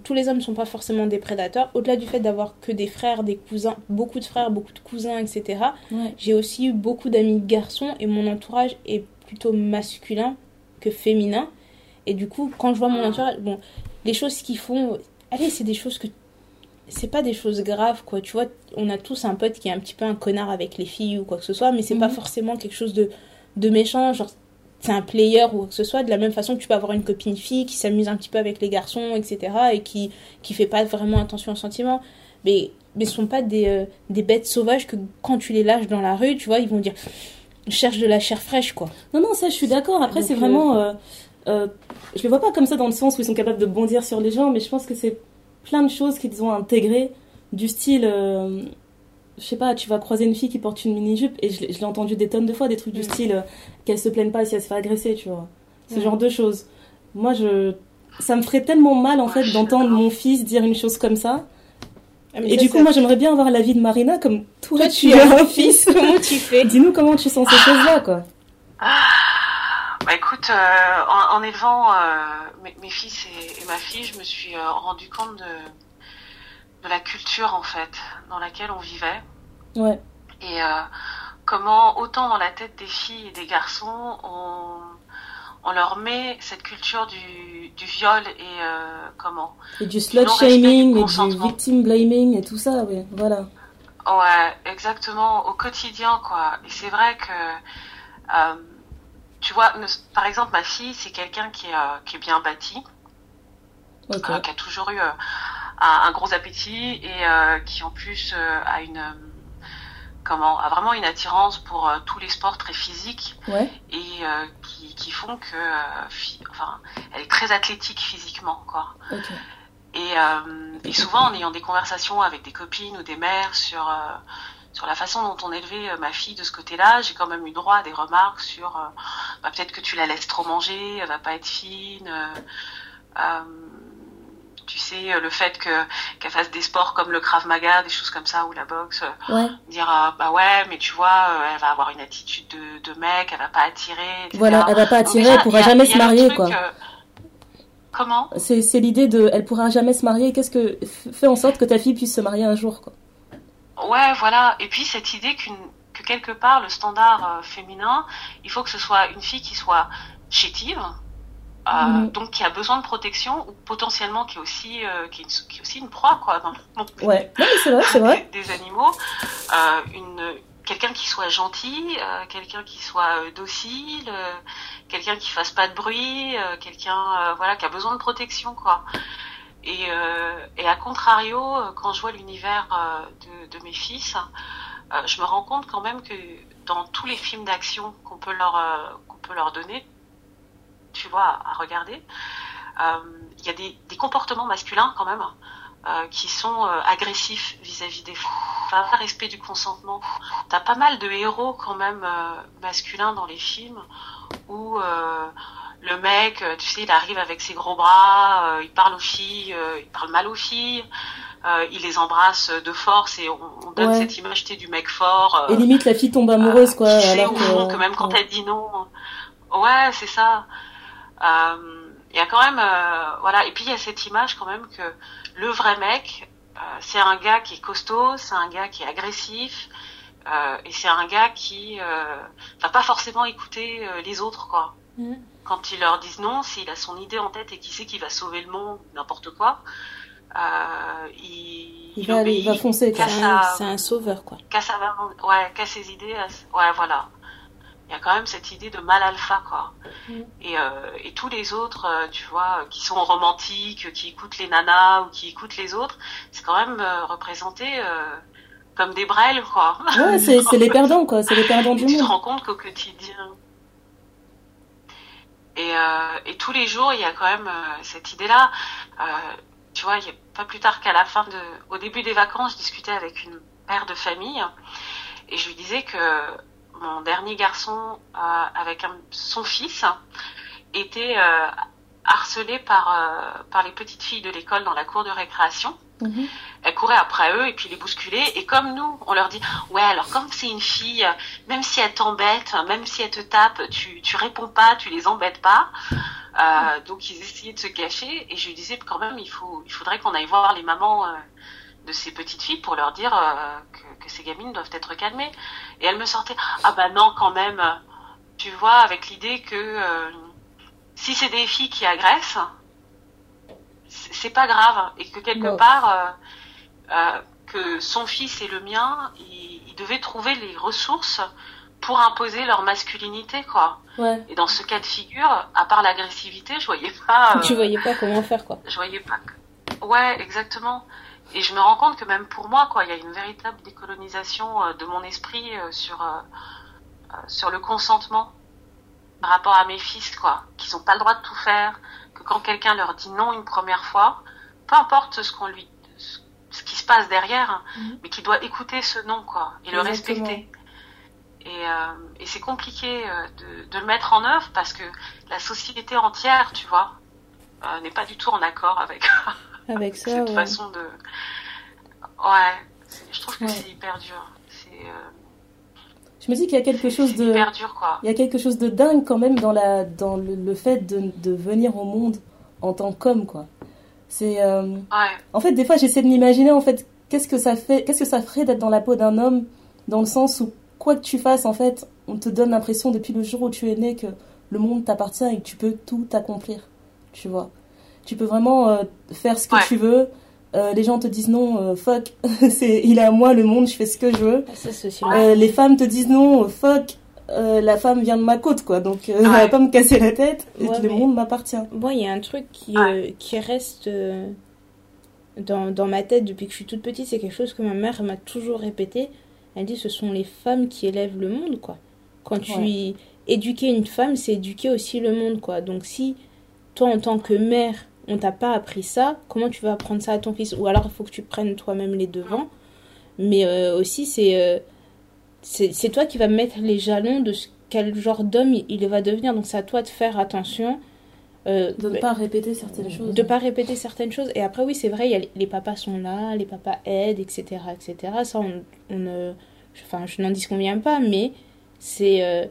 Tous les hommes sont pas forcément des prédateurs. Au-delà du fait d'avoir que des frères, des cousins, beaucoup de frères, beaucoup de cousins, etc. Ouais. J'ai aussi eu beaucoup d'amis garçons et mon entourage est plutôt masculin que féminin. Et du coup, quand je vois mon entourage, bon, les choses qu'ils font, allez, c'est des choses que c'est pas des choses graves quoi tu vois on a tous un pote qui est un petit peu un connard avec les filles ou quoi que ce soit mais c'est pas Mhm. forcément quelque chose de de méchant genre c'est un player ou quoi que ce soit de la même façon que tu peux avoir une copine fille qui s'amuse un petit peu avec les garçons etc et qui qui fait pas vraiment attention aux sentiments mais mais ce sont pas des euh, des bêtes sauvages que quand tu les lâches dans la rue tu vois ils vont dire cherche de la chair fraîche quoi Non, non, ça, je suis d'accord. Après, c'est euh, vraiment. euh, euh, je les vois pas comme ça dans le sens où ils sont capables de bondir sur les gens, mais je pense que c'est plein de choses qu'ils ont intégrées, du style. Je sais pas, tu vas croiser une fille qui porte une mini-jupe, et je l'ai je l'ai entendu des tonnes de fois, des trucs du style euh, qu'elle se plaigne pas si elle se fait agresser, tu vois. Ce genre de choses. Moi, je. Ça me ferait tellement mal, en fait, d'entendre mon fils dire une chose comme ça. Ah, mais Et du coup, moi, j'aimerais bien avoir l'avis de Marina, comme toi, toi tu tu as un fils comment tu fais? Dis-nous comment tu sens ces choses-là, quoi. Bah écoute, euh, en, en élevant euh, mes, mes fils et, et ma fille, je me suis euh, rendu compte de, de la culture en fait dans laquelle on vivait Ouais. et euh, comment autant dans la tête des filles et des garçons on, on leur met cette culture du, du viol et euh, comment? Et du slut shaming, du et du victim blaming, et tout ça, oui, voilà. Ouais, exactement, au quotidien, quoi. Et c'est vrai que, euh, tu vois, ne- par exemple, ma fille, c'est quelqu'un qui est, qui est bien bâti, Ok. euh, qui a toujours eu euh, un, gros appétit et euh, qui en plus euh, a une, euh, comment, a vraiment une attirance pour euh, tous les sports très physiques Ouais. et euh, qui, qui font que, euh, fi- enfin, elle est très athlétique physiquement, quoi. Ok. Et, euh, et souvent, en ayant des conversations avec des copines ou des mères sur, euh, sur la façon dont on élevait ma fille de ce côté-là, j'ai quand même eu droit à des remarques sur euh, bah, peut-être que tu la laisses trop manger, elle va pas être fine. euh, euh, tu sais, euh, le fait que qu'elle fasse des sports comme le Krav Maga, des choses comme ça, ou la boxe, euh, Ouais. dire euh, bah ouais, mais tu vois, elle va avoir une attitude de, de mec, elle va pas attirer, etc. Voilà, elle va pas attirer, déjà, elle pourra a- jamais se marier, truc, quoi. Comment? C'est c'est l'idée de, elle pourra jamais se marier. Qu'est-ce que fais en sorte que ta fille puisse se marier un jour, quoi. Ouais, voilà. Et puis cette idée qu'une que quelque part le standard euh, féminin, il faut que ce soit une fille qui soit chétive, euh, Mhm. donc qui a besoin de protection ou potentiellement qui est aussi euh, qui, est une, qui est aussi une proie quoi dans le monde Ouais. C'est vrai, c'est vrai. des, des animaux, euh, une quelqu'un qui soit gentil, euh, quelqu'un qui soit docile, quelqu'un qui fasse pas de bruit, quelqu'un voilà qui a besoin de protection quoi. Et, et à contrario, quand je vois l'univers de, de mes fils, je me rends compte quand même que dans tous les films d'action qu'on peut leur qu'on peut leur donner, tu vois, à, regarder, euh, il y a des, des comportements masculins quand même euh, qui sont euh, agressifs vis-à-vis des femmes. Pas respect du consentement. T'as pas mal de héros quand même masculins dans les films où le mec, tu sais, il arrive avec ses gros bras, euh, il parle aux filles, euh, il parle mal aux filles, euh, il les embrasse de force et on, on donne Ouais. cette image du mec fort. Et limite la fille tombe amoureuse, quoi. alors au que, fond que même quand ouais. elle dit non, ouais, c'est ça. Euh, Il y a quand même, euh, voilà. Et puis il y a cette image quand même que le vrai mec, euh, c'est un gars qui est costaud, c'est un gars qui est agressif, euh, et c'est un gars qui euh, va pas forcément écouter euh, les autres, quoi. Mhm. Quand ils leur disent non, s'il a son idée en tête et qu'il sait qu'il va sauver le monde, n'importe quoi, euh, il, Il va, il va obéit foncer, C'est un, sauveur, quoi. qu'à ouais, qu'à ses idées, ouais, voilà. Il y a quand même cette idée de mal alpha, quoi. Mm. Et, euh, et tous les autres, euh, tu vois, qui sont romantiques, qui écoutent les nanas ou qui écoutent les autres, c'est quand même euh, représenté euh, comme des brels, quoi. Ouais, c'est c'est les perdants, quoi. C'est les perdants du tu te monde. rends compte qu'au quotidien. Et, euh, et tous les jours, il y a quand même euh, cette idée-là. Euh, tu vois, il y a pas plus tard qu'à la fin de, au début des vacances, je discutais avec une mère de famille et je lui disais que mon dernier garçon, euh, avec un- son fils, était euh, harcelé par euh, par les petites filles de l'école dans la cour de récréation Mhm. elle courait après eux et puis les bousculait. Et comme nous, on leur dit, ouais, alors comme c'est une fille, même si elle t'embête, même si elle te tape, tu, tu réponds pas, tu les embêtes pas. Euh, donc ils essayaient de se cacher. Et je lui disais quand même, il faut, il faudrait qu'on aille voir les mamans euh, de ces petites filles pour leur dire euh, que, que ces gamines doivent être calmées. Et elle me sortait, ah bah non, quand même, tu vois, avec l'idée que euh, si c'est des filles qui agressent, c'est pas grave et que quelque Non. part euh, que son fils et le mien, ils, ils devaient trouver les ressources pour imposer leur masculinité quoi. Ouais. Et dans ce cas de figure, à part l'agressivité, je voyais pas. Tu voyais pas comment faire, quoi. je voyais pas. Ouais, exactement. Et je me rends compte que même pour moi, quoi, il y a une véritable décolonisation euh, de mon esprit euh, sur euh, euh, sur le consentement par rapport à mes fils, quoi, qu'ils n'ont pas le droit de tout faire, que quand quelqu'un leur dit non une première fois, peu importe ce qu'on lui, ce- ce qui se passe derrière, hein, Mhm. mais qu'il doit écouter ce non, quoi, et le Exactement. respecter. Et, euh, et c'est compliqué de, de le mettre en œuvre parce que la société entière, tu vois, euh, n'est pas du tout en accord avec Avec ça, cette ouais. façon de. Ouais, je trouve que Ouais. c'est hyper dur. C'est euh, Je me dis qu'il y a quelque chose de. hyper dur, quoi. Il y a quelque chose de dingue quand même dans, la, dans le, le fait de, de venir au monde en tant qu'homme, quoi. C'est. euh, Ouais, En fait, des fois, j'essaie de m'imaginer, en fait, qu'est-ce que ça fait, qu'est-ce que ça ferait d'être dans la peau d'un homme, dans le sens où, quoi que tu fasses, en fait, on te donne l'impression depuis le jour où tu es né que le monde t'appartient et que tu peux tout accomplir. Tu vois. Tu peux vraiment euh, faire ce que Ouais. tu veux. Euh, les gens te disent non, euh, fuck, c'est, il est à moi le monde, je fais ce que je veux. Ah, Ça, c'est aussi Euh, les femmes te disent non, fuck, euh, la femme vient de ma côte, quoi. Donc, euh, elle va Ouais. pas me casser la tête et Ouais, le mais- monde m'appartient. Bon, il y a un truc qui, Ouais. euh, qui reste dans, dans ma tête depuis que je suis toute petite, c'est quelque chose que ma mère m'a toujours répété. Elle dit ce sont les femmes qui élèvent le monde, quoi. Quand tu Ouais. éduquer une femme, c'est éduquer aussi le monde, quoi. Donc si toi, en tant que mère, on t'a pas appris ça, comment tu vas apprendre ça à ton fils? Ou alors il faut que tu prennes toi-même les devants. Mais euh, aussi, c'est euh, c'est c'est toi qui vas mettre les jalons de ce, quel genre d'homme il, il va devenir. Donc c'est à toi de faire attention. euh, De ne pas répéter certaines choses. de pas répéter certaines choses. Et après, oui, c'est vrai, il y a les, les papas sont là, les papas aident, etc. etc. Ça, on, on ne- enfin, je n'en disconviens pas, mais c'est.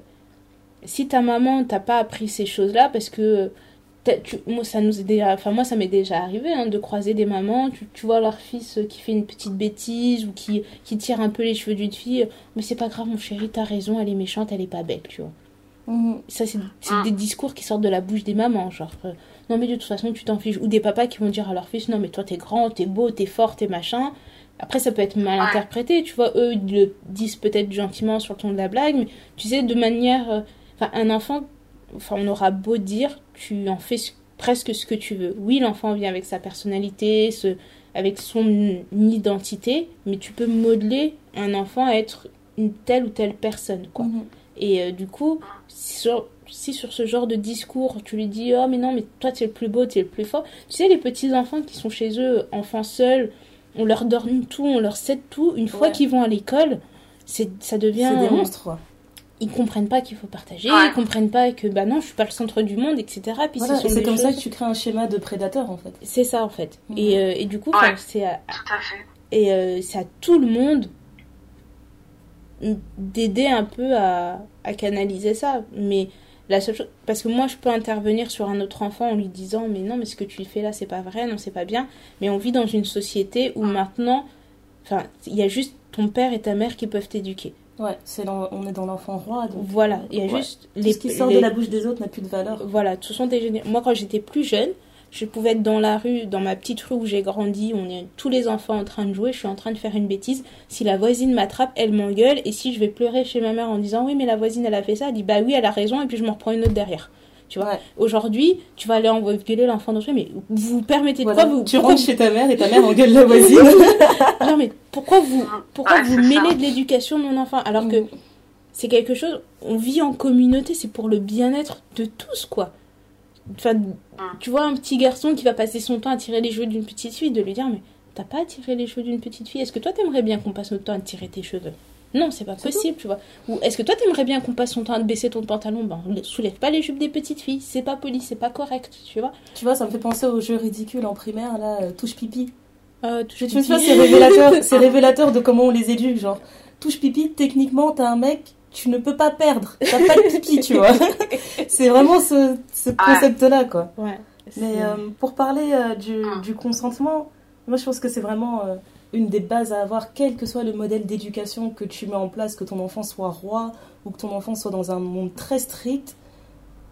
si ta maman t'a pas appris ces choses-là, parce que. Tu- moi, ça nous est déjà, enfin, moi, ça m'est déjà arrivé hein, de croiser des mamans. Tu, tu vois leur fils euh, qui fait une petite bêtise ou qui, qui tire un peu les cheveux d'une fille. Mais c'est pas grave, mon chéri, t'as raison, elle est méchante, elle est pas belle, tu vois. Mhm. Ça, c'est Mm. des discours qui sortent de la bouche des mamans, genre euh, non, mais de toute façon, tu t'en fiches. Ou des papas qui vont dire à leur fils non, mais toi, t'es grand, t'es beau, t'es fort, t'es machin. Après, ça peut être mal interprété, tu vois. Eux, ils le disent peut-être gentiment sur le ton de la blague, mais tu sais, de manière. euh, Enfin, un enfant, enfin, on aura beau dire, tu en fais presque ce que tu veux. Oui, l'enfant vient avec sa personnalité, ce, avec son identité, mais tu peux modeler un enfant à être une telle ou telle personne, quoi. Mhm. Et euh, du coup, si sur, si sur ce genre de discours, tu lui dis Oh, mais non, mais toi, tu es le plus beau, tu es le plus fort. Tu sais, les petits enfants qui sont chez eux, enfants seuls, on leur donne tout, on leur cède tout. Une fois qu'ils vont à l'école, ça devient. C'est des monstres, quoi. Ils comprennent pas qu'il faut partager, Ouais. ils comprennent pas que bah non, je suis pas le centre du monde, etc. Puis Voilà, c'est comme ça que tu crées un schéma de prédateur, en fait. C'est ça en fait. Mhm. Et, euh, et du coup, Ouais. c'est à, et euh, c'est à tout le monde d'aider un peu à, à canaliser ça. Mais la seule chose, parce que moi je peux intervenir sur un autre enfant en lui disant mais non mais ce que tu fais là c'est pas vrai, non c'est pas bien. Mais on vit dans une société où maintenant, enfin il y a juste ton père et ta mère qui peuvent t'éduquer. Ouais, c'est on est dans l'enfant roi, donc Voilà, il y a Ouais. juste tout ce qui sort les- de la bouche des autres n'a plus de valeur. voilà, ce sont des Moi, quand j'étais plus jeune, je pouvais être dans la rue, dans ma petite rue où j'ai grandi, on est tous les enfants en train de jouer, je suis en train de faire une bêtise. Si la voisine m'attrape, elle m'engueule, et si je vais pleurer chez ma mère en disant oui, mais la voisine elle a fait ça, elle dit bah oui, elle a raison, et puis je me reprends une autre derrière. Tu vois, Ouais. Aujourd'hui, tu vas aller engueuler l'enfant d'autrui, mais vous vous permettez de Voilà, quoi vous. tu rentres chez ta mère et ta mère engueule la voisine. Non, mais pourquoi vous, pourquoi Ouais, vous ça. mêlez de l'éducation de mon enfant alors que Mhm. c'est quelque chose, on vit en communauté, c'est pour le bien-être de tous, quoi. Enfin, tu vois un petit garçon qui va passer son temps à tirer les cheveux d'une petite fille, de lui dire, mais t'as pas à tirer les cheveux d'une petite fille, est-ce que toi t'aimerais bien qu'on passe notre temps à tirer tes cheveux? Non, c'est pas possible, tu vois. Ou est-ce que toi t'aimerais bien qu'on passe son temps à te baisser ton pantalon? Ben, on soulève pas les jupes des petites filles, c'est pas poli, c'est pas correct, tu vois. Tu vois, ça me fait penser au jeu ridicule en primaire, là, euh, touche pipi. Euh, Je tu vois, c'est révélateur, c'est révélateur de comment on les éduque, genre, touche pipi, techniquement, t'as un mec, tu ne peux pas perdre, t'as pas de pipi, tu vois. c'est vraiment ce, ce concept-là, quoi. Ouais. Mais euh, pour parler euh, du, Ah. du consentement, moi je pense que c'est vraiment euh, une des bases à avoir, quel que soit le modèle d'éducation que tu mets en place, que ton enfant soit roi ou que ton enfant soit dans un monde très strict,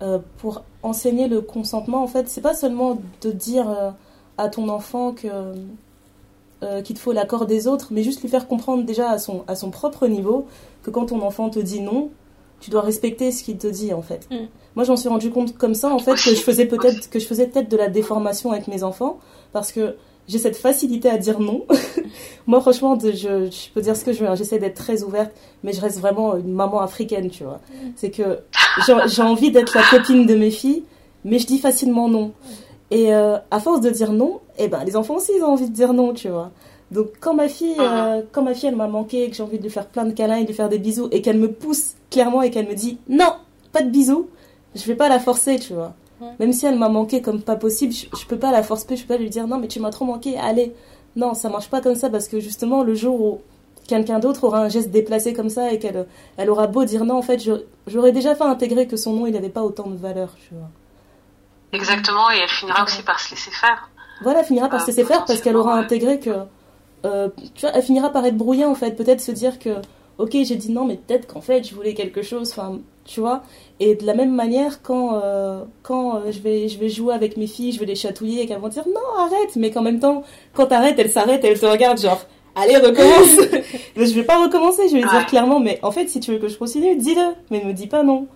euh, pour enseigner le consentement, en fait, c'est pas seulement de dire euh, à ton enfant que euh, qu'il te faut l'accord des autres, mais juste lui faire comprendre déjà à son, à son propre niveau que quand ton enfant te dit non, tu dois respecter ce qu'il te dit en fait. Mm. Moi j'en suis rendu compte comme ça en fait que je faisais peut-être que je faisais peut-être de la déformation avec mes enfants parce que j'ai cette facilité à dire non. Moi franchement je, je peux dire ce que je veux, hein. j'essaie d'être très ouverte, mais je reste vraiment une maman africaine, tu vois. C'est que j'ai j'ai envie d'être la copine de mes filles, mais je dis facilement non. Et euh, à force de dire non, eh ben les enfants aussi ils ont envie de dire non, tu vois. Donc quand ma fille, euh, quand ma fille elle m'a manqué, que j'ai envie de lui faire plein de câlins et de lui faire des bisous, et qu'elle me pousse clairement et qu'elle me dit non, pas de bisous, je vais pas la forcer, tu vois. Ouais. Même si elle m'a manqué comme pas possible, je, je peux pas la forcer, je peux pas lui dire non mais tu m'as trop manqué, allez. Non, ça marche pas comme ça parce que justement le jour où quelqu'un d'autre aura un geste déplacé comme ça et qu'elle elle aura beau dire non, en fait, j'aurais déjà fait intégrer que son nom il n'avait pas autant de valeur, tu vois. Exactement, et elle finira aussi par se laisser faire. Voilà, elle finira par se Ah, laisser faire parce qu'elle aura intégré que. euh, tu vois, elle finira par être brouillée en fait. Peut-être se dire que, ok, j'ai dit non, mais peut-être qu'en fait, je voulais quelque chose. Enfin, tu vois. Et de la même manière, quand, euh, quand euh, je, vais, je vais jouer avec mes filles, je vais les chatouiller et qu'elles vont dire non, arrête. Mais qu'en même temps, quand t'arrêtes, elles s'arrêtent et elles te regardent genre. Allez, recommence Mais je vais pas recommencer, je vais lui dire clairement, mais en fait, si tu veux que je continue, dis-le, mais ne me dis pas non.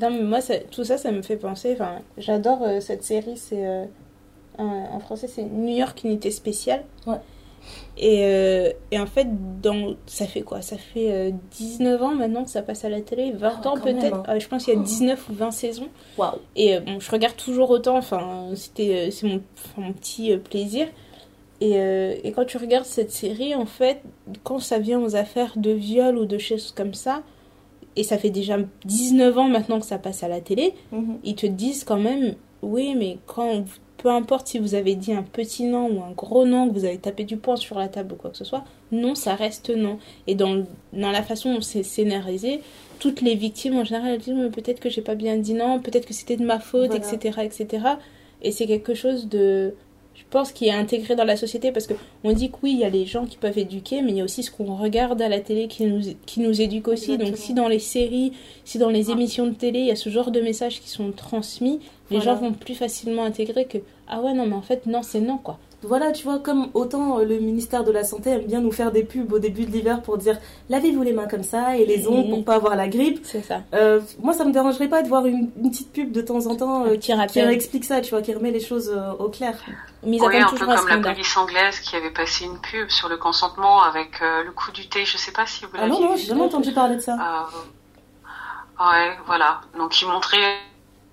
Non, mais moi, ça- tout ça, ça me fait penser. Enfin, j'adore euh, cette série. C'est euh, en, en français, c'est New York Unité Spéciale. Ouais. Et, euh, et en fait, dans, ça fait quoi? Ça fait euh, 19 ans maintenant que ça passe à la télé, 20 Ah, ans peut-être. hein. Ah, je pense qu'il y a 19 ou 20 saisons. Et euh, bon, je regarde toujours autant. Enfin, c'était, euh, c'est mon, mon petit plaisir. Et, et quand tu regardes cette série, en fait, quand ça vient aux affaires de viol ou de choses comme ça, et ça fait déjà 19 ans maintenant que ça passe à la télé, Mhm. ils te disent quand même, oui, mais quand, peu importe si vous avez dit un petit non ou un gros non, que vous avez tapé du poing sur la table ou quoi que ce soit, non, ça reste non. Et dans, dans la façon dont c'est scénarisé, toutes les victimes en général elles disent, mais peut-être que j'ai pas bien dit non, peut-être que c'était de ma faute, Voilà. etc., etc. Et c'est quelque chose de, je pense, qui est intégré dans la société parce que on dit que oui, il y a les gens qui peuvent éduquer, mais il y a aussi ce qu'on regarde à la télé qui nous, qui nous éduque aussi. Donc si dans les séries, si dans les Ouais. émissions de télé, il y a ce genre de messages qui sont transmis, les Voilà. gens vont plus facilement intégrer que ah ouais non mais en fait non c'est non quoi. Voilà, tu vois, comme autant euh, le ministère de la Santé aime bien nous faire des pubs au début de l'hiver pour dire lavez-vous les mains comme ça et les ongles pour pas avoir la grippe. C'est ça. Euh, moi, ça me dérangerait pas de voir une, une petite pub de temps en temps euh, qui explique ça, tu vois, qui remet les choses euh, au clair. Mais ils Oui, un peu comme la police anglaise qui avait passé une pub sur le consentement avec euh, le coup du thé. Je sais pas si vous Ah l'avez non, non, vu. j'ai jamais entendu parler de ça. Euh, ouais, voilà. Donc il montrait,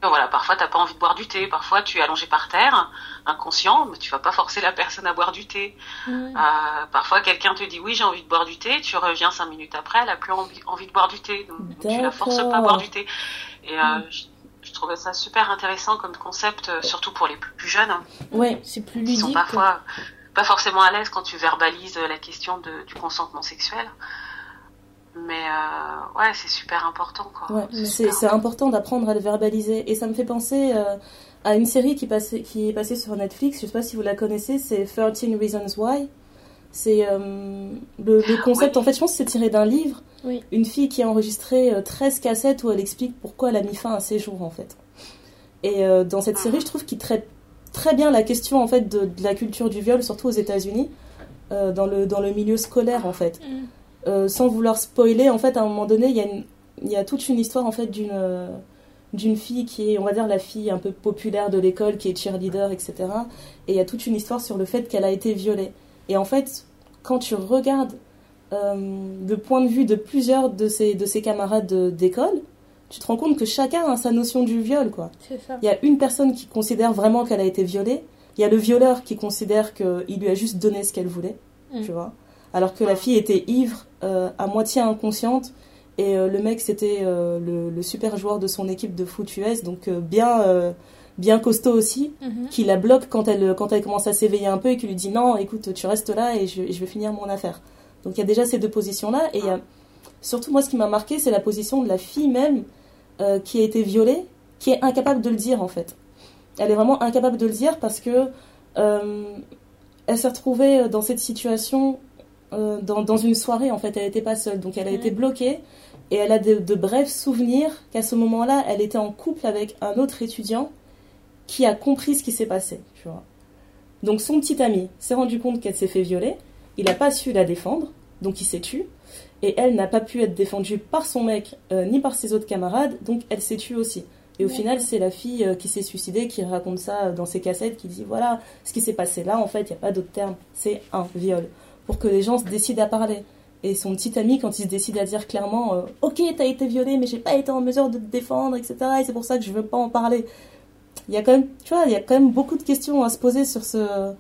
voilà, parfois t'as pas envie de boire du thé, parfois tu es allongé par terre, inconscient, mais tu vas pas forcer la personne à boire du thé. Euh, parfois quelqu'un te dit oui j'ai envie de boire du thé, tu reviens cinq minutes après, elle a plus envie, envie de boire du thé, donc tu la forces pas à boire du thé. Et euh, je, je trouvais ça super intéressant comme concept, euh, surtout pour les plus, jeunes, hein, Ouais, C'est plus qui sont ludique. parfois pas forcément à l'aise quand tu verbalises la question de, du consentement sexuel. Mais euh, ouais, c'est super important quoi. ouais. C'est super c'est important d'apprendre à le verbaliser. Et ça me fait penser euh, à une série qui, passait, qui est passée sur Netflix, je sais pas si vous la connaissez, c'est 13 Reasons Why. C'est euh, le, le concept, Oui. en fait, je pense que c'est tiré d'un livre. Oui. Une fille qui a enregistré euh, 13 cassettes où elle explique pourquoi elle a mis fin à ses jours, en fait. Et euh, dans cette série, je trouve qu'il traite très bien la question, en fait, de, de la culture du viol, surtout aux États-Unis, euh, dans, le, dans le milieu scolaire, en fait. Mm. Euh, sans vouloir spoiler, en fait, à un moment donné, il y a, y toute une histoire, en fait, d'une... euh, d'une fille qui est, on va dire, la fille un peu populaire de l'école, qui est cheerleader, etc. Et il y a toute une histoire sur le fait qu'elle a été violée. Et en fait, quand tu regardes euh, le point de vue de plusieurs de ses, de ses camarades de- d'école, tu te rends compte que chacun a sa notion du viol, quoi. Il y a une personne qui considère vraiment qu'elle a été violée, il y a le violeur qui considère qu'il lui a juste donné ce qu'elle voulait, Mm. tu vois. Alors que la fille était ivre, à moitié inconsciente, et euh, le mec c'était euh, le, le super joueur de son équipe de foot US, donc euh, bien, euh, bien costaud aussi, Mhm. qui la bloque quand elle, quand elle commence à s'éveiller un peu et qui lui dit non, écoute, tu restes là et je, je vais finir mon affaire. Donc il y a déjà ces deux positions-là, et il y a, surtout moi ce qui m'a marqué, c'est la position de la fille même euh, qui a été violée, qui est incapable de le dire en fait. Elle est vraiment incapable de le dire parce que euh, elle s'est retrouvée dans cette situation euh, dans, dans une soirée en fait. Elle n'était pas seule, donc elle a été bloquée et elle a de, de brefs souvenirs qu'à ce moment-là, elle était en couple avec un autre étudiant qui a compris ce qui s'est passé, tu vois. Donc son petit ami s'est rendu compte qu'elle s'est fait violer, il n'a pas su la défendre, donc il s'est tué, et elle n'a pas pu être défendue par son mec euh, ni par ses autres camarades, donc elle s'est tuée aussi. Et au final, c'est la fille euh, qui s'est suicidée qui raconte ça dans ses cassettes, qui dit voilà, ce qui s'est passé là, en fait, il n'y a pas d'autre terme, c'est un viol. Pour que les gens se décident à parler. Et son petit ami, quand il se décide à dire clairement euh, Ok, t'as été violée, mais j'ai pas été en mesure de te défendre, etc., et c'est pour ça que je veux pas en parler. Il y a quand même, tu vois, il y a quand même beaucoup de questions à se poser sur ce.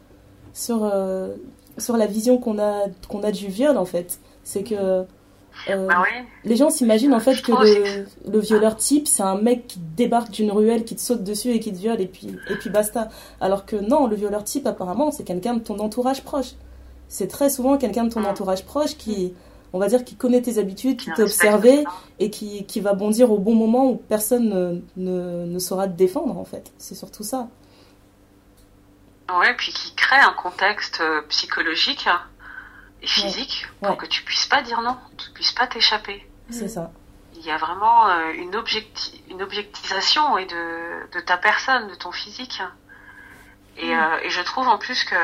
sur, euh, sur la vision qu'on a, qu'on a du viol, en fait. C'est que euh, Bah oui. les gens s'imaginent en fait Je que le, le violeur type, c'est un mec qui débarque d'une ruelle, qui te saute dessus et qui te viole, et puis, et puis basta. Alors que non, le violeur type, apparemment, c'est quelqu'un de ton entourage proche. C'est très souvent quelqu'un de ton Mm. entourage proche qui, on va dire, qui connaît tes habitudes, qui t'a observé, et qui, qui va bondir au bon moment où personne ne, ne, ne saura te défendre, en fait. C'est surtout ça. Ouais, puis qui crée un contexte euh, psychologique et physique pour Ouais. que tu puisses pas dire non, tu puisses pas t'échapper. C'est ça. Il y a vraiment euh, une, objecti une objectisation et de, de ta personne, de ton physique. Et, euh, et je trouve en plus que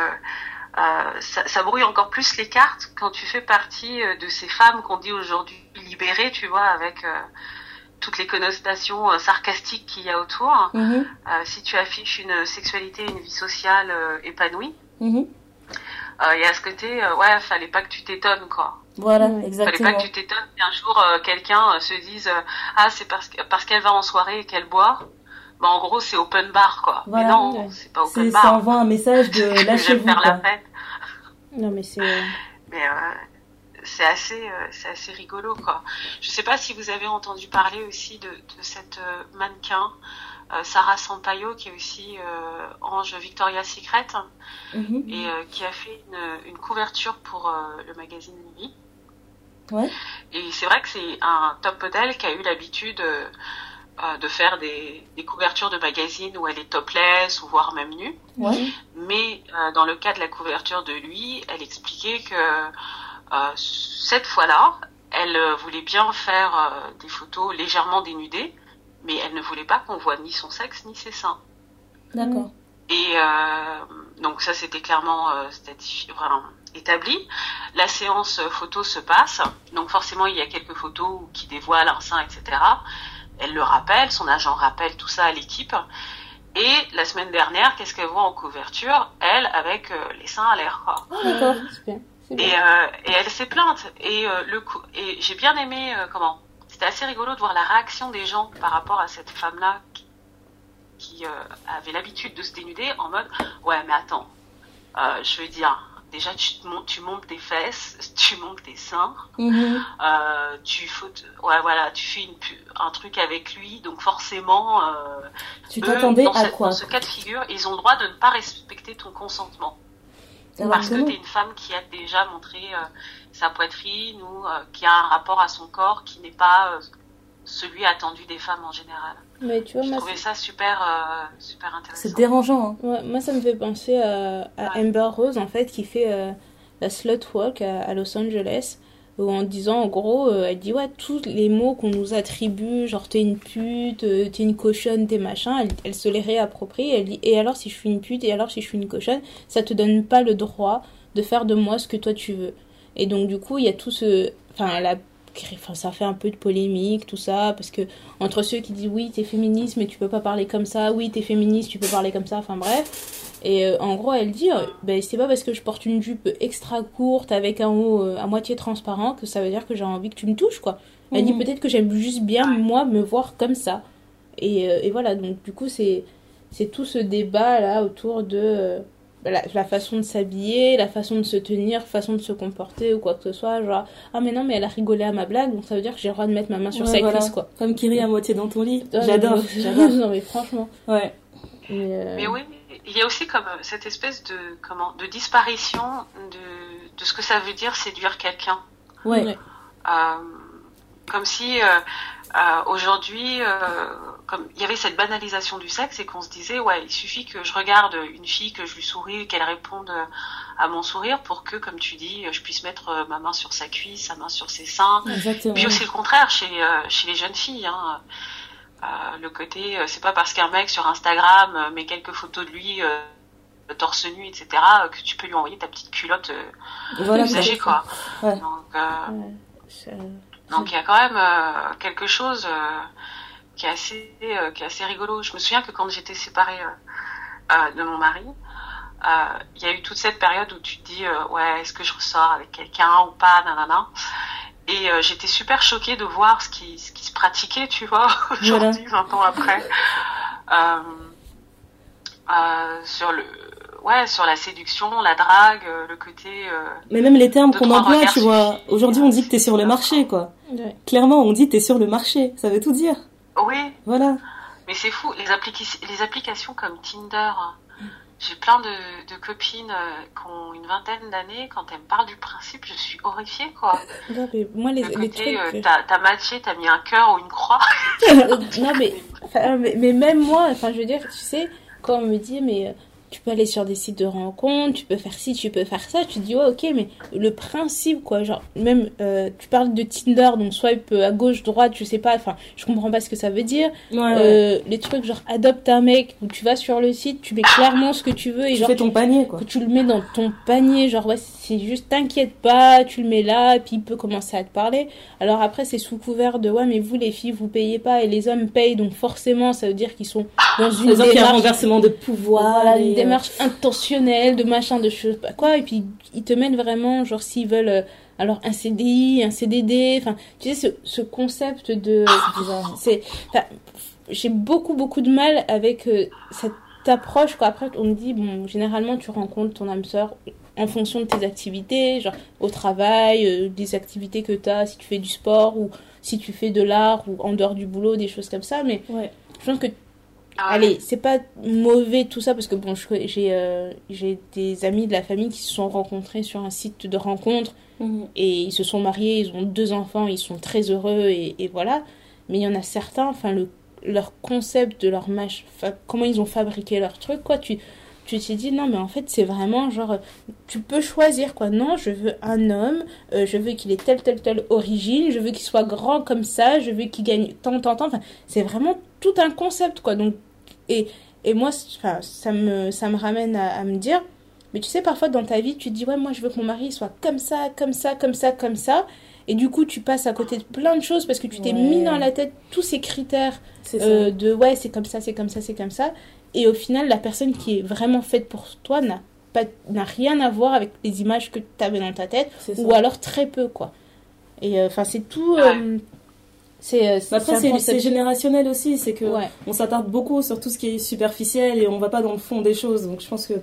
euh, ça, ça brouille encore plus les cartes quand tu fais partie euh, de ces femmes qu'on dit aujourd'hui libérées, tu vois, avec euh, toutes les connotations euh, sarcastiques qu'il y a autour. Mhm, Euh, si tu affiches une sexualité, une vie sociale euh, épanouie, mhm. euh, il y a ce côté, euh, ouais, fallait pas que tu t'étonnes, quoi. Voilà. Fallait exactement. pas que tu t'étonnes qu'un jour euh, quelqu'un euh, se dise, euh, ah, c'est parce que- parce qu'elle va en soirée et qu'elle boit. Bah, en gros, c'est open bar, quoi. Voilà. Mais non, Ouais. c'est pas open C'est, ça bar. envoie un message de lâchez-vous, faire la fête. Non, mais c'est. euh, Mais euh, c'est assez, euh, c'est assez rigolo, quoi. Je sais pas si vous avez entendu parler aussi de, de cette mannequin, Sarah Sampaio, qui est aussi euh, Ange Victoria's Secret, Mhm. et euh, qui a fait une, une couverture pour euh, le magazine Lily. Ouais. Et c'est vrai que c'est un top modèle qui a eu l'habitude euh, de faire des, des couvertures de magazines où elle est topless ou voire même nue. Ouais. Mais euh, dans le cas de la couverture de lui, elle expliquait que euh, cette fois-là, elle euh, voulait bien faire euh, des photos légèrement dénudées, mais elle ne voulait pas qu'on voit ni son sexe ni ses seins. D'accord. Et euh, donc ça, c'était clairement euh, enfin, établi. La séance photo se passe, donc forcément, il y a quelques photos qui dévoilent un sein, etc. Elle le rappelle, son agent rappelle tout ça à l'équipe. Et la semaine dernière, qu'est-ce qu'elle voit en couverture? Elle, avec euh, les seins à l'air, quoi. Ah, d'accord. Et, bien. euh, et elle s'est plainte. Et euh, le coup, et j'ai bien aimé euh, comment? C'était assez rigolo de voir la réaction des gens par rapport à cette femme-là qui, qui, euh, avait l'habitude de se dénuder en mode ouais mais attends, euh, je veux dire déjà tu, te montes, tu montes tes fesses, tu montes tes seins, Mhm. euh, tu faut, ouais voilà tu fais une, un truc avec lui. Donc forcément euh, Tu eux, t'attendais dans à ce- quoi dans ce cas de figure ils ont le droit de ne pas respecter ton consentement. Alors parce que tu es une femme qui a déjà montré euh, sa poitrine ou qui a un rapport à son corps qui n'est pas celui attendu des femmes en général. Mais tu vois, Je moi, trouvais ça super, euh, super intéressant. C'est dérangeant. Hein. Ouais, moi, ça me fait penser à, à Amber Rose, en fait, qui fait euh, la slut walk à, à Los Angeles, où en disant, en gros, euh, elle dit, ouais, tous les mots qu'on nous attribue, genre t'es une pute, t'es une cochonne, t'es machin, elle, elle se les réapproprie, elle dit, et alors si je suis une pute, et alors si je suis une cochonne, ça te donne pas le droit de faire de moi ce que toi tu veux. Et donc, du coup, il y a tout ce... Enfin, elle a Enfin, ça fait un peu de polémique, tout ça, parce que entre ceux qui disent oui, t'es féministe, mais tu peux pas parler comme ça, oui, t'es féministe, tu peux parler comme ça, enfin bref. Et euh, en gros, elle dit, euh, ben, c'est pas parce que je porte une jupe extra courte avec un haut euh, à moitié transparent que ça veut dire que j'ai envie que tu me touches, quoi. Elle dit Mhm. peut-être que j'aime juste bien, moi, me voir comme ça. Et, et voilà, donc du coup, c'est c'est tout ce débat là autour de la, la façon de s'habiller, la façon de se tenir, façon de se comporter ou quoi que ce soit. Genre, ah mais non, mais elle a rigolé à ma blague, donc ça veut dire que j'ai le droit de mettre ma main sur Ouais, sa voilà. cuisse, quoi. Comme Kiri à moitié dans ton lit. Ah, J'adore. non, mais franchement. Ouais. Mais, euh, Mais oui, il y a aussi comme euh, cette espèce de comment de disparition de, de ce que ça veut dire séduire quelqu'un. Ouais. Ouais. Euh, comme si euh, euh, aujourd'hui, euh, comme il y avait cette banalisation du sexe et qu'on se disait ouais, il suffit que je regarde une fille, que je lui souris, qu'elle réponde euh, à mon sourire pour que, comme tu dis, je puisse mettre euh, ma main sur sa cuisse, sa main sur ses seins. Exactement. Puis aussi le contraire chez, euh, chez les jeunes filles. Hein. le côté, c'est pas parce qu'un mec sur Instagram met quelques photos de lui torse nu, etc., que tu peux lui envoyer ta petite culotte voilà, usagée, quoi. Donc, donc il y a quand même quelque chose qui est assez qui est assez rigolo. Je me souviens que quand j'étais séparée de mon mari, il y a eu toute cette période où tu te dis ouais est-ce que je ressors avec quelqu'un ou pas, nanana. Et euh, j'étais super choquée de voir ce qui, ce qui se pratiquait, tu vois, aujourd'hui, 20 ans après. Euh, euh, sur le ouais sur la séduction la drague le côté mais même les termes qu'on emploie tu vois. aujourd'hui on dit que t'es sur le marché quoi. Clairement on dit t'es sur le marché. Ça veut tout dire oui voilà mais c'est fou les, les applications comme Tinder j'ai plein de, de copines euh, qui ont une vingtaine d'années. Quand elles me parlent du principe, je suis horrifiée, quoi. Non, mais moi, les, les trucs... Euh, t'as matché, t'as mis un cœur ou une croix. non, mais, mais, mais, même moi, enfin, je veux dire, tu sais, quand on me dit, mais euh, tu peux aller sur des sites de rencontres, tu peux faire ci, tu peux faire ça. Tu te dis, ouais, ok, mais le principe, quoi, genre, même, euh, tu parles de Tinder, donc swipe à gauche, droite, je sais pas, enfin, je comprends pas ce que ça veut dire. Euh, les trucs, genre, adopte un mec, où tu vas sur le site, tu mets clairement ce que tu veux et tu genre. fais ton panier, quoi. Que tu le mets dans ton panier, genre, ouais, c'est juste, t'inquiète pas, tu le mets là, puis il peut commencer à te parler. Alors après, c'est sous couvert de, ouais, mais vous, les filles, vous payez pas et les hommes payent, donc forcément, ça veut dire qu'ils sont dans une démarche. un renversement de pouvoir. Voilà, une démarche intentionnelle, de machin, de choses, quoi. Et puis, ils te mettent vraiment, genre, s'ils veulent, euh, alors, un CDI, un CDD, enfin, tu sais, ce, ce concept de. c'est. J'ai beaucoup, beaucoup de mal avec euh, cette approche, quoi. Après, on me dit, bon, généralement, tu rencontres ton âme sœur en fonction de tes activités, genre au travail, euh, des activités que tu as, si tu fais du sport ou si tu fais de l'art ou en dehors du boulot, des choses comme ça. Mais je pense que ah Allez, c'est pas mauvais tout ça parce que bon, j'ai euh, j'ai des amis de la famille qui se sont rencontrés sur un site de rencontre mhm. et ils se sont mariés, ils ont deux enfants, ils sont très heureux et, et voilà. Mais il y en a certains, enfin le leur concept de leur match, comment ils ont fabriqué leur truc, quoi. Tu tu t'es dit non mais en fait c'est vraiment genre tu peux choisir quoi. Non je veux un homme euh, je veux qu'il ait telle telle telle origine je veux qu'il soit grand comme ça je veux qu'il gagne tant tant tant. Enfin c'est vraiment tout un concept quoi. Donc et et moi enfin, ça me ça me ramène à, me dire mais tu sais parfois dans ta vie tu te dis ouais moi je veux que mon mari soit comme ça comme ça comme ça comme ça. Et du coup tu passes à côté de plein de choses parce que tu t'es mis dans la tête tous ces critères euh, de ouais c'est comme ça c'est comme ça c'est comme ça et au final, la personne qui est vraiment faite pour toi n'a pas n'a rien à voir avec les images que tu avais dans ta tête ou alors très peu quoi. Et euh, enfin c'est tout euh, c'est euh, après c'est générationnel aussi, c'est que on s'attarde beaucoup sur tout ce qui est superficiel et on va pas dans le fond des choses. Donc je pense que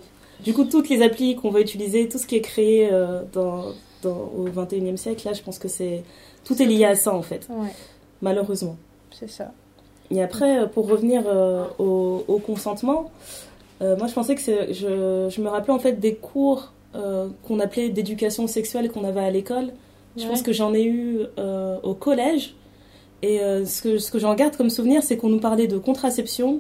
du coup toutes les applis qu'on va utiliser, tout ce qui est créé dans, dans, au 21e siècle là, je pense que c'est tout est lié à ça en fait. Malheureusement. C'est ça. Et après, euh, pour revenir euh, au, consentement, euh, moi je pensais que je, je, me rappelais en fait des cours qu'on appelait d'éducation sexuelle qu'on avait à l'école. Je pense que j'en ai eu au collège. Et ce que, ce que j'en garde comme souvenir, c'est qu'on nous parlait de contraception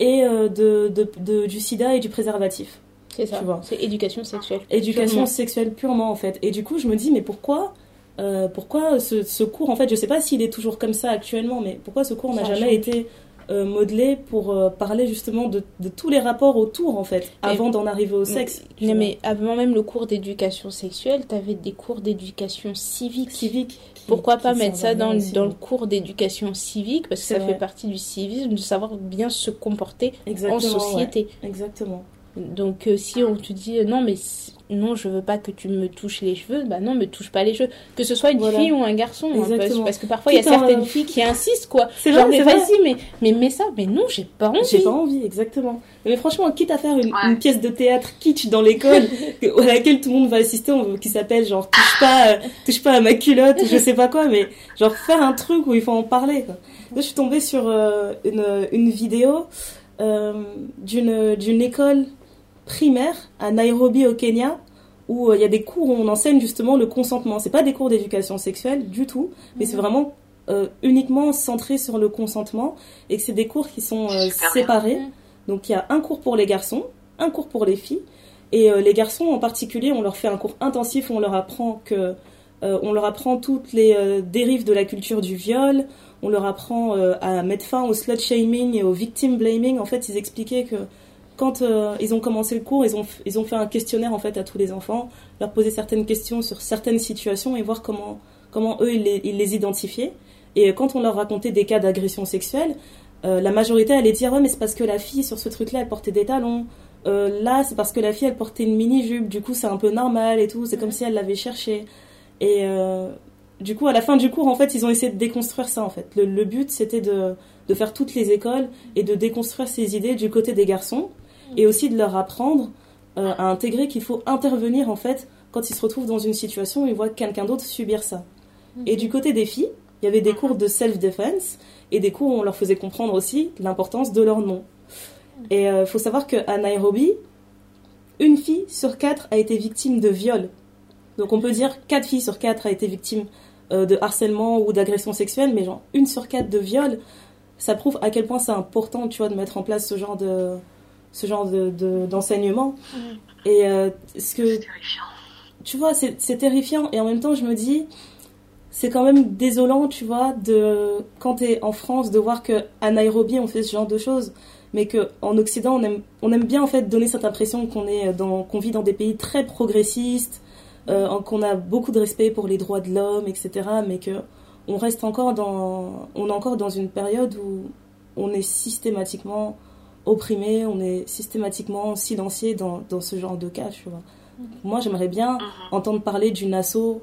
et de, de, du sida et du préservatif. C'est ça. C'est éducation sexuelle. Éducation sexuelle purement en fait. Et du coup, je me dis, mais pourquoi euh, pourquoi ce, cours, en fait, je sais pas s'il est toujours comme ça actuellement, mais pourquoi ce cours n'a jamais été euh, modelé pour euh, parler justement de, tous les rapports autour, en fait, avant d'en arriver au sexe Non, mais avant même le cours d'éducation sexuelle, tu avais des cours d'éducation civique. Civique. Pourquoi pas mettre ça dans, dans le cours d'éducation civique? Parce que ça fait partie du civisme, de savoir bien se comporter en société. Exactement. Donc si on te dit non mais non, je veux pas que tu me touches les cheveux, bah non, me touche pas les cheveux. Que ce soit une fille ou un garçon, hein, parce, que parfois il y a certaines filles qui insistent, quoi. C'est Genre, mais vas-y, mais, mais mets ça, mais non, j'ai pas envie. J'ai pas envie, exactement. Mais franchement, quitte à faire une, pièce de théâtre kitsch dans l'école, à laquelle tout le monde va assister, qui s'appelle genre touche pas, euh, touche pas à ma culotte, je sais pas quoi, mais genre faire un truc où il faut en parler, quoi. Là, je suis tombée sur euh, une, une vidéo euh, d'une d'une école primaire à Nairobi au Kenya où euh, il y a des cours où on enseigne justement le consentement. C'est pas des cours d'éducation sexuelle du tout, mais c'est mhm. vraiment euh, uniquement centré sur le consentement et que c'est des cours qui sont euh, séparés. Donc il y a un cours pour les garçons, un cours pour les filles et les garçons en particulier, on leur fait un cours intensif où on leur apprend que Euh, on leur apprend toutes les euh, dérives de la culture du viol. On leur apprend à mettre fin au slut shaming et au victim blaming. En fait, ils expliquaient que quand ils ont commencé le cours, ils ont, ils ont fait un questionnaire en fait à tous les enfants, leur poser certaines questions sur certaines situations et voir comment, comment eux ils les, ils les identifiaient. Et quand on leur racontait des cas d'agression sexuelle, la majorité allait dire ouais mais c'est parce que la fille sur ce truc-là elle portait des talons. là c'est parce que la fille elle portait une mini jupe. Du coup c'est un peu normal et tout. C'est comme si elle l'avait cherché. Et euh, du coup, à la fin du cours, en fait, ils ont essayé de déconstruire ça, en fait. Le, but, c'était de, de, faire toutes les écoles et de déconstruire ces idées du côté des garçons et aussi de leur apprendre euh, à intégrer qu'il faut intervenir, en fait, quand ils se retrouvent dans une situation où ils voient quelqu'un d'autre subir ça. Et du côté des filles, il y avait des cours de self-defense et des cours où on leur faisait comprendre aussi l'importance de leur nom. Et il euh, faut savoir qu'à Nairobi, une fille sur quatre a été victime de viol donc on peut dire 4 filles sur 4 a été victime euh, de harcèlement ou d'agression sexuelle, mais genre une sur 4 de viol, ça prouve à quel point c'est important, tu vois, de mettre en place ce genre de ce genre de, d'enseignement. Et euh, ce que c'est terrifiant. Tu vois, c'est, terrifiant et en même temps je me dis c'est quand même désolant, tu vois, de quand tu es en France de voir que à Nairobi on fait ce genre de choses mais que en Occident on aime on aime bien en fait donner cette impression qu'on est dans qu'on vit dans des pays très progressistes euh, qu'on a beaucoup de respect pour les droits de l'homme, etc. Mais que on reste encore dans, on est encore dans une période où on est systématiquement opprimé, on est systématiquement silencié dans, dans ce genre de cas, tu vois. Moi, j'aimerais bien mhm. entendre parler d'une asso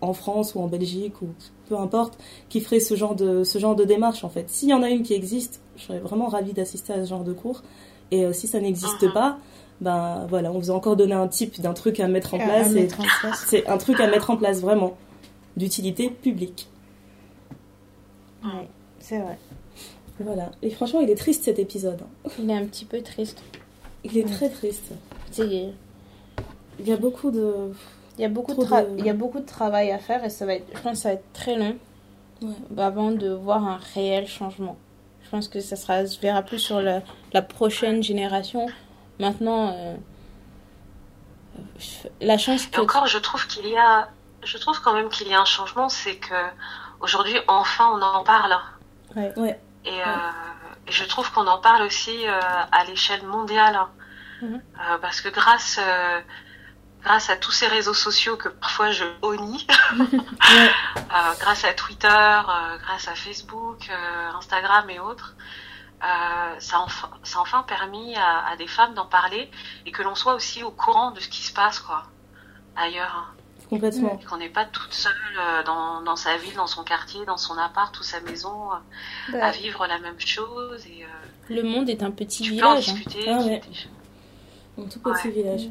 en France ou en Belgique ou peu importe qui ferait ce genre de ce genre de démarche en fait. S'il y en a une qui existe, je serais vraiment ravie d'assister à ce genre de cours. Et euh, si ça n'existe mhm. pas, ben voilà, on vous a encore donné un type d'un truc à mettre en place. C'est un truc à mettre en place vraiment, d'utilité publique. Ouais, c'est vrai. Voilà. Et franchement, il est triste cet épisode. Il est un petit peu triste. Il est très triste. Il y a beaucoup de. Il y a beaucoup de, il y a beaucoup de travail à faire et ça va être, je pense que ça va être très long avant de voir un réel changement. Je pense que ça sera, se verra plus sur la, la prochaine génération Maintenant, euh, la chance que... Et encore, je trouve qu'il y a, je trouve quand même qu'il y a un changement, c'est que aujourd'hui, enfin, on en parle. Ouais. ouais. Et, euh, je trouve qu'on en parle aussi euh, à l'échelle mondiale, mhm. parce que grâce grâce à tous ces réseaux sociaux que parfois je honnie, grâce à Twitter, grâce à Facebook, Instagram et autres, euh, ça, a enfin, ça enfin permis à, des femmes d'en parler et que l'on soit aussi au courant de ce qui se passe quoi ailleurs. Complètement. Qu'on n'est pas toute seule euh, dans, dans, sa ville, dans son quartier, dans son appart ou sa maison euh, bah. à vivre la même chose. Et, Le monde est un petit village. Hein. discuter, ah, ouais. Un tout petit village.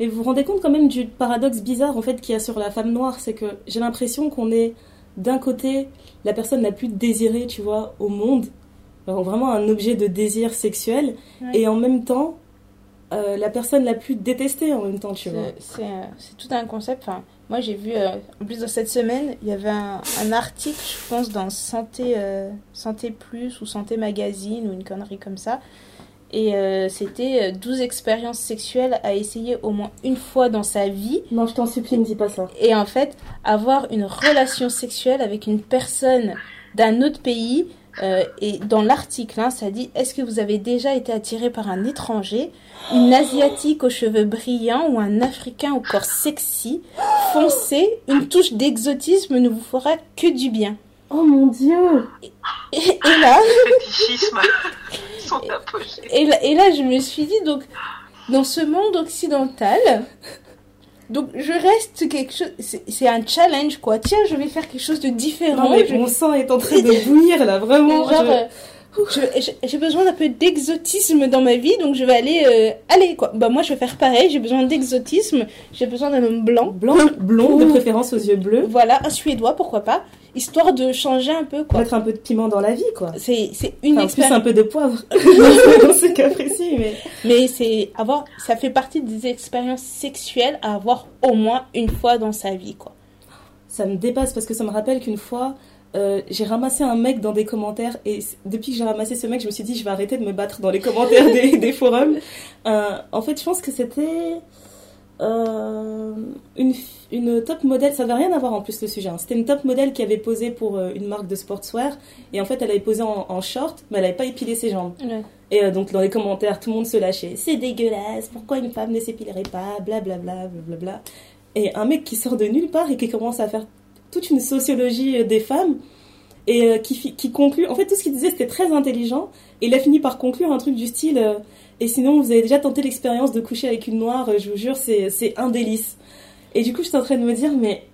Et vous vous rendez compte quand même du paradoxe bizarre en fait qu'il y a sur la femme noire, c'est que j'ai l'impression qu'on est d'un côté la personne la plus désirée, tu vois, au monde, vraiment un objet de désir sexuel, et en même temps, euh, la personne la plus détestée en même temps, tu vois. Euh, c'est tout un concept. Enfin, moi, j'ai vu, euh, en plus, dans cette semaine, il y avait un, article, je pense, dans Santé, Santé Plus ou Santé Magazine ou une connerie comme ça. Et c'était 12 expériences sexuelles à essayer au moins une fois dans sa vie. Non, je t'en supplie, ne dis pas ça. Et en fait, avoir une relation sexuelle avec une personne d'un autre pays euh, et dans l'article, hein, ça dit Est-ce que vous avez déjà été attiré par un étranger, une asiatique aux cheveux brillants ou un africain au corps sexy, foncé Une touche d'exotisme ne vous fera que du bien. Oh mon dieu Et, là. et, là, et là, je me suis dit donc, dans ce monde occidental, donc je reste quelque chose, c'est un challenge quoi. Tiens, je vais faire quelque chose de différent. Mon sang est en train de bouillir là, vraiment. Euh, j'ai besoin d'un peu d'exotisme dans ma vie, donc je vais aller, euh, allez quoi. Bah moi je vais faire pareil. J'ai besoin d'exotisme. J'ai besoin d'un homme blanc, blanc, blond, de préférence aux yeux bleus. Voilà, un suédois pourquoi pas, histoire de changer un peu quoi. Mettre un peu de piment dans la vie quoi. C'est c'est une expérience. un peu de poivre dans ce cas précis, mais. Mais c'est avoir, ça fait partie des expériences sexuelles à avoir au moins une fois dans sa vie quoi. Ça me dépasse parce que ça me rappelle qu'une fois euh, j'ai ramassé un mec dans des commentaires et depuis que j'ai ramassé ce mec, je me suis dit je vais arrêter de me battre dans les commentaires des, des forums. Euh, en fait, je pense que c'était euh, une, une top modèle, ça n'avait rien à voir en plus le sujet. hein. C'était une top modèle qui avait posé pour une marque de sportswear et en fait elle avait posé en, en short, mais elle n'avait pas épilé ses jambes. Ouais. Et donc dans les commentaires, tout le monde se lâchait. C'est dégueulasse, pourquoi une femme ne s'épilerait pas, blablabla, blablabla. Et un mec qui sort de nulle part et qui commence à faire toute une sociologie euh, des femmes et euh, qui, conclut. En fait, tout ce qu'il disait c'était très intelligent et il a fini par conclure un truc du style. euh, et sinon, vous avez déjà tenté l'expérience de coucher avec une noire, je vous jure, c'est un délice. Et du coup, j'étais en train de me dire, mais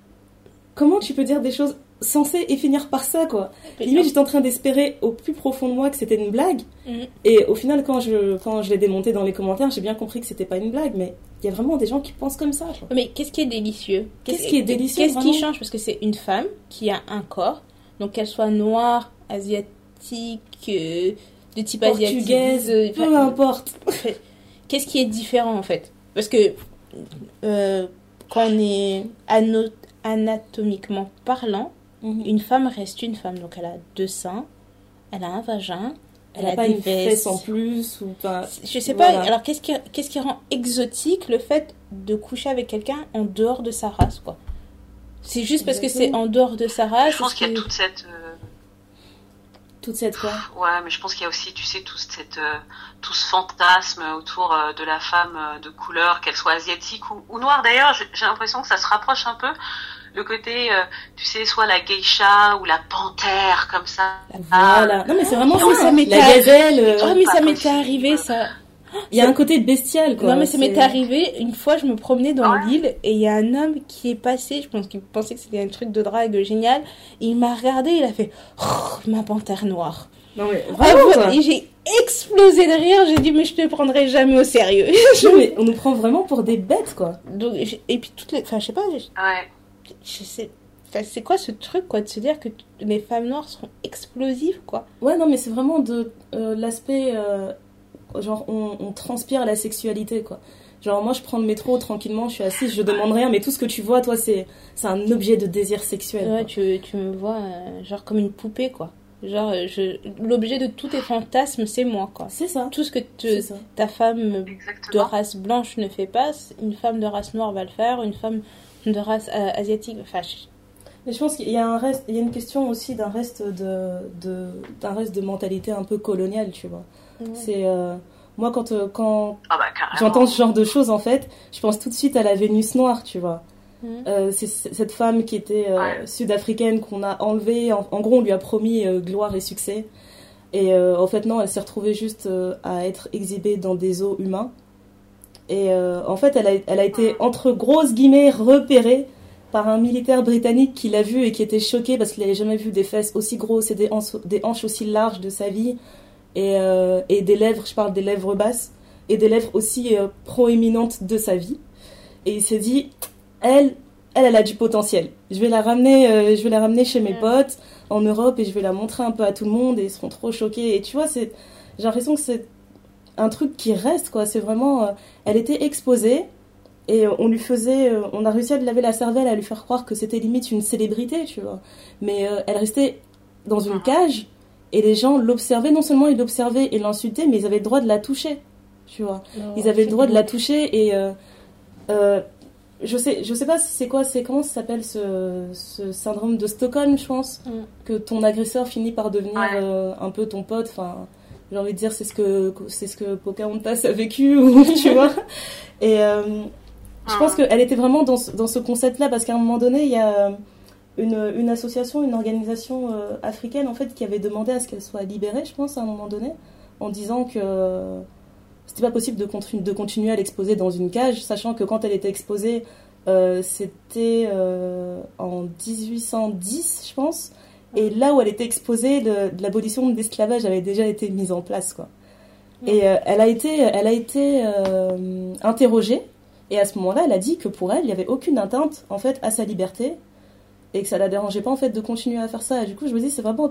comment tu peux dire des choses sensées et finir par ça, quoi Limite, j'étais en train d'espérer au plus profond de moi que c'était une blague. Mhm. Et au final, quand je, quand je l'ai démonté dans les commentaires, j'ai bien compris que c'était pas une blague, mais il y a vraiment des gens qui pensent comme ça. quoi. Mais qu'est-ce qui est délicieux? Qu'est-ce qui est délicieux, Qu'est-ce qui change? Parce que c'est une femme qui a un corps, donc qu'elle soit noire, asiatique, euh, de type Portugaise, asiatique, euh, peu importe. Qu'est-ce qui est différent en fait? Parce que euh, quand on est anatomiquement parlant, une femme reste une femme. Donc elle a deux seins, elle a un vagin, Elle elle, a pas des une vestes. fesse en plus ou pas. Je sais pas, Voilà. alors qu'est-ce qui, qu'est-ce qui rend exotique le fait de coucher avec quelqu'un en dehors de sa race quoi? C'est juste parce que c'est en dehors de sa race Je pense qu'il y a que- toute cette. euh, Toute cette quoi? Ouais, mais je pense qu'il y a aussi, tu sais, tout, cette, euh, tout ce fantasme autour euh, de la femme euh, de couleur, qu'elle soit asiatique ou, ou noire. D'ailleurs, j'ai j'ai l'impression que ça se rapproche un peu. Le côté, euh, tu sais, soit la geisha ou la panthère, comme ça. Voilà. Non mais c'est vraiment Ah, ça. ça La gazelle. Oh mais ça m'était arrivé ça. Il y a un côté bestial quoi. non mais ça m'était arrivé une fois je me promenais dans Ouais. l'île et il y a un homme qui est passé, je pense qu'il pensait que c'était un truc de drague génial, et il m'a regardé, il a fait oh, ma panthère noire. Non mais Ah, vraiment et j'ai explosé de rire, j'ai dit mais je te prendrai jamais au sérieux. Non, mais on nous prend vraiment pour des bêtes quoi. Donc, et puis toutes les enfin je sais pas, Ouais. Je sais enfin, c'est quoi ce truc quoi de se dire que les femmes noires seront explosives quoi? Ouais, non, mais c'est vraiment de euh, l'aspect. euh, genre, on, on transpire la sexualité, quoi. Genre, moi, je prends le métro tranquillement, je suis assise, je demande rien, mais tout ce que tu vois, toi, c'est c'est un objet de désir sexuel. Ouais, tu, tu me vois euh, genre comme une poupée quoi. Genre je l'objet de tous tes fantasmes c'est moi quoi. C'est ça. Tout ce que te, ta femme de race blanche ne fait pas, une femme de race noire va le faire, une femme de race euh, asiatique, enfin, Mais je pense qu'il y a un reste, il y a une question aussi d'un reste de, de d'un reste de mentalité un peu coloniale, tu vois. C'est euh, moi quand euh, quand Ah bah, j'entends ce genre de choses en fait, je pense tout de suite à la Vénus noire, tu vois. Euh, c'est cette femme qui était euh, Ouais. sud-africaine qu'on a enlevée. En, en gros, on lui a promis euh, gloire et succès. Et euh, en fait, non, elle s'est retrouvée juste euh, à être exhibée dans des eaux humains. Et euh, en fait, elle a, elle a été, entre grosses guillemets, repérée par un militaire britannique qui l'a vue et qui était choqué parce qu'il n'avait jamais vu des fesses aussi grosses et des hanches, des hanches aussi larges de sa vie. Et, euh, et des lèvres, je parle des lèvres basses, et des lèvres aussi euh, proéminentes de sa vie. Et il s'est dit, elle, elle, elle a du potentiel. Je vais la ramener, euh, je vais la ramener chez mes Mm. potes en Europe et je vais la montrer un peu à tout le monde et ils seront trop choqués. Et tu vois, c'est, j'ai l'impression que c'est un truc qui reste quoi. C'est vraiment, euh, elle était exposée et on lui faisait, euh, on a réussi à lui laver la cervelle, à lui faire croire que c'était limite une célébrité, tu vois. Mais euh, elle restait dans une cage et les gens l'observaient. Non seulement ils l'observaient et l'insultaient, mais ils avaient le droit de la toucher, tu vois. Ils avaient le droit de la toucher et je sais je sais pas si c'est quoi c'est comment ça s'appelle ce, ce syndrome de Stockholm je pense Mm. que ton agresseur finit par devenir Ouais. un peu ton pote enfin j'ai envie de dire c'est ce que c'est ce que Pocahontas a vécu ou tu vois et euh, je pense qu'elle était vraiment dans ce, dans ce concept là parce qu'à un moment donné il y a une, une association une organisation euh, africaine en fait qui avait demandé à ce qu'elle soit libérée je pense à un moment donné en disant que c'était pas possible de, continu- de continuer à l'exposer dans une cage, sachant que quand elle était exposée, euh, c'était euh, en 1810, je pense. Et là où elle était exposée, l'abolition de l'esclavage avait déjà été mise en place, quoi. Et euh, elle a été, elle a été euh, interrogée, et à ce moment-là, elle a dit que pour elle, il n'y avait aucune atteinte, en fait, à sa liberté, et que ça la dérangeait pas, en fait, de continuer à faire ça. Et du coup, je me dis, c'est vraiment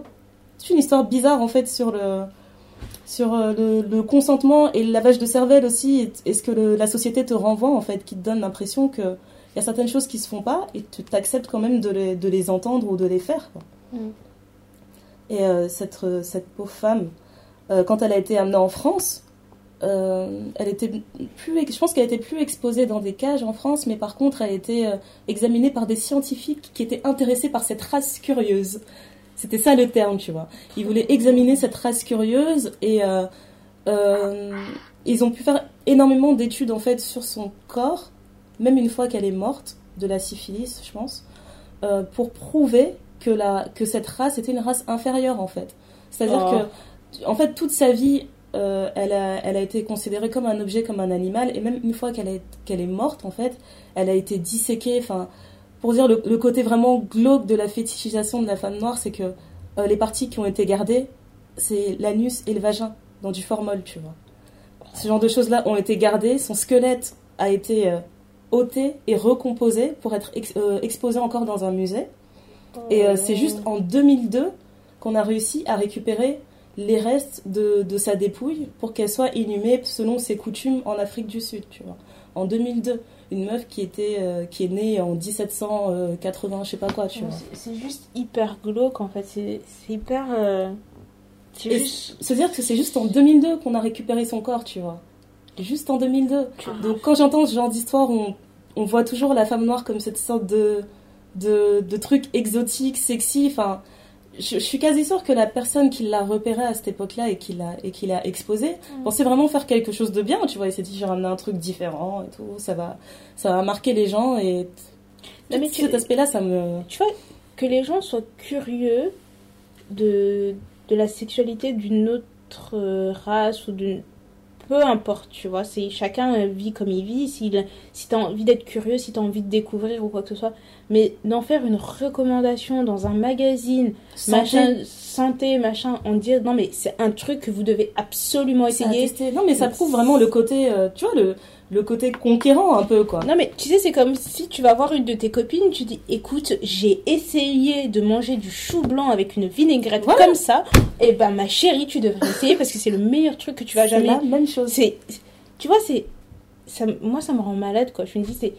une histoire bizarre, en fait, sur le sur euh, le, le consentement et le lavage de cervelle aussi, est-ce que le- la société te renvoie en fait, qui te donne l'impression que il y a certaines choses qui se font pas et tu t'acceptes quand même de les, de les entendre ou de les faire. quoi. Et euh, cette, euh, cette pauvre femme, euh, quand elle a été amenée en France, elle était plus, je pense qu'elle était plus exposée dans des cages en France, mais par contre, elle était examinée par des scientifiques qui étaient intéressés par cette race curieuse. C'était ça le terme, tu vois. Ils voulaient examiner cette race curieuse et ils ont pu faire énormément d'études en fait sur son corps, même une fois qu'elle est morte de la syphilis, je pense, pour prouver que, la, que cette race était une race inférieure en fait. C'est-à-dire Oh. que, en fait, toute sa vie, euh, elle, a, elle a été considérée comme un objet, comme un animal, et même une fois qu'elle est, qu'elle est morte, en fait, elle a été disséquée. Enfin, pour dire le, le côté vraiment glauque de la fétichisation de la femme noire, c'est que euh, les parties qui ont été gardées, c'est l'anus et le vagin dans du formol, tu vois. Ce genre de choses-là ont été gardées, son squelette a été euh, ôté et recomposé pour être ex- exposé encore dans un musée. Et euh, c'est juste en 2002 qu'on a réussi à récupérer les restes de, de sa dépouille pour qu'elle soit inhumée selon ses coutumes en Afrique du Sud, tu vois. En 2002, une meuf qui était euh, qui est née en 1780, je sais pas quoi, tu vois. c'est- juste hyper glauque en fait. C'est hyper. euh, C'est Et juste. se dire que c'est juste en 2002 qu'on a récupéré son corps, tu vois. Juste en 2002. Donc quand j'entends ce genre d'histoire, on, on voit toujours la femme noire comme cette sorte de, de, de truc exotique, sexy. Enfin, je, je suis quasi sûre que la personne qui l'a repéré à cette époque-là et qui l'a et qui l'a exposé Mm. pensait vraiment faire quelque chose de bien. Tu vois, il s'est dit j'ai ramené un truc différent et tout. Ça va, ça va marquer les gens et Non, mais tu- cet aspect-là, ça me. Tu vois, que les gens soient curieux de, de la sexualité d'une autre euh, race ou d'une. Peu importe, tu vois, c'est chacun euh, vit comme il vit. S'il, si t'as envie d'être curieux, si t'as envie de découvrir ou quoi que ce soit, mais d'en faire une recommandation dans un magazine, Santé, machin, santé, machin, on dit non mais c'est un truc que vous devez absolument essayer. Non, mais ça prouve vraiment le côté, euh, tu vois, le, le côté conquérant un peu, quoi. Non mais tu sais c'est comme si tu vas voir une de tes copines, tu dis écoute j'ai essayé de manger du chou blanc avec une vinaigrette Voilà. comme ça, et ben ma chérie tu devrais essayer parce que c'est le meilleur truc que tu vas C'est jamais. la même chose. C'est tu vois c'est ça moi ça me rend malade quoi. Je me dis c'est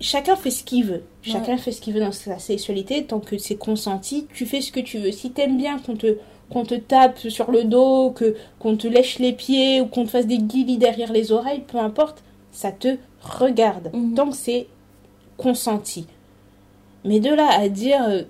chacun fait ce qu'il veut, chacun fait ce qu'il veut dans sa sexualité tant que c'est consenti, tu fais ce que tu veux. Si t'aimes bien qu'on te qu'on te tape sur le dos, que qu'on te lèche les pieds ou qu'on te fasse des guillis derrière les oreilles, peu importe, ça te regarde. Mhm. Tant que c'est consenti. Mais de là à dire. euh,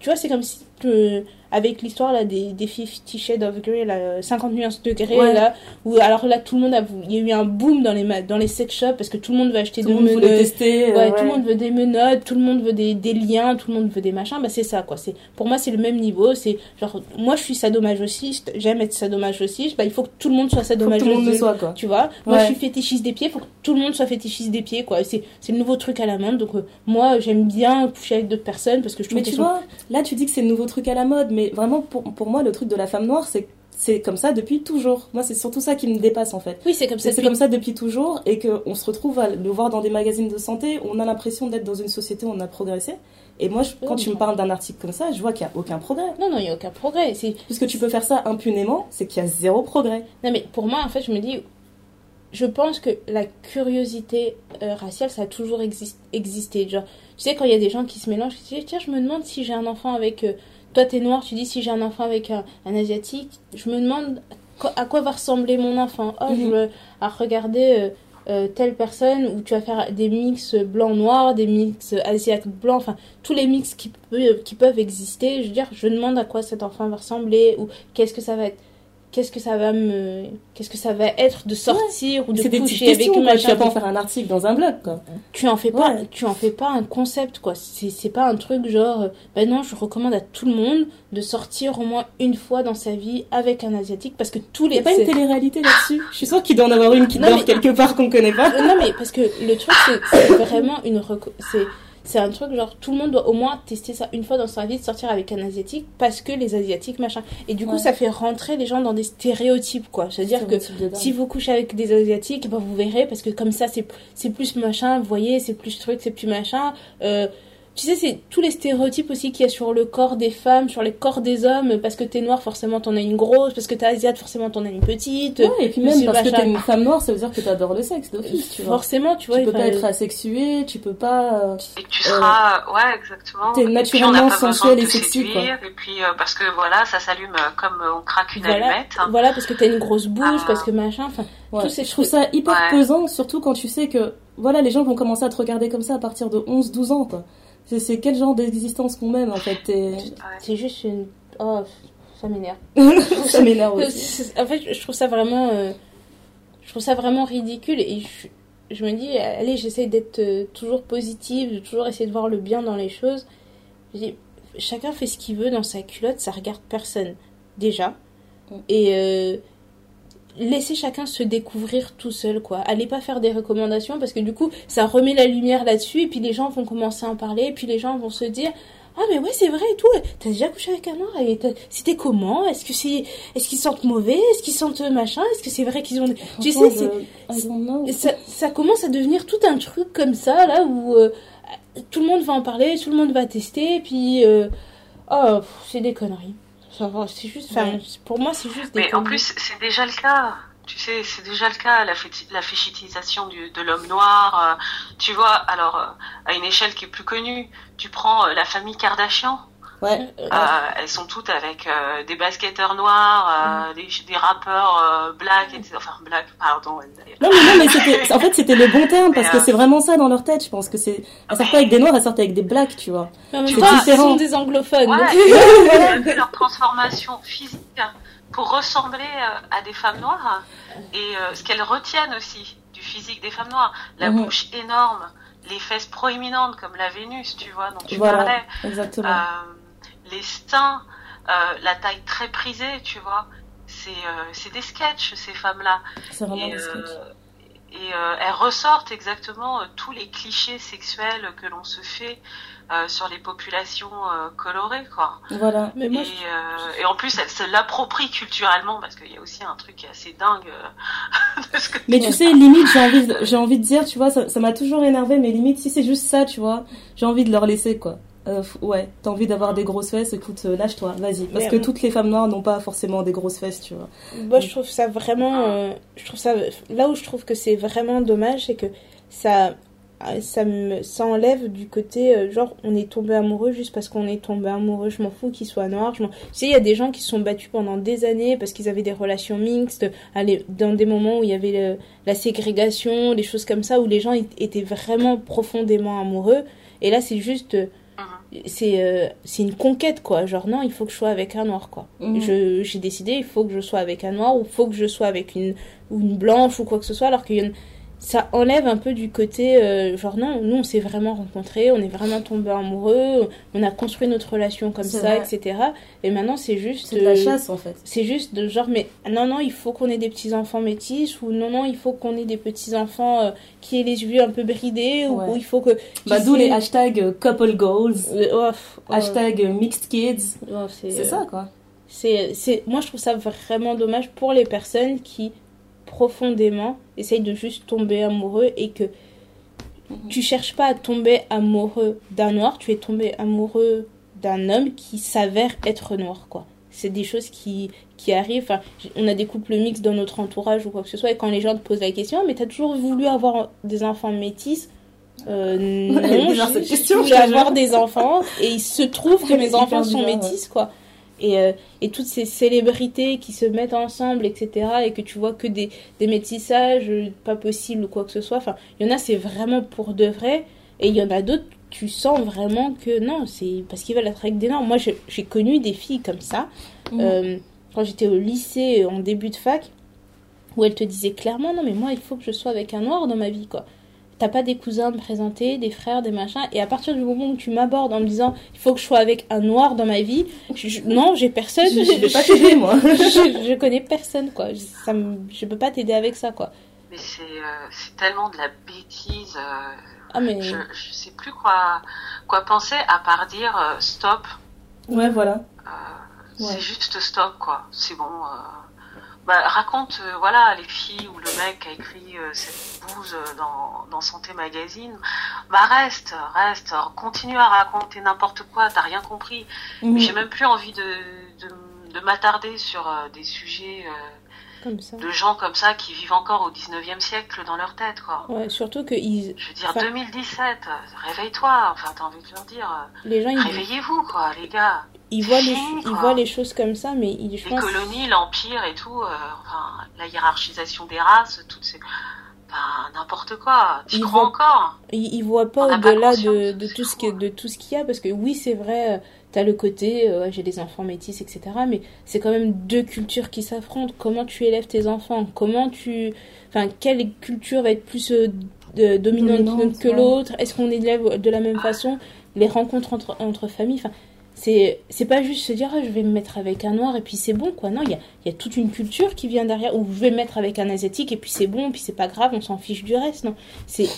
tu vois, c'est comme si. euh, avec l'histoire là des, des Fifty Shades of Grey, là, euh, 50 nuances de Grey, Ouais. là, où alors là tout le monde a. Il y a eu un boom dans les, dans les sex shops parce que tout le monde veut acheter Tout de le monde voulait menottes. tester. euh, Ouais, tout le monde veut des menottes, tout le monde veut des, des liens, tout le monde veut des machins. Bah, c'est ça, quoi. C'est, pour moi, c'est le même niveau. C'est genre, moi, je suis sadomasochiste, j'aime être sadomasochiste. Bah, il faut que tout le monde soit que tout le monde le sadomasochiste. soit, quoi. Tu vois, moi, Ouais. je suis fétichiste des pieds, faut que tout le monde soit fétichiste des pieds, quoi. C'est, c'est le nouveau truc à la mode. Donc, euh, moi, j'aime bien coucher avec d'autres personnes parce que je trouve Mais tu sont. vois, là tu dis que c'est le nouveau truc à la mode, mais vraiment pour, pour moi le truc de la femme noire c'est c'est comme ça depuis toujours. Moi c'est surtout ça qui me dépasse en fait. Oui, c'est comme ça. C'est depuis- comme ça depuis toujours et qu'on se retrouve à le voir dans des magazines de santé, on a l'impression d'être dans une société où on a progressé. Et moi je- quand tu me parles d'un article comme ça, je vois qu'il n'y a aucun progrès. Non, non, il n'y a aucun progrès. Puisque tu peux faire ça impunément, c'est qu'il y a zéro progrès. Non, mais pour moi, en fait, je me dis, je pense que la curiosité euh, raciale, ça a toujours exis- existé. Genre, tu sais, quand il y a des gens qui se mélangent, tu dis, tiens, je me demande si j'ai un enfant avec. euh, toi, t'es noir, tu dis, si j'ai un enfant avec un, un asiatique, je me demande à quoi va ressembler mon enfant. Oh, je Mhm. veux à regarder. euh, euh, telle personne où tu vas faire des mix blanc-noir, des mix asiatique-blanc, enfin tous les mix qui, qui peuvent exister. Je veux dire, je demande à quoi cet enfant va ressembler ou qu'est-ce que ça va être qu'est-ce que ça va me qu'est-ce que ça va être de sortir ou de C'est des petites coucher avec quoi. Tu machin vas pas en faire un article dans un blog, quoi. tu en fais pas Ouais. tu en fais pas un concept quoi c'est c'est pas un truc genre ben non je recommande à tout le monde de sortir au moins une fois dans sa vie avec un asiatique parce que tous Il les n'y a pas une télé-réalité là-dessus? Je suis sûre qu'il doit en avoir une qui Non, dort mais- quelque part qu'on connaît pas. Non mais parce que le truc c'est vraiment une c'est c'est un truc genre tout le monde doit au moins tester ça une fois dans sa vie de sortir avec un asiatique parce que les asiatiques machin et du coup Ouais. ça fait rentrer les gens dans des stéréotypes quoi c'est à dire que Si vous couchez avec des asiatiques, ben vous verrez parce que comme ça c'est c'est plus machin, vous voyez, c'est plus truc, c'est plus machin. Euh, tu sais, c'est tous les stéréotypes aussi qu'il y a sur le corps des femmes, sur les corps des hommes, parce que t'es noir, forcément t'en as une grosse, parce que t'es asiate, forcément t'en as une petite. Ouais, et puis même parce que t'es une femme noire, ça veut dire que t'adores le sexe d'office, tu vois. Forcément, tu vois. Tu peux pas être asexué, tu peux pas. euh, Et que tu seras, ouais, exactement. t'es naturellement on n'a pas besoin sensuel de et sexy, séduire, Et puis, euh, parce que voilà, ça s'allume euh, comme euh, on craque une Voilà, allumette. hein. voilà, parce que t'as une grosse bouche, Ah. parce que machin, enfin, je trouve ça hyper pesant, surtout quand tu sais que voilà, les gens vont commencer à te regarder comme ça à partir de 11-12 ans. quoi. C'est, quel genre d'existence qu'on mène en fait t'es- C'est juste une. Oh, ça m'énerve. Ça m'énerve aussi. En fait, je trouve ça vraiment, euh, je trouve ça vraiment ridicule et je, je me dis, allez, j'essaie d'être euh, toujours positive, de toujours essayer de voir le bien dans les choses. Je dis, chacun fait ce qu'il veut dans sa culotte, ça regarde personne déjà. Mm. Et euh, laissez chacun se découvrir tout seul, quoi. Allez pas faire des recommandations parce que du coup, ça remet la lumière là-dessus et puis les gens vont commencer à en parler et puis les gens vont se dire. Ah mais ouais c'est vrai et tout. T'as déjà couché avec un noir et c'était comment? Est-ce que c'est est-ce qu'ils sentent mauvais? Est-ce qu'ils sentent machin? Est-ce que c'est vrai qu'ils ont tu sais je- ça, ça commence à devenir tout un truc comme ça, là, où euh, tout le monde va en parler, tout le monde va tester, et puis... euh, oh, c'est des conneries. C'est juste... Pour moi, c'est juste des Mais en plus, c'est déjà le cas. Tu sais, c'est déjà le cas, la, la féchitisation du, de l'homme noir. euh, tu vois, alors, euh, à une échelle qui est plus connue, tu prends euh, la famille Kardashian. Ouais. Euh, Euh, elles sont toutes avec euh, des basketteurs noirs, euh, des, des rappeurs euh, black, etc. Enfin, black, pardon. Non mais non mais c'était en fait c'était le bon terme parce que euh, c'est vraiment ça dans leur tête je pense que c'est elles sortent pas avec des noirs elles sortent avec des blacks tu vois mais temps, vois, ils différent. sont des anglophones. Ouais, donc- vu leur transformation physique pour ressembler euh, à des femmes noires et euh, ce qu'elles retiennent aussi du physique des femmes noires, la Mhm. bouche énorme, les fesses proéminentes comme la Vénus, tu vois, dont tu voilà parlais, exactement euh, les seins, euh, la taille très prisée, tu vois. C'est euh, c'est des sketchs ces femmes-là. c'est vraiment Et, des euh, sketchs. et elles ressortent exactement tous les clichés sexuels que l'on se fait sur les populations colorées, quoi. voilà Mais moi, et, et en plus, elles se l'approprient culturellement parce qu'il y a aussi un truc assez dingue. de ce que mais tu sais limite j'ai envie de- j'ai envie de dire tu vois ça ça m'a toujours énervé mais limite si c'est juste ça tu vois j'ai envie de leur laisser quoi Euh, ouais t'as envie d'avoir des grosses fesses écoute euh, lâche-toi vas-y parce Mais, que toutes les femmes noires n'ont pas forcément des grosses fesses tu vois Moi, je trouve ça vraiment. euh, je trouve ça. Là où je trouve que c'est vraiment dommage, c'est que ça. Ça me ça enlève du côté euh, genre on est tombé amoureux juste parce qu'on est tombé amoureux je m'en fous qu'il soit noir je m'en- tu sais il y a des gens qui se sont battus pendant des années parce qu'ils avaient des relations mixtes allez, dans des moments où il y avait le- la ségrégation des choses comme ça où les gens étaient vraiment profondément amoureux et là c'est juste c'est euh, c'est une conquête quoi genre non il faut que je sois avec un noir quoi Mhm. je j'ai décidé il faut que je sois avec un noir ou faut que je sois avec une ou une blanche ou quoi que ce soit alors que ça enlève un peu du côté euh, genre non nous on s'est vraiment rencontrés on est vraiment tombés amoureux on a construit notre relation comme ça vrai. etc et maintenant c'est juste c'est de la euh, chasse en fait. c'est juste de genre mais non non il faut qu'on ait des petits enfants métis ou non non il faut qu'on ait des petits enfants qui aient les yeux un peu bridés ou, Ouais. ou il faut que bah d'où les hashtags euh, couple goals. Euh, oh, oh, hashtag euh, mixed kids. Oh, c'est euh, ça quoi. c'est, moi, je trouve ça vraiment dommage pour les personnes qui, profondément, essayent de juste tomber amoureux et que tu cherches pas à tomber amoureux d'un noir, tu es tombé amoureux d'un homme qui s'avère être noir, quoi. C'est des choses qui, qui arrivent. Enfin, on a des couples mixtes dans notre entourage ou quoi que ce soit, et quand les gens te posent la question, mais t'as toujours voulu avoir des enfants métis? Euh, non, bizarre, je- voulais avoir des enfants et il se trouve que mes enfants sont ouais. métis, quoi. Et, euh, et toutes ces célébrités qui se mettent ensemble, etc., et que tu vois que des, des métissages euh, pas possibles ou quoi que ce soit. Enfin, il y en a, c'est vraiment pour de vrai, et il y en a d'autres, tu sens vraiment que non, c'est parce qu'ils veulent être avec des normes. Moi, j'ai j'ai connu des filles comme ça, Mhm. euh, quand j'étais au lycée, en début de fac, où elles te disaient clairement, non, mais moi, il faut que je sois avec un noir dans ma vie, quoi. T'as pas des cousins à me présenter, des frères, des machins. Et à partir du moment où tu m'abordes en me disant il faut que je sois avec un noir dans ma vie, je- je- non, j'ai personne. je, je vais pas t'aider moi je, je connais personne, quoi. Je, ça me- je peux pas t'aider avec ça, quoi. Mais c'est euh, c'est tellement de la bêtise. euh, Ah, mais. je, je sais plus quoi, quoi penser à part dire euh, stop. ouais voilà euh, Ouais. C'est juste stop, quoi. C'est bon. Euh, bah, raconte, euh, voilà, les filles ou le mec qui a écrit euh, cette bouse euh, dans, dans Santé Magazine. Bah, reste, reste, continue à raconter n'importe quoi, t'as rien compris. J'ai même plus envie de, de, de m'attarder sur euh, des sujets euh, Comme ça. de gens comme ça qui vivent encore au 19e siècle dans leur tête, quoi. Ouais, surtout que ils, Je veux dire, Enfin- 2017, euh, réveille-toi, enfin, t'as envie de leur dire, euh, les gens, ils, réveillez-vous, quoi, les gars. Ils voient les, fini, quoi. voient les choses comme ça, mais je Les pense, colonies, l'empire et tout, euh, enfin, la hiérarchisation des races, toutes ces... Enfin, n'importe quoi. Tu Ils crois voient- encore ils, ils voient pas au-delà de, de tout ce que, hein. de tout ce qu'il y a, parce que oui, c'est vrai, euh, t'as le côté, euh, j'ai des enfants métis, etc. Mais c'est quand même deux cultures qui s'affrontent. Comment tu élèves tes enfants? Comment tu, enfin, quelle culture va être plus euh, de- dominante, Dominante, que ouais. l'autre? Est-ce qu'on élève de la même façon Les rencontres entre, entre familles, enfin, c'est c'est pas juste se dire ah, je vais me mettre avec un noir et puis c'est bon quoi non il y a, y a toute une culture qui vient derrière ou je vais me mettre avec un asiatique et puis c'est bon puis c'est pas grave on s'en fiche du reste non c'est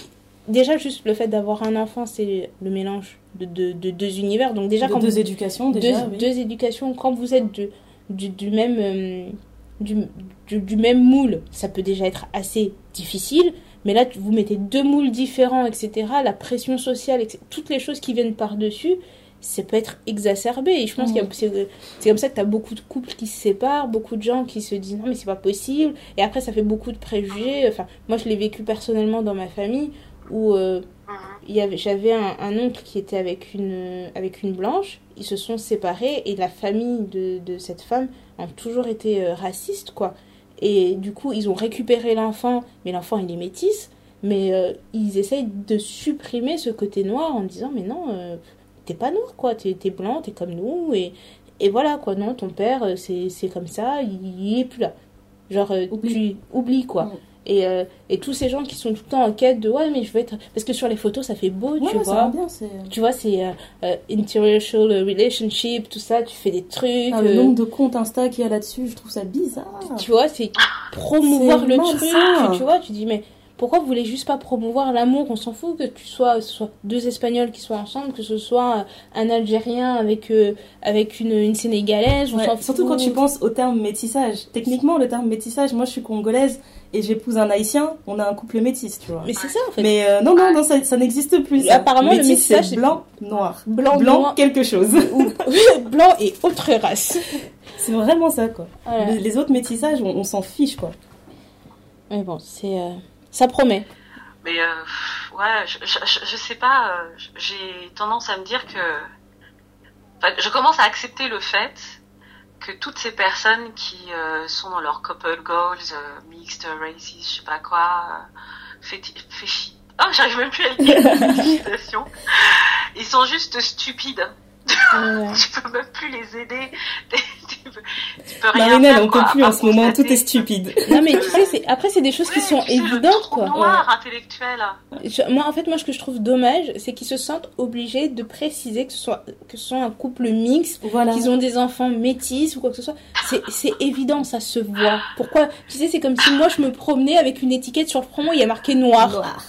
déjà juste le fait d'avoir un enfant c'est le mélange de, de, de deux univers donc déjà de quand deux vous- éducations deux, déjà. oui. deux éducations quand vous êtes de- du, du même euh, du, du, du même moule ça peut déjà être assez difficile mais là vous mettez deux moules différents etc la pression sociale etc., toutes les choses qui viennent par dessus ça peut être exacerbé. Et je pense Mhm. que c'est comme ça que tu as beaucoup de couples qui se séparent beaucoup de gens qui se disent non mais c'est pas possible. Et après ça fait beaucoup de préjugés. Enfin moi je l'ai vécu personnellement dans ma famille où euh, j'avais un, un oncle qui était avec une avec une blanche. Ils se sont séparés et la famille de, de cette femme ont toujours été euh, racistes quoi. Et du coup ils ont récupéré l'enfant mais l'enfant il est métis mais euh, ils essayent de supprimer ce côté noir en disant mais non euh, t'es pas noir quoi. T'es t'es blanc t'es comme nous et et voilà quoi. Non ton père euh, c'est comme ça il, il est plus là. Genre euh, Oublie. tu oublies quoi. Et, euh, et tous ces gens qui sont tout le temps en quête de ouais mais je veux être parce que sur les photos ça fait beau Ouais, tu ouais, ça va vois bien. Tu vois c'est euh, interracial relationship tout ça tu fais des trucs Ah, le euh, nombre de comptes Insta qu'il y a là-dessus, je trouve ça bizarre. tu vois c'est promouvoir le truc tu vois tu dis mais pourquoi vous voulez juste pas promouvoir l'amour? On s'en fout que tu sois, ce soit deux espagnols qui soient ensemble que ce soit euh, un algérien avec euh, avec une, une sénégalaise on Ouais, s'en surtout quand tu penses au terme métissage. Techniquement, le terme métissage, moi je suis congolaise et j'épouse un haïtien, on a un couple métis, tu vois. mais c'est ça en fait Mais euh, non, non, non, ça, ça n'existe plus. ça. Apparemment, le métissage, c'est c'est blanc, noir. blanc, Blanc, noir. quelque chose. Ou- blanc et autre race c'est vraiment ça, quoi. Voilà. Les, les autres métissages, on, on s'en fiche, quoi. mais bon c'est euh, ça promet Mais euh, ouais, je, je, sais pas, euh, j'ai tendance à me dire que. Enfin, je commence à accepter le fait que toutes ces personnes qui euh, sont dans leur couple goals, euh, mixed races, je sais pas quoi, euh, féti- féchi- Oh, j'arrive même plus à le dire. Ils sont juste stupides. Ouais. Tu peux même plus les aider. tu, peux, tu peux rien Marinelle, faire, on peut plus en ce moment, tout est stupide. non mais tu sais c'est après c'est des choses qui Ouais, sont évidentes quoi noir intellectuel. Je- moi en fait moi ce que je trouve dommage c'est qu'ils se sentent obligés de préciser que ce soit que ce soit un couple mixte Voilà. qu'ils ont des enfants métis ou quoi que ce soit c'est c'est évident ça se voit pourquoi? Tu sais c'est comme si moi je me promenais avec une étiquette sur le promo il y a marqué noir Noir.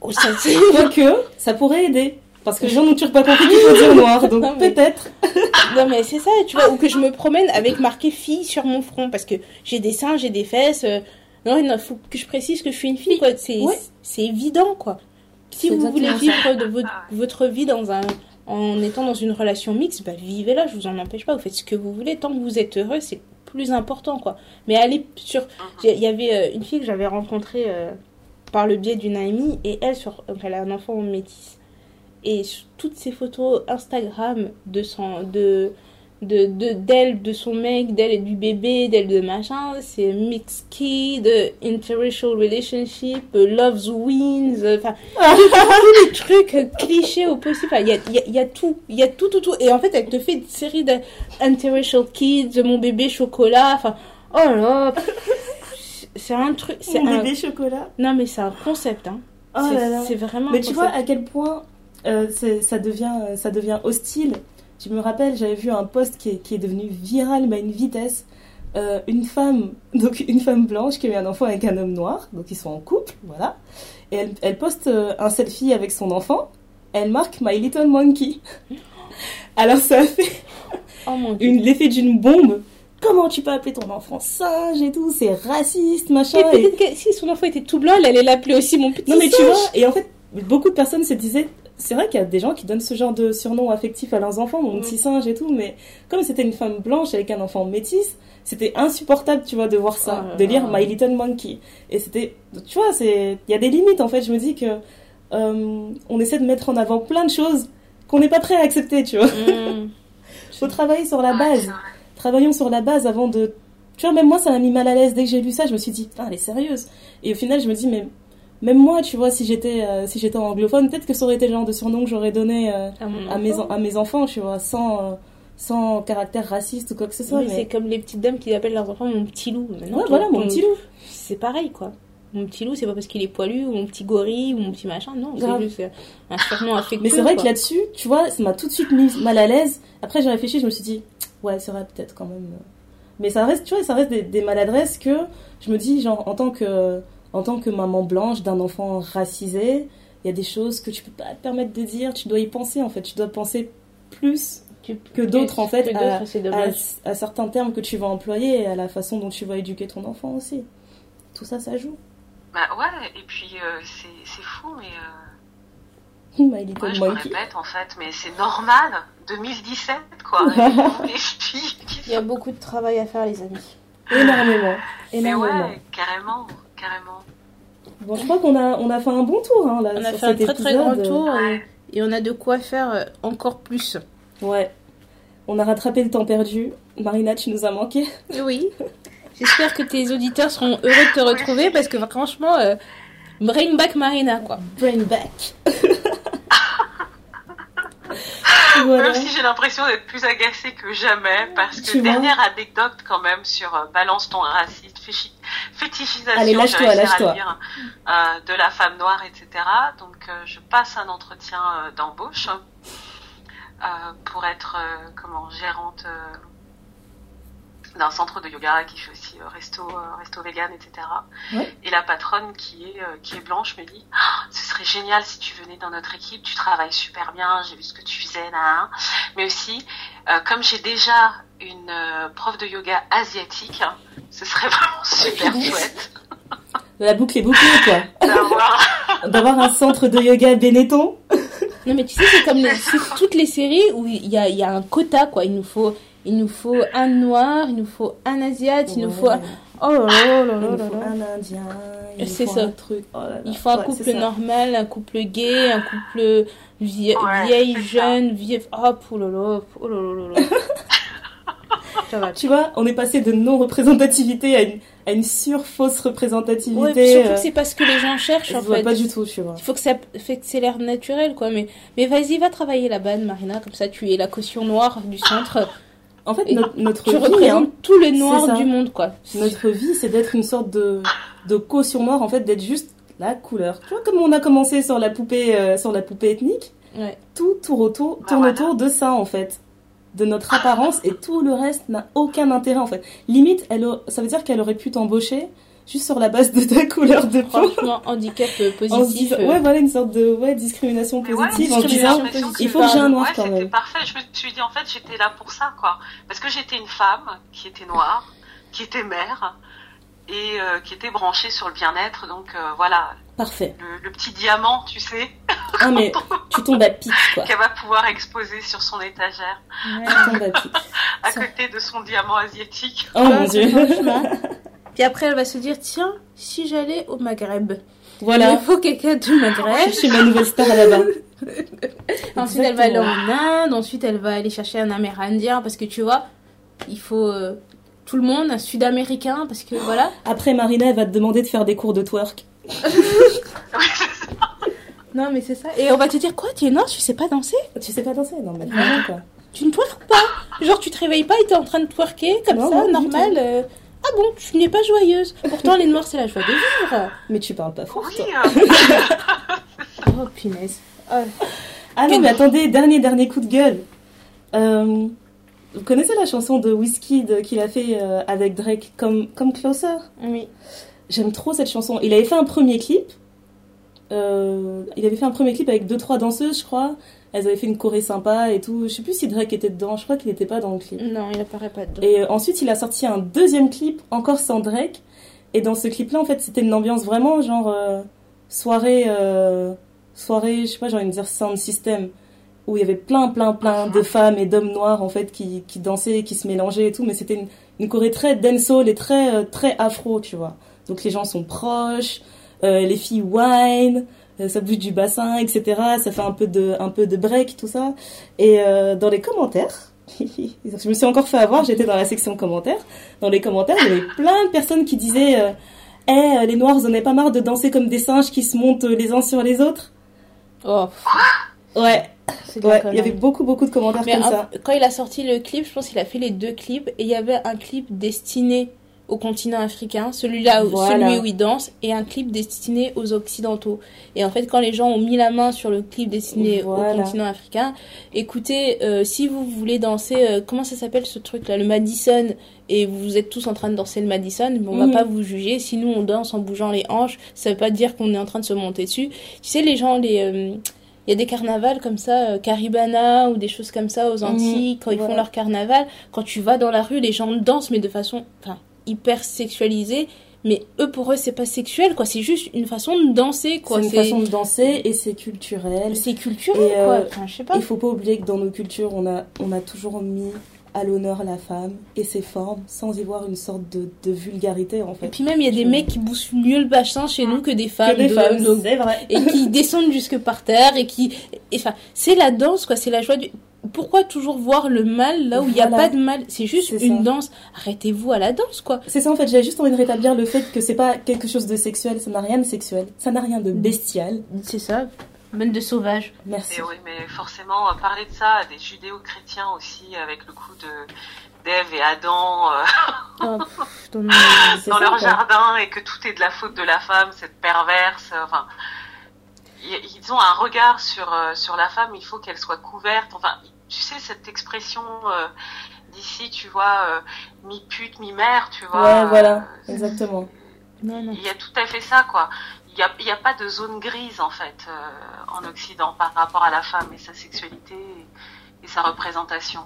Oh, ça, c'est- Quoique, ça pourrait aider. Parce que les gens n'ont toujours pas compris qu'il faut dire noir, donc mais- peut-être. non mais c'est ça tu vois ou que je me promène avec marqué fille sur mon front parce que j'ai des seins j'ai des fesses euh, non il faut que je précise que je suis une fille quoi c'est Ouais. évident quoi. Si vous voulez vivre de votre, votre vie dans un en étant dans une relation mixte bah vivez là je vous en empêche pas vous faites ce que vous voulez tant que vous êtes heureux c'est plus important quoi. Mais allez sur il y avait euh, une fille que j'avais rencontrée euh, par le biais d'une amie et elle sur donc elle a un enfant métis et toutes ses photos Instagram de son de de de d'elle de son mec d'elle et du bébé d'elle de machin c'est mixed kid interracial relationship loves wins enfin tous les trucs clichés au possible. Il y a, il y, a, y a tout il y a tout tout tout. Et en fait elle te fait une série de interracial kids mon bébé chocolat enfin oh là c'est un truc c'est Mon un bébé chocolat. non mais c'est un concept hein. Oh c'est vraiment Mais tu vois à quel point euh, ça, devient, euh, ça devient hostile. Je me rappelle, j'avais vu un post qui est, qui est devenu viral, mais à une vitesse. Euh, une femme, donc une femme blanche qui a eu un enfant avec un homme noir, donc ils sont en couple, voilà. Et elle, elle poste un selfie avec son enfant. Elle marque My Little Monkey. Alors ça a fait oh l'effet d'une bombe. comment tu peux appeler ton enfant singe et tout, c'est raciste, machin. Et Et- peut-être que si son enfant était tout blanc, elle allait l'appeler aussi mon petit Non mais tu singe. vois, et en fait, beaucoup de personnes se disaient, c'est vrai qu'il y a des gens qui donnent ce genre de surnom affectif à leurs enfants, mon Mm. petit singe et tout, mais comme c'était une femme blanche avec un enfant métis, c'était insupportable, tu vois, de voir ça, Oh là de lire là. My Little Monkey. Et c'était, tu vois, c'est, il y a des limites en fait. Je me dis que euh, on essaie de mettre en avant plein de choses qu'on n'est pas prêt à accepter, tu vois. Mm. Faut travailler sur la base. Travaillons sur la base avant de. Tu vois, même moi, ça m'a mis mal à l'aise dès que j'ai lu ça. Je me suis dit, putain, elle est sérieuse. Et au final, je me dis, mais même moi, tu vois, si j'étais euh, si j'étais anglophone, peut-être que ça aurait été le genre de surnom que j'aurais donné euh, À mes, à mes enfants, tu vois, sans, euh, sans caractère raciste ou quoi que ce soit. Oui, mais... C'est comme les petites dames qui appellent leurs enfants mon petit loup. Ouais, ton- voilà, mon petit loup. C'est pareil, quoi. Mon petit loup, c'est pas parce qu'il est poilu, ou mon petit gorille, ou mon petit machin. Non, c'est juste euh, un surnom affectueux. Mais c'est vrai quoi. que là-dessus, tu vois, ça m'a tout de suite mis mal à l'aise. Après, j'ai réfléchi, je me suis dit, ouais, c'est vrai, peut-être quand même. Mais ça reste, tu vois, ça reste des, des maladresses que je me dis, genre, en tant que, en tant que maman blanche d'un enfant racisé, il y a des choses que tu peux pas te permettre de dire, tu dois y penser, en fait. Tu dois penser plus Tu- que d'autres, en fait, à- à, certains termes que tu vas employer et à la façon dont tu vas éduquer ton enfant aussi. Tout ça, ça joue. Bah ouais, et puis euh, c'est c'est fou, mais euh, My Little ouais, je me répète en fait, mais c'est normal, 2017 quoi. Les filles qui Il y a beaucoup de travail à faire, les amis. Énormément. Mais Énormément. ouais, carrément, carrément. Bon, je crois qu'on a, on a fait un bon tour, hein, là, On a fait un très très grand tour Ouais. et, et on a de quoi faire euh, encore plus. Ouais. On a rattrapé le temps perdu. Marina, tu nous as manqué. Oui. J'espère que tes auditeurs seront heureux de te retrouver parce que franchement, euh, bring back Marina, quoi. Brain back. voilà. Même si j'ai l'impression d'être plus agacée que jamais, parce que Tu vois dernière anecdote quand même sur euh, balance ton raciste, féchi- fétichisation, Allez, lâche-toi, lâche-toi. euh, de la femme noire, etc. Donc euh, je passe un entretien euh, d'embauche pour être comment gérante d'un centre de yoga qui fait aussi resto, resto vegan, etc. Et la patronne qui est, qui est blanche me dit Ah, Ce serait génial si tu venais dans notre équipe, tu travailles super bien, j'ai vu ce que tu faisais là. Mais aussi, euh, comme j'ai déjà une euh, prof de yoga asiatique, hein, ce serait vraiment super chouette La boucle est bouclée, quoi. d'avoir. D'avoir un centre de yoga Benetton. Non, mais tu sais, c'est comme les- c'est toutes les séries où il y a, il y a un quota, quoi. Il nous faut, il nous faut un noir, il nous faut un asiate, il nous faut. Ouais. Oh là là là là là un indien. Il C'est faut ça. un truc. Oh là là. Il faut un Ouais, couple normal, un couple gay, un couple vie- Ouais, vieille, jeune, vieille. Oh, oh là là, oh là là là là. Tu vois, on est passé de non-représentativité à une, à une sur-fausse représentativité. Ouais, puis surtout euh, que c'est pas ce que les gens cherchent en fait. pas du tout, tu vois. Il faut que ça fait que c'est l'air naturel quoi. Mais, mais vas-y, va travailler là-bas, Marina, comme ça tu es la caution noire du centre. En fait, Et notre, tu vie, représentes hein, tous les noirs du monde quoi. notre vie, c'est d'être une sorte de, de caution noire, en fait, d'être juste la couleur. Tu vois, comme on a commencé sur la poupée, euh, sur la poupée ethnique, Ouais. tout tourne autour, tourne voilà. autour de ça, en fait. De notre apparence, et tout le reste n'a aucun intérêt, en fait. Limite, elle, a- ça veut dire qu'elle aurait pu t'embaucher juste sur la base de ta couleur de peau. Franchement, handicap euh, positif. disant, euh, ouais, voilà, une sorte de ouais, discrimination ouais, positive, en disant, il faut que j'ai un noir ouais, quand c'était même. parfait. Je me suis dit, en fait, j'étais là pour ça, quoi. Parce que j'étais une femme qui était noire, qui était mère, et euh, qui était branchée sur le bien-être. Donc euh, voilà, Parfait. le, le petit diamant, tu sais, Ah, mais tu tombes à pic, quoi. qu'elle va pouvoir exposer sur son étagère, ouais. Tu tombes à pic. à Ça. côté de son diamant asiatique. Oh mon dieu. Franchement. Puis après, elle va se dire tiens, si j'allais au Maghreb, Voilà. il faut quelqu'un du Maghreb. Chercher ma nouvelle star là-bas. Ensuite, elle va aller en. Inde. Ensuite, elle va aller chercher un Amérindien parce que tu vois, il faut euh, tout le monde, un Sud-Américain parce que voilà. Après, Marina, elle va te demander de faire des cours de twerk. Non, mais c'est ça. Et on va te dire quoi Tu es noir, tu sais pas danser? Tu sais pas danser? Non, mais vraiment, quoi. Tu ne twerques pas Genre, tu te réveilles pas et t'es en train de twerker comme Non, ça, non, normal. euh, Ah bon, tu n'es pas joyeuse. Pourtant, les noirs, c'est la joie de vivre. Mais tu parles pas fort, Oui, euh, Oh, punaise. Ah, Ah non, mais attendez, dernier, dernier coup de gueule. Euh, vous connaissez la chanson de Wizkid qu'il a fait euh, avec Drake, comme, comme Closer? Oui. J'aime trop cette chanson. Il avait fait un premier clip. euh, il avait fait un premier clip avec deux trois danseuses, je crois. Elles avaient fait une choré sympa et tout. Je sais plus si Drake était dedans. Je crois qu'il n'était pas dans le clip. Non, il apparaît pas dedans. Et euh, ensuite, il a sorti un deuxième clip, encore sans Drake. Et dans ce clip-là, en fait, c'était une ambiance vraiment genre euh, soirée, euh, soirée, je sais pas, envie de dire sound system, où il y avait plein, plein, plein de femmes et d'hommes noirs en fait qui, qui dansaient, qui se mélangeaient et tout. Mais c'était une, une choré très dancehall et très, euh, très afro, tu vois. Donc les gens sont proches, euh, les filles wine, euh, ça bouge du bassin, etc. Ça fait un peu de, un peu de break, tout ça. Et euh, dans les commentaires, je me suis encore fait avoir, j'étais dans la section commentaires. Dans les commentaires, il y avait plein de personnes qui disaient euh, Eh, les noirs, vous en avez pas marre de danser comme des singes qui se montent euh, les uns sur les autres Oh, Ouais, il y avait beaucoup, beaucoup de commentaires Mais comme ça. quand il a sorti le clip, je pense qu'il a fait les deux clips et il y avait un clip destiné au continent africain, celui-là, Voilà. celui où il danse, et un clip destiné aux occidentaux. Et en fait, quand les gens ont mis la main sur le clip destiné Voilà. au continent africain, écoutez, euh, si vous voulez danser, euh, comment ça s'appelle ce truc-là, le Madison, et vous êtes tous en train de danser le Madison, mais on va Mhm. pas vous juger. Si nous on danse en bougeant les hanches, ça veut pas dire qu'on est en train de se monter dessus. Tu sais, les gens, les euh, il y a des carnavals comme ça, euh, Caribana ou des choses comme ça aux Antilles, quand ils voilà. font leur carnaval. Quand tu vas dans la rue, les gens dansent, mais de façon hyper sexualisée. Mais eux, pour eux, c'est pas sexuel, quoi. C'est juste une façon de danser, quoi. C'est une façon de danser et c'est culturel. C'est culturel, Et, euh, quoi. Enfin, je sais pas. Il faut pas oublier que dans nos cultures, on a, on a toujours mis à l'honneur la femme et ses formes sans y voir une sorte de, de vulgarité en Et fait. puis même, il y a des Je- mecs qui bousent mieux le bassin chez nous que des femmes. Que des de- femmes, c'est vrai. et qui descendent jusque par terre et qui et, enfin c'est la danse quoi c'est la joie du pourquoi toujours voir le mal là où il n'y a Voilà. pas de mal? C'est juste une ça. danse arrêtez-vous à la danse quoi C'est ça en fait, j'avais juste envie de rétablir le fait que c'est pas quelque chose de sexuel, ça n'a rien de sexuel, ça n'a rien de bestial. c'est ça même de sauvage Merci. Mais oui, mais forcément, parler de ça à des judéo-chrétiens aussi, avec le coup de d'Ève et Adam euh, Oh, dans leur jardin et que tout est de la faute de la femme, cette perverse. euh, Enfin, ils ont un regard sur euh, sur la femme. Il faut qu'elle soit couverte. Enfin, tu sais cette expression euh, d'ici, tu vois, euh, mi pute, mi mère, tu vois. Ouais, voilà, exactement. non non Il y a tout à fait ça, quoi. Il n'y a, pas de zone grise, en fait, euh, en Occident par rapport à la femme et sa sexualité et, et sa représentation.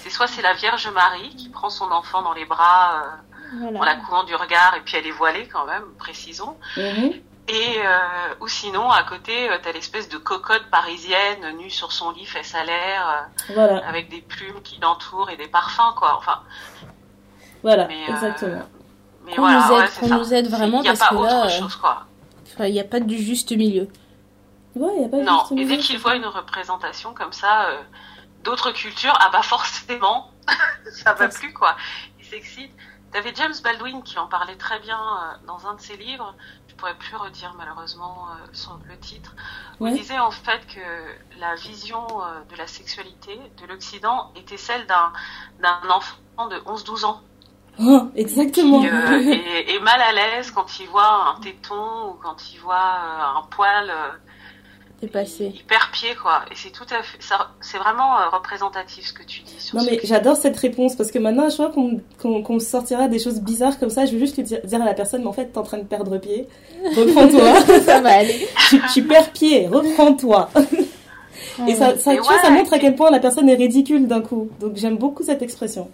C'est soit c'est la Vierge Marie qui prend son enfant dans les bras euh, en la courant du regard et puis elle est voilée quand même, précisons. Mhm. Et euh, ou sinon à côté t'as l'espèce de cocotte parisienne nue sur son lit fesses à l'air Voilà, avec des plumes qui l'entourent et des parfums quoi. Enfin, voilà, mais, exactement. mais Qu'on voilà, nous aide, ouais, qu'on nous aide vraiment, Il n'y a parce pas que autre là, euh, chose quoi. Enfin, il n'y a pas du juste milieu Ouais, y a pas Non, juste et dès milieu, qu'ils c'est voient ça. une représentation comme ça, euh, d'autres cultures, ah bah forcément, ça va plus quoi. Ils s'excitent. T'avais James Baldwin qui en parlait très bien euh, dans un de ses livres. Je pourrais plus redire malheureusement euh, son, le titre. où Ouais. Il disait en fait que la vision euh, de la sexualité de l'Occident était celle d'un d'un enfant de 11-12 ans Oh, exactement. qui euh, est, est mal à l'aise quand il voit un téton ou quand il voit euh, un poil. euh, dépassé il perd pied quoi et c'est tout à fait ça c'est vraiment euh, représentatif ce que tu dis sur Non mais j'adore cette réponse parce que maintenant je crois qu'on me sortira des choses bizarres comme ça, je vais juste lui dire, dire à la personne mais en fait t'es en train de perdre pied, reprends-toi, ça va aller tu, tu perds pied, reprends-toi. Et ça, ça, Et tu vois, ça montre à quel point la personne est ridicule d'un coup. Donc j'aime beaucoup cette expression.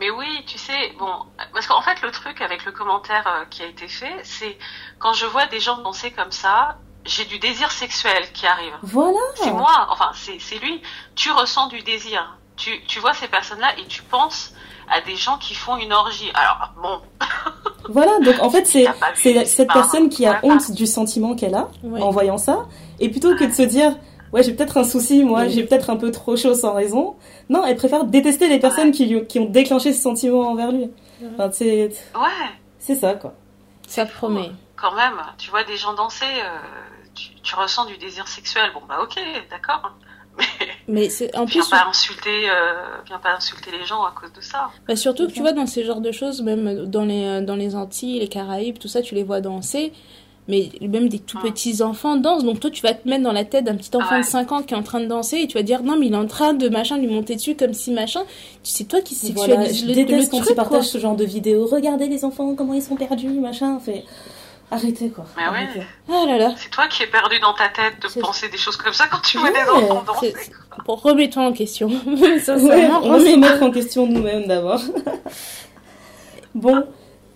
Mais oui tu sais bon parce qu'en fait le truc avec le commentaire euh, qui a été fait c'est quand je vois des gens danser comme ça j'ai du désir sexuel qui arrive. Voilà. c'est moi enfin c'est c'est lui. Tu ressens du désir. Tu tu vois ces personnes là et tu penses à des gens qui font une orgie. Alors bon. Voilà, donc en fait c'est cette personne qui a voilà. honte du sentiment qu'elle a en voyant ça, et plutôt que de se dire ouais j'ai peut-être un souci, moi Oui. j'ai peut-être un peu trop chaud sans raison, non elle préfère détester les personnes Ouais. qui, lui- qui ont déclenché ce sentiment envers lui. Enfin, c'est ouais c'est ça quoi. ça promet quand même, tu vois des gens danser, euh, tu, tu ressens du désir sexuel. Bon, bah ok, d'accord. Mais mais c'est en viens plus pas insulter, euh, viens pas insulter les gens à cause de ça. Bah surtout que tu vois dans ces genres de choses, même dans les, euh, dans les Antilles, les Caraïbes, tout ça, tu les vois danser. Mais même des tout Mm. petits enfants dansent. Donc toi, tu vas te mettre dans la tête d'un petit enfant Ah ouais. de 5 ans qui est en train de danser et tu vas dire non, mais il est en train de machin lui monter dessus comme si machin. C'est toi qui Voilà, sexualise je le, déteste le quand truc, partagent quoi. ce genre de vidéos. Regardez les enfants comment ils sont perdus, machin. Fait Arrêtez quoi. Mais ouais. Arrêtez. Ah là là. C'est toi qui es perdu dans ta tête de penser des choses comme ça quand tu vois des enfants danser. Pour remettons en question. Ça, Ouais, on va se remettre en question nous-mêmes d'abord. bon,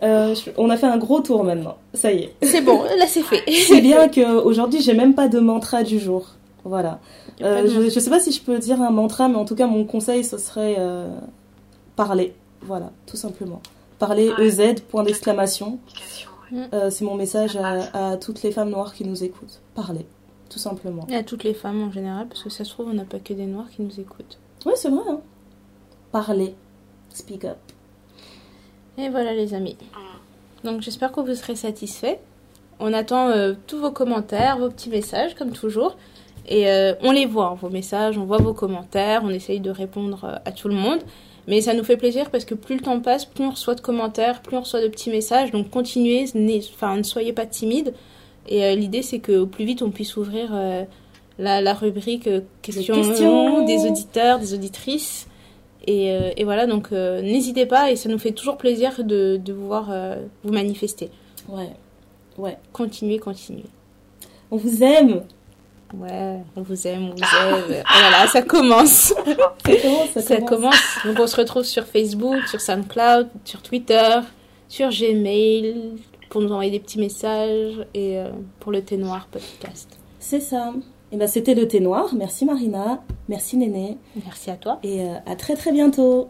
euh, on a fait un gros tour maintenant. Ça y est. C'est bon, là c'est fait. C'est bien qu'aujourd'hui, j'ai même pas de mantra du jour. Voilà. Euh, de- je, je sais pas si je peux dire un mantra, mais en tout cas, mon conseil, ce serait euh, parler. Voilà, tout simplement. Parler Ouais. EZ, point d'exclamation. Ouais. C'est mon message à, à toutes les femmes noires qui nous écoutent. Parler, tout simplement. Et à toutes les femmes en général, parce que ça se trouve, on n'a pas que des noirs qui nous écoutent. Ouais, c'est vrai. Hein. Parler. Speak up. Et voilà les amis. Donc j'espère que vous serez satisfaits. On attend euh, tous vos commentaires, vos petits messages, comme toujours. Et euh, on les voit, hein, vos messages, on voit vos commentaires, on essaye de répondre euh, à tout le monde. Mais ça nous fait plaisir parce que plus le temps passe, plus on reçoit de commentaires, plus on reçoit de petits messages. Donc continuez, enfin, ne soyez pas timides. Et l'idée c'est qu'au plus vite on puisse ouvrir la, la rubrique questions, questions. des auditeurs, des auditrices. Et, euh, et voilà, donc euh, n'hésitez pas et ça nous fait toujours plaisir de, de vous voir euh, vous manifester. Ouais. Ouais. Continuez, continuez. On vous aime. Ouais, on vous aime, on vous aime. Oh là là, ça commence. Ça commence, ça, Ça commence. commence. Donc on se retrouve sur Facebook, sur SoundCloud, sur Twitter, sur Gmail pour nous envoyer des petits messages et euh, pour le thé noir podcast. C'est ça. Et ben, c'était le thé noir. Merci Marina. Merci Néné. Merci à toi. Et euh, à très très bientôt.